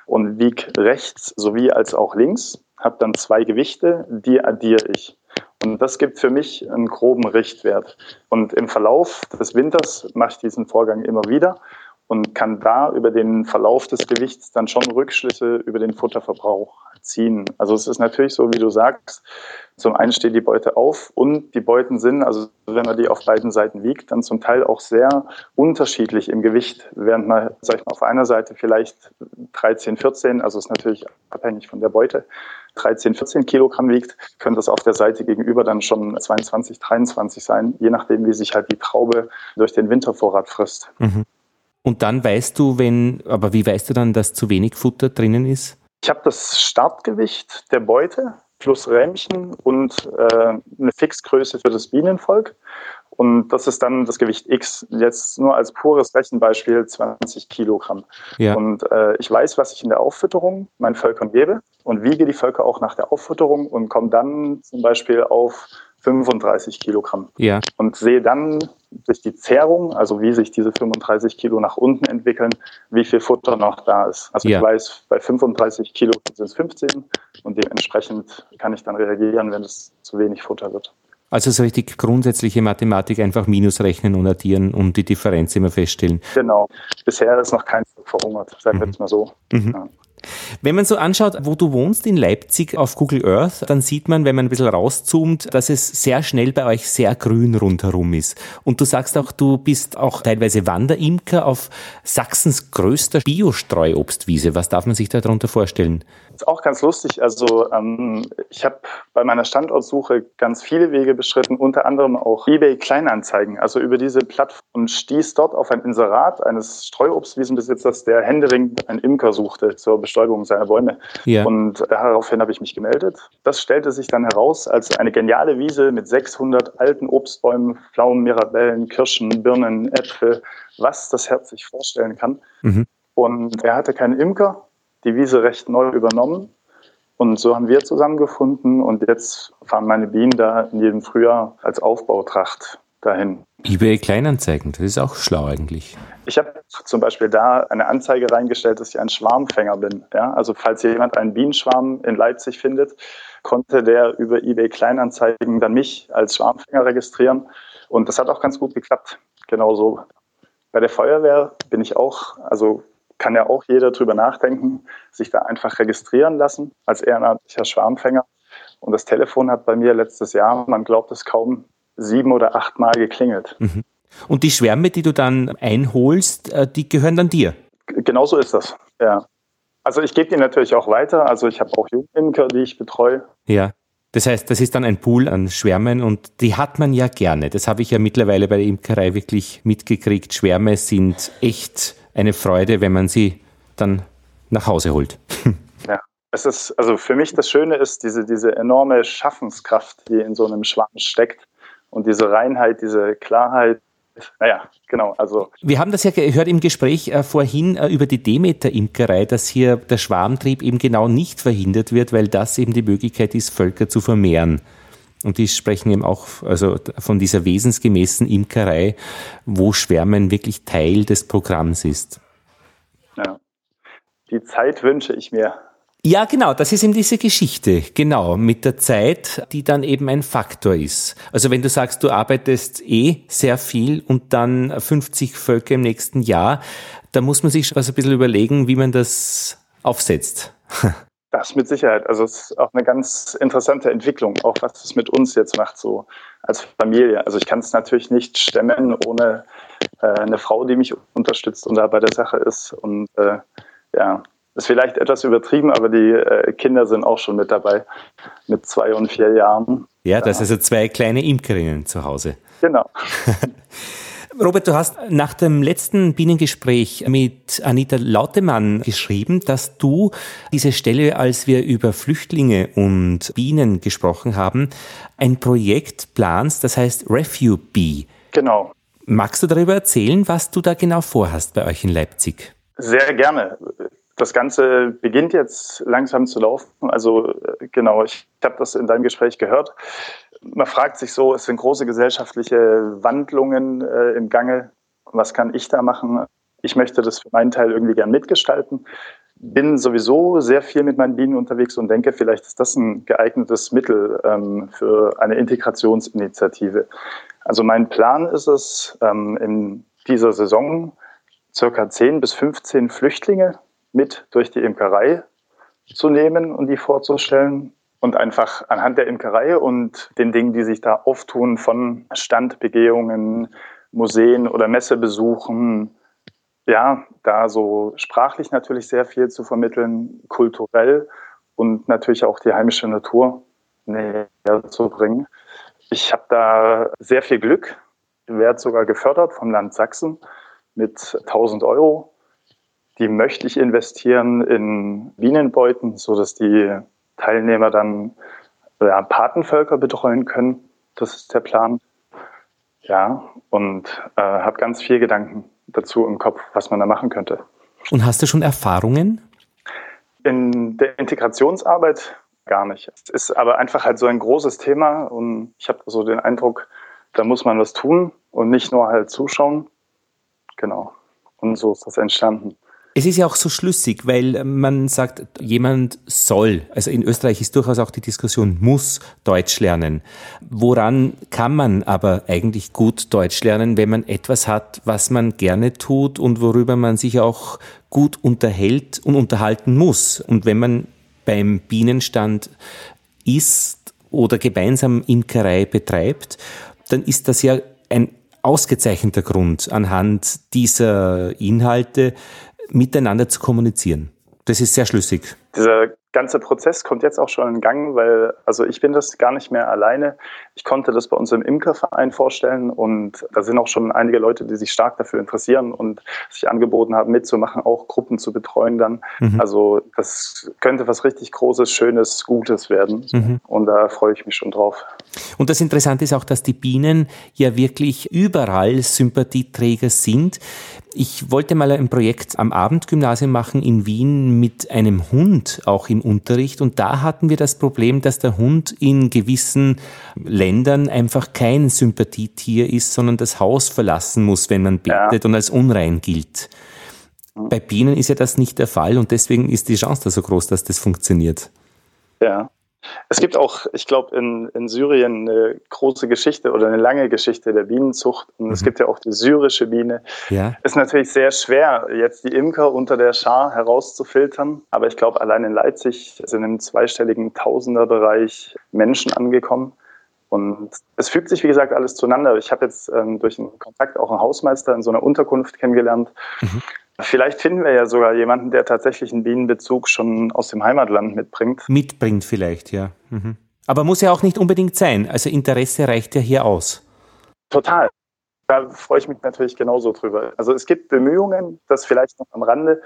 und wiege rechts sowie als auch links, habe dann zwei Gewichte, die addiere ich. Und das gibt für mich einen groben Richtwert. Und im Verlauf des Winters mache ich diesen Vorgang immer wieder und kann da über den Verlauf des Gewichts dann schon Rückschlüsse über den Futterverbrauch ziehen. Also es ist natürlich so, wie du sagst, zum einen steht die Beute auf und die Beuten sind, also wenn man die auf beiden Seiten wiegt, dann zum Teil auch sehr unterschiedlich im Gewicht. Während man, sag ich mal, auf einer Seite vielleicht 13, 14, also ist natürlich abhängig von der Beute, 13, 14 Kilogramm wiegt, könnte das auf der Seite gegenüber dann schon 22, 23 sein, je nachdem, wie sich halt die Traube durch den Wintervorrat frisst. Mhm. Und dann weißt du, wenn, aber wie weißt du dann, dass zu wenig Futter drinnen ist? Ich habe das Startgewicht der Beute plus Rähmchen und äh, eine Fixgröße für das Bienenvolk. Und das ist dann das Gewicht X. Jetzt nur als pures Rechenbeispiel 20 Kilogramm. Ja. Und äh, ich weiß, was ich in der Auffütterung meinen Völkern gebe und wiege die Völker auch nach der Auffütterung und komme dann zum Beispiel auf 35 Kilogramm. Ja. Und sehe dann durch die Zehrung, also wie sich diese 35 Kilo nach unten entwickeln, wie viel Futter noch da ist. Also ja. ich weiß, bei 35 Kilo sind es 15 und dementsprechend kann ich dann reagieren, wenn es zu wenig Futter wird. Also so richtig grundsätzliche Mathematik einfach Minus rechnen und addieren und die Differenz immer feststellen. Genau. Bisher ist noch kein verhungert, sagen wir mhm. jetzt mal so. Mhm. Ja. Wenn man so anschaut, wo du wohnst in Leipzig auf Google Earth, dann sieht man, wenn man ein bisschen rauszoomt, dass es sehr schnell bei euch sehr grün rundherum ist. Und du sagst auch, du bist auch teilweise Wanderimker auf Sachsens größter Biostreuobstwiese. Was darf man sich darunter vorstellen? Ist auch ganz lustig. Also ähm, ich habe bei meiner Standortsuche ganz viele Wege beschritten, unter anderem auch eBay Kleinanzeigen. Also über diese Plattform stieß dort auf ein Inserat eines Streuobstwiesenbesitzers, der händeringend einen Imker suchte zur Bestäubung seiner Bäume. Ja. Und daraufhin habe ich mich gemeldet. Das stellte sich dann heraus als eine geniale Wiese mit 600 alten Obstbäumen, Pflaumen, Mirabellen, Kirschen, Birnen, Äpfel, was das Herz sich vorstellen kann. Mhm. Und er hatte keinen Imker die Wiese recht neu übernommen. Und so haben wir zusammengefunden und jetzt fahren meine Bienen da in jedem Frühjahr als Aufbautracht dahin. eBay Kleinanzeigen, das ist auch schlau eigentlich. Ich habe zum Beispiel da eine Anzeige reingestellt, dass ich ein Schwarmfänger bin. Ja, also falls jemand einen Bienenschwarm in Leipzig findet, konnte der über eBay Kleinanzeigen dann mich als Schwarmfänger registrieren. Und das hat auch ganz gut geklappt. Genauso. Bei der Feuerwehr bin ich auch, also kann ja auch jeder drüber nachdenken, sich da einfach registrieren lassen als ehrenamtlicher Schwarmfänger. Und das Telefon hat bei mir letztes Jahr, man glaubt es kaum, sieben oder acht Mal geklingelt. Mhm. Und die Schwärme, die du dann einholst, äh, die gehören dann dir? Genauso ist das, ja. Also ich gebe die natürlich auch weiter. Also ich habe auch Jugendimker, die ich betreue. Ja. Das heißt, das ist dann ein Pool an Schwärmen und die hat man ja gerne. Das habe ich ja mittlerweile bei der Imkerei wirklich mitgekriegt. Schwärme sind echt eine Freude, wenn man sie dann nach Hause holt. Ja, es ist, also für mich das Schöne ist diese, diese enorme Schaffenskraft, die in so einem Schwarm steckt und diese Reinheit, diese Klarheit. Naja, genau. Also wir haben das ja gehört im Gespräch äh, vorhin äh, über die Demeter-Imkerei, dass hier der Schwarmtrieb eben genau nicht verhindert wird, weil das eben die Möglichkeit ist, Völker zu vermehren. Und die sprechen eben auch also von dieser wesensgemäßen Imkerei, wo Schwärmen wirklich Teil des Programms ist. Ja. Die Zeit wünsche ich mir. Ja, genau, das ist eben diese Geschichte, genau, mit der Zeit, die dann eben ein Faktor ist. Also wenn du sagst, du arbeitest eh sehr viel und dann 50 Völker im nächsten Jahr, da muss man sich also ein bisschen überlegen, wie man das aufsetzt. Das mit Sicherheit. Also es ist auch eine ganz interessante Entwicklung, auch was es mit uns jetzt macht, so als Familie. Also ich kann es natürlich nicht stemmen ohne äh, eine Frau, die mich unterstützt und da bei der Sache ist. Und äh, ja, ist vielleicht etwas übertrieben, aber die äh, Kinder sind auch schon mit dabei, mit zwei und vier Jahren. Ja, das ist also zwei kleine Imkerinnen zu Hause. Genau. Robert, du hast nach dem letzten Bienengespräch mit Anita Lautemann geschrieben, dass du diese Stelle, als wir über Flüchtlinge und Bienen gesprochen haben, ein Projekt planst, das heißt Refugee Bee. Genau. Magst du darüber erzählen, was du da genau vorhast bei euch in Leipzig? Sehr gerne. das Ganze beginnt jetzt langsam zu laufen. Also äh, genau, ich habe das in deinem Gespräch gehört. Man fragt sich so, es sind große gesellschaftliche Wandlungen äh, im Gange. Was kann ich da machen? Ich möchte das für meinen Teil irgendwie gern mitgestalten. Bin sowieso sehr viel mit meinen Bienen unterwegs und denke, vielleicht ist das ein geeignetes Mittel ähm, für eine Integrationsinitiative. Also mein Plan ist es, ähm, in dieser Saison circa 10 bis 15 Flüchtlinge mit durch die Imkerei zu nehmen und die vorzustellen und einfach anhand der Imkerei und den Dingen, die sich da auftun, von Standbegehungen, Museen oder Messebesuchen, ja, da so sprachlich natürlich sehr viel zu vermitteln, kulturell und natürlich auch die heimische Natur näher zu bringen. Ich habe da sehr viel Glück, werde sogar gefördert vom Land Sachsen mit 1000 Euro die möchte ich investieren in Bienenbeuten, sodass die Teilnehmer dann ja, Patenvölker betreuen können. Das ist der Plan. Ja, und äh, habe ganz viel Gedanken dazu im Kopf, was man da machen könnte. Und hast du schon Erfahrungen? In der Integrationsarbeit gar nicht. Es ist aber einfach halt so ein großes Thema und ich habe so den Eindruck, da muss man was tun und nicht nur halt zuschauen. Genau. Und so ist das entstanden. Es ist ja auch so schlüssig, weil man sagt, jemand soll, also in Österreich ist durchaus auch die Diskussion, muss Deutsch lernen. Woran kann man aber eigentlich gut Deutsch lernen, wenn man etwas hat, was man gerne tut und worüber man sich auch gut unterhält und unterhalten muss? Und wenn man beim Bienenstand ist oder gemeinsam Imkerei betreibt, dann ist das ja ein ausgezeichneter Grund anhand dieser Inhalte, miteinander zu kommunizieren. Das ist sehr schlüssig. Dieser ganze Prozess kommt jetzt auch schon in Gang, weil also ich bin das gar nicht mehr alleine. Ich konnte das bei uns im Imkerverein vorstellen und da sind auch schon einige Leute, die sich stark dafür interessieren und sich angeboten haben, mitzumachen, auch Gruppen zu betreuen dann. Mhm. Also das könnte was richtig Großes, Schönes, Gutes werden mhm. und da freue ich mich schon drauf. Und das Interessante ist auch, dass die Bienen ja wirklich überall Sympathieträger sind. Ich wollte mal ein Projekt am Abendgymnasium machen in Wien mit einem Hund auch im Unterricht und da hatten wir das Problem, dass der Hund in gewissen Ländern einfach kein Sympathietier ist, sondern das Haus verlassen muss, wenn man betet ja. und als unrein gilt. Bei Bienen ist ja das nicht der Fall und deswegen ist die Chance da so groß, dass das funktioniert. Ja. Es gibt auch, ich glaube, in, in Syrien eine große Geschichte oder eine lange Geschichte der Bienenzucht. Und mhm. es gibt ja auch die syrische Biene. Ja. Ist natürlich sehr schwer, jetzt die Imker unter der Schar herauszufiltern. Aber ich glaube, allein in Leipzig sind im zweistelligen Tausenderbereich Menschen angekommen. Und es fügt sich, wie gesagt, alles zueinander. Ich habe jetzt ähm, durch einen Kontakt auch einen Hausmeister in so einer Unterkunft kennengelernt. Mhm. Vielleicht finden wir ja sogar jemanden, der tatsächlich einen Bienenbezug schon aus dem Heimatland mitbringt. Mitbringt vielleicht, ja. Mhm. Aber muss ja auch nicht unbedingt sein. Also Interesse reicht ja hier aus. Total. Da freue ich mich natürlich genauso drüber. Also es gibt Bemühungen, das vielleicht noch am Rande.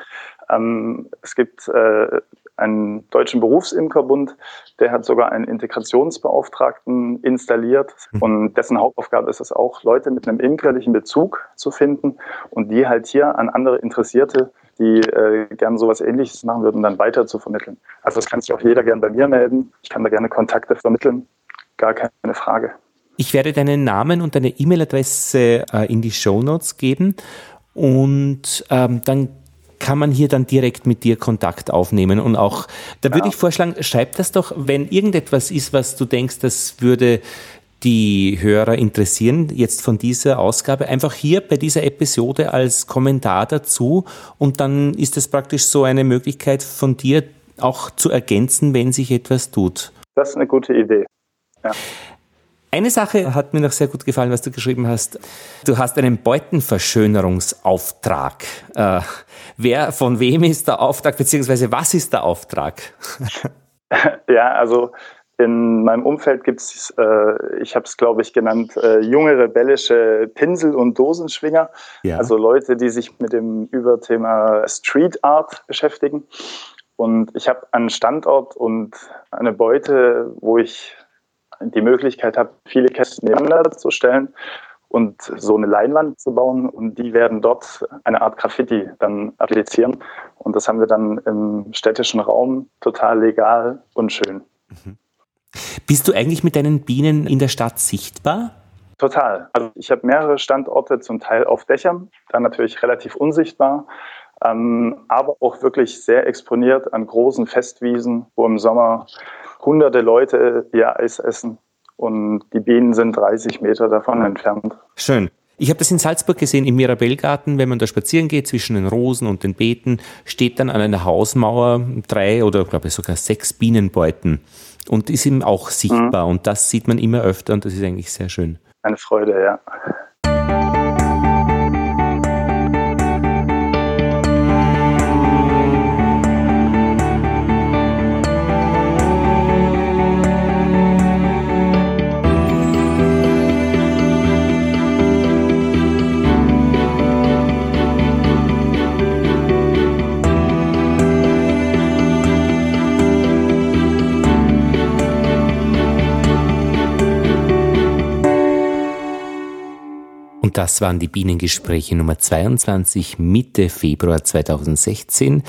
Ähm, es gibt äh, einen deutschen Berufsimkerbund, der hat sogar einen Integrationsbeauftragten installiert mhm. und dessen Hauptaufgabe ist es auch, Leute mit einem imkerlichen Bezug zu finden und die halt hier an andere Interessierte, die äh, gern sowas ähnliches machen würden, dann weiter zu vermitteln. Also das kann sich auch jeder gern bei mir melden. Ich kann da gerne Kontakte vermitteln. Gar keine Frage. Ich werde deinen Namen und deine E-Mail-Adresse äh, in die Show Notes geben und ähm, dann kann man hier dann direkt mit dir Kontakt aufnehmen. Und auch, da würde ja. ich vorschlagen, schreib das doch, wenn irgendetwas ist, was du denkst, das würde die Hörer interessieren, jetzt von dieser Ausgabe, einfach hier bei dieser Episode als Kommentar dazu. Und dann ist es praktisch so eine Möglichkeit von dir auch zu ergänzen, wenn sich etwas tut. Das ist eine gute Idee. Ja. Eine Sache hat mir noch sehr gut gefallen, was du geschrieben hast. Du hast einen Beutenverschönerungsauftrag. Äh, wer, von wem ist der Auftrag, beziehungsweise was ist der Auftrag? ja, also in meinem Umfeld gibt es, äh, ich habe es glaube ich genannt, äh, junge rebellische Pinsel- und Dosenschwinger. Ja. Also Leute, die sich mit dem Überthema Street Art beschäftigen. Und ich habe einen Standort und eine Beute, wo ich die Möglichkeit habe, viele Kästen nebeneinander zu stellen und so eine Leinwand zu bauen und die werden dort eine Art Graffiti dann applizieren. Und das haben wir dann im städtischen Raum total legal und schön. Mhm. Bist du eigentlich mit deinen Bienen in der Stadt sichtbar? Total. Also ich habe mehrere Standorte, zum Teil auf Dächern, dann natürlich relativ unsichtbar, ähm, aber auch wirklich sehr exponiert an großen Festwiesen, wo im Sommer hunderte Leute ihr Eis essen und die Bienen sind 30 Meter davon entfernt. Schön. Ich habe das in Salzburg gesehen, im Mirabellgarten, wenn man da spazieren geht zwischen den Rosen und den Beeten, steht dann an einer Hausmauer drei oder glaube ich sogar sechs Bienenbeuten und ist ihm auch sichtbar. Mhm. Und das sieht man immer öfter und das ist eigentlich sehr schön. Eine Freude, ja. Und das waren die Bienengespräche Nummer 22 Mitte Februar 2016.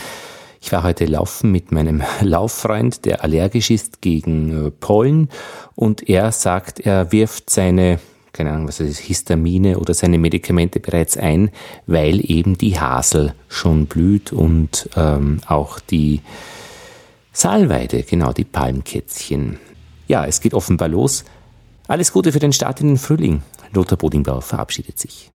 Ich war heute laufen mit meinem Lauffreund, der allergisch ist gegen äh, Pollen und er sagt, er wirft seine keine Ahnung, was ist, Histamine oder seine Medikamente bereits ein, weil eben die Hasel schon blüht und ähm, auch die Salweide, genau, die Palmkätzchen. Ja, es geht offenbar los. Alles Gute für den Start in den Frühling. Lothar Bodingbauer verabschiedet sich.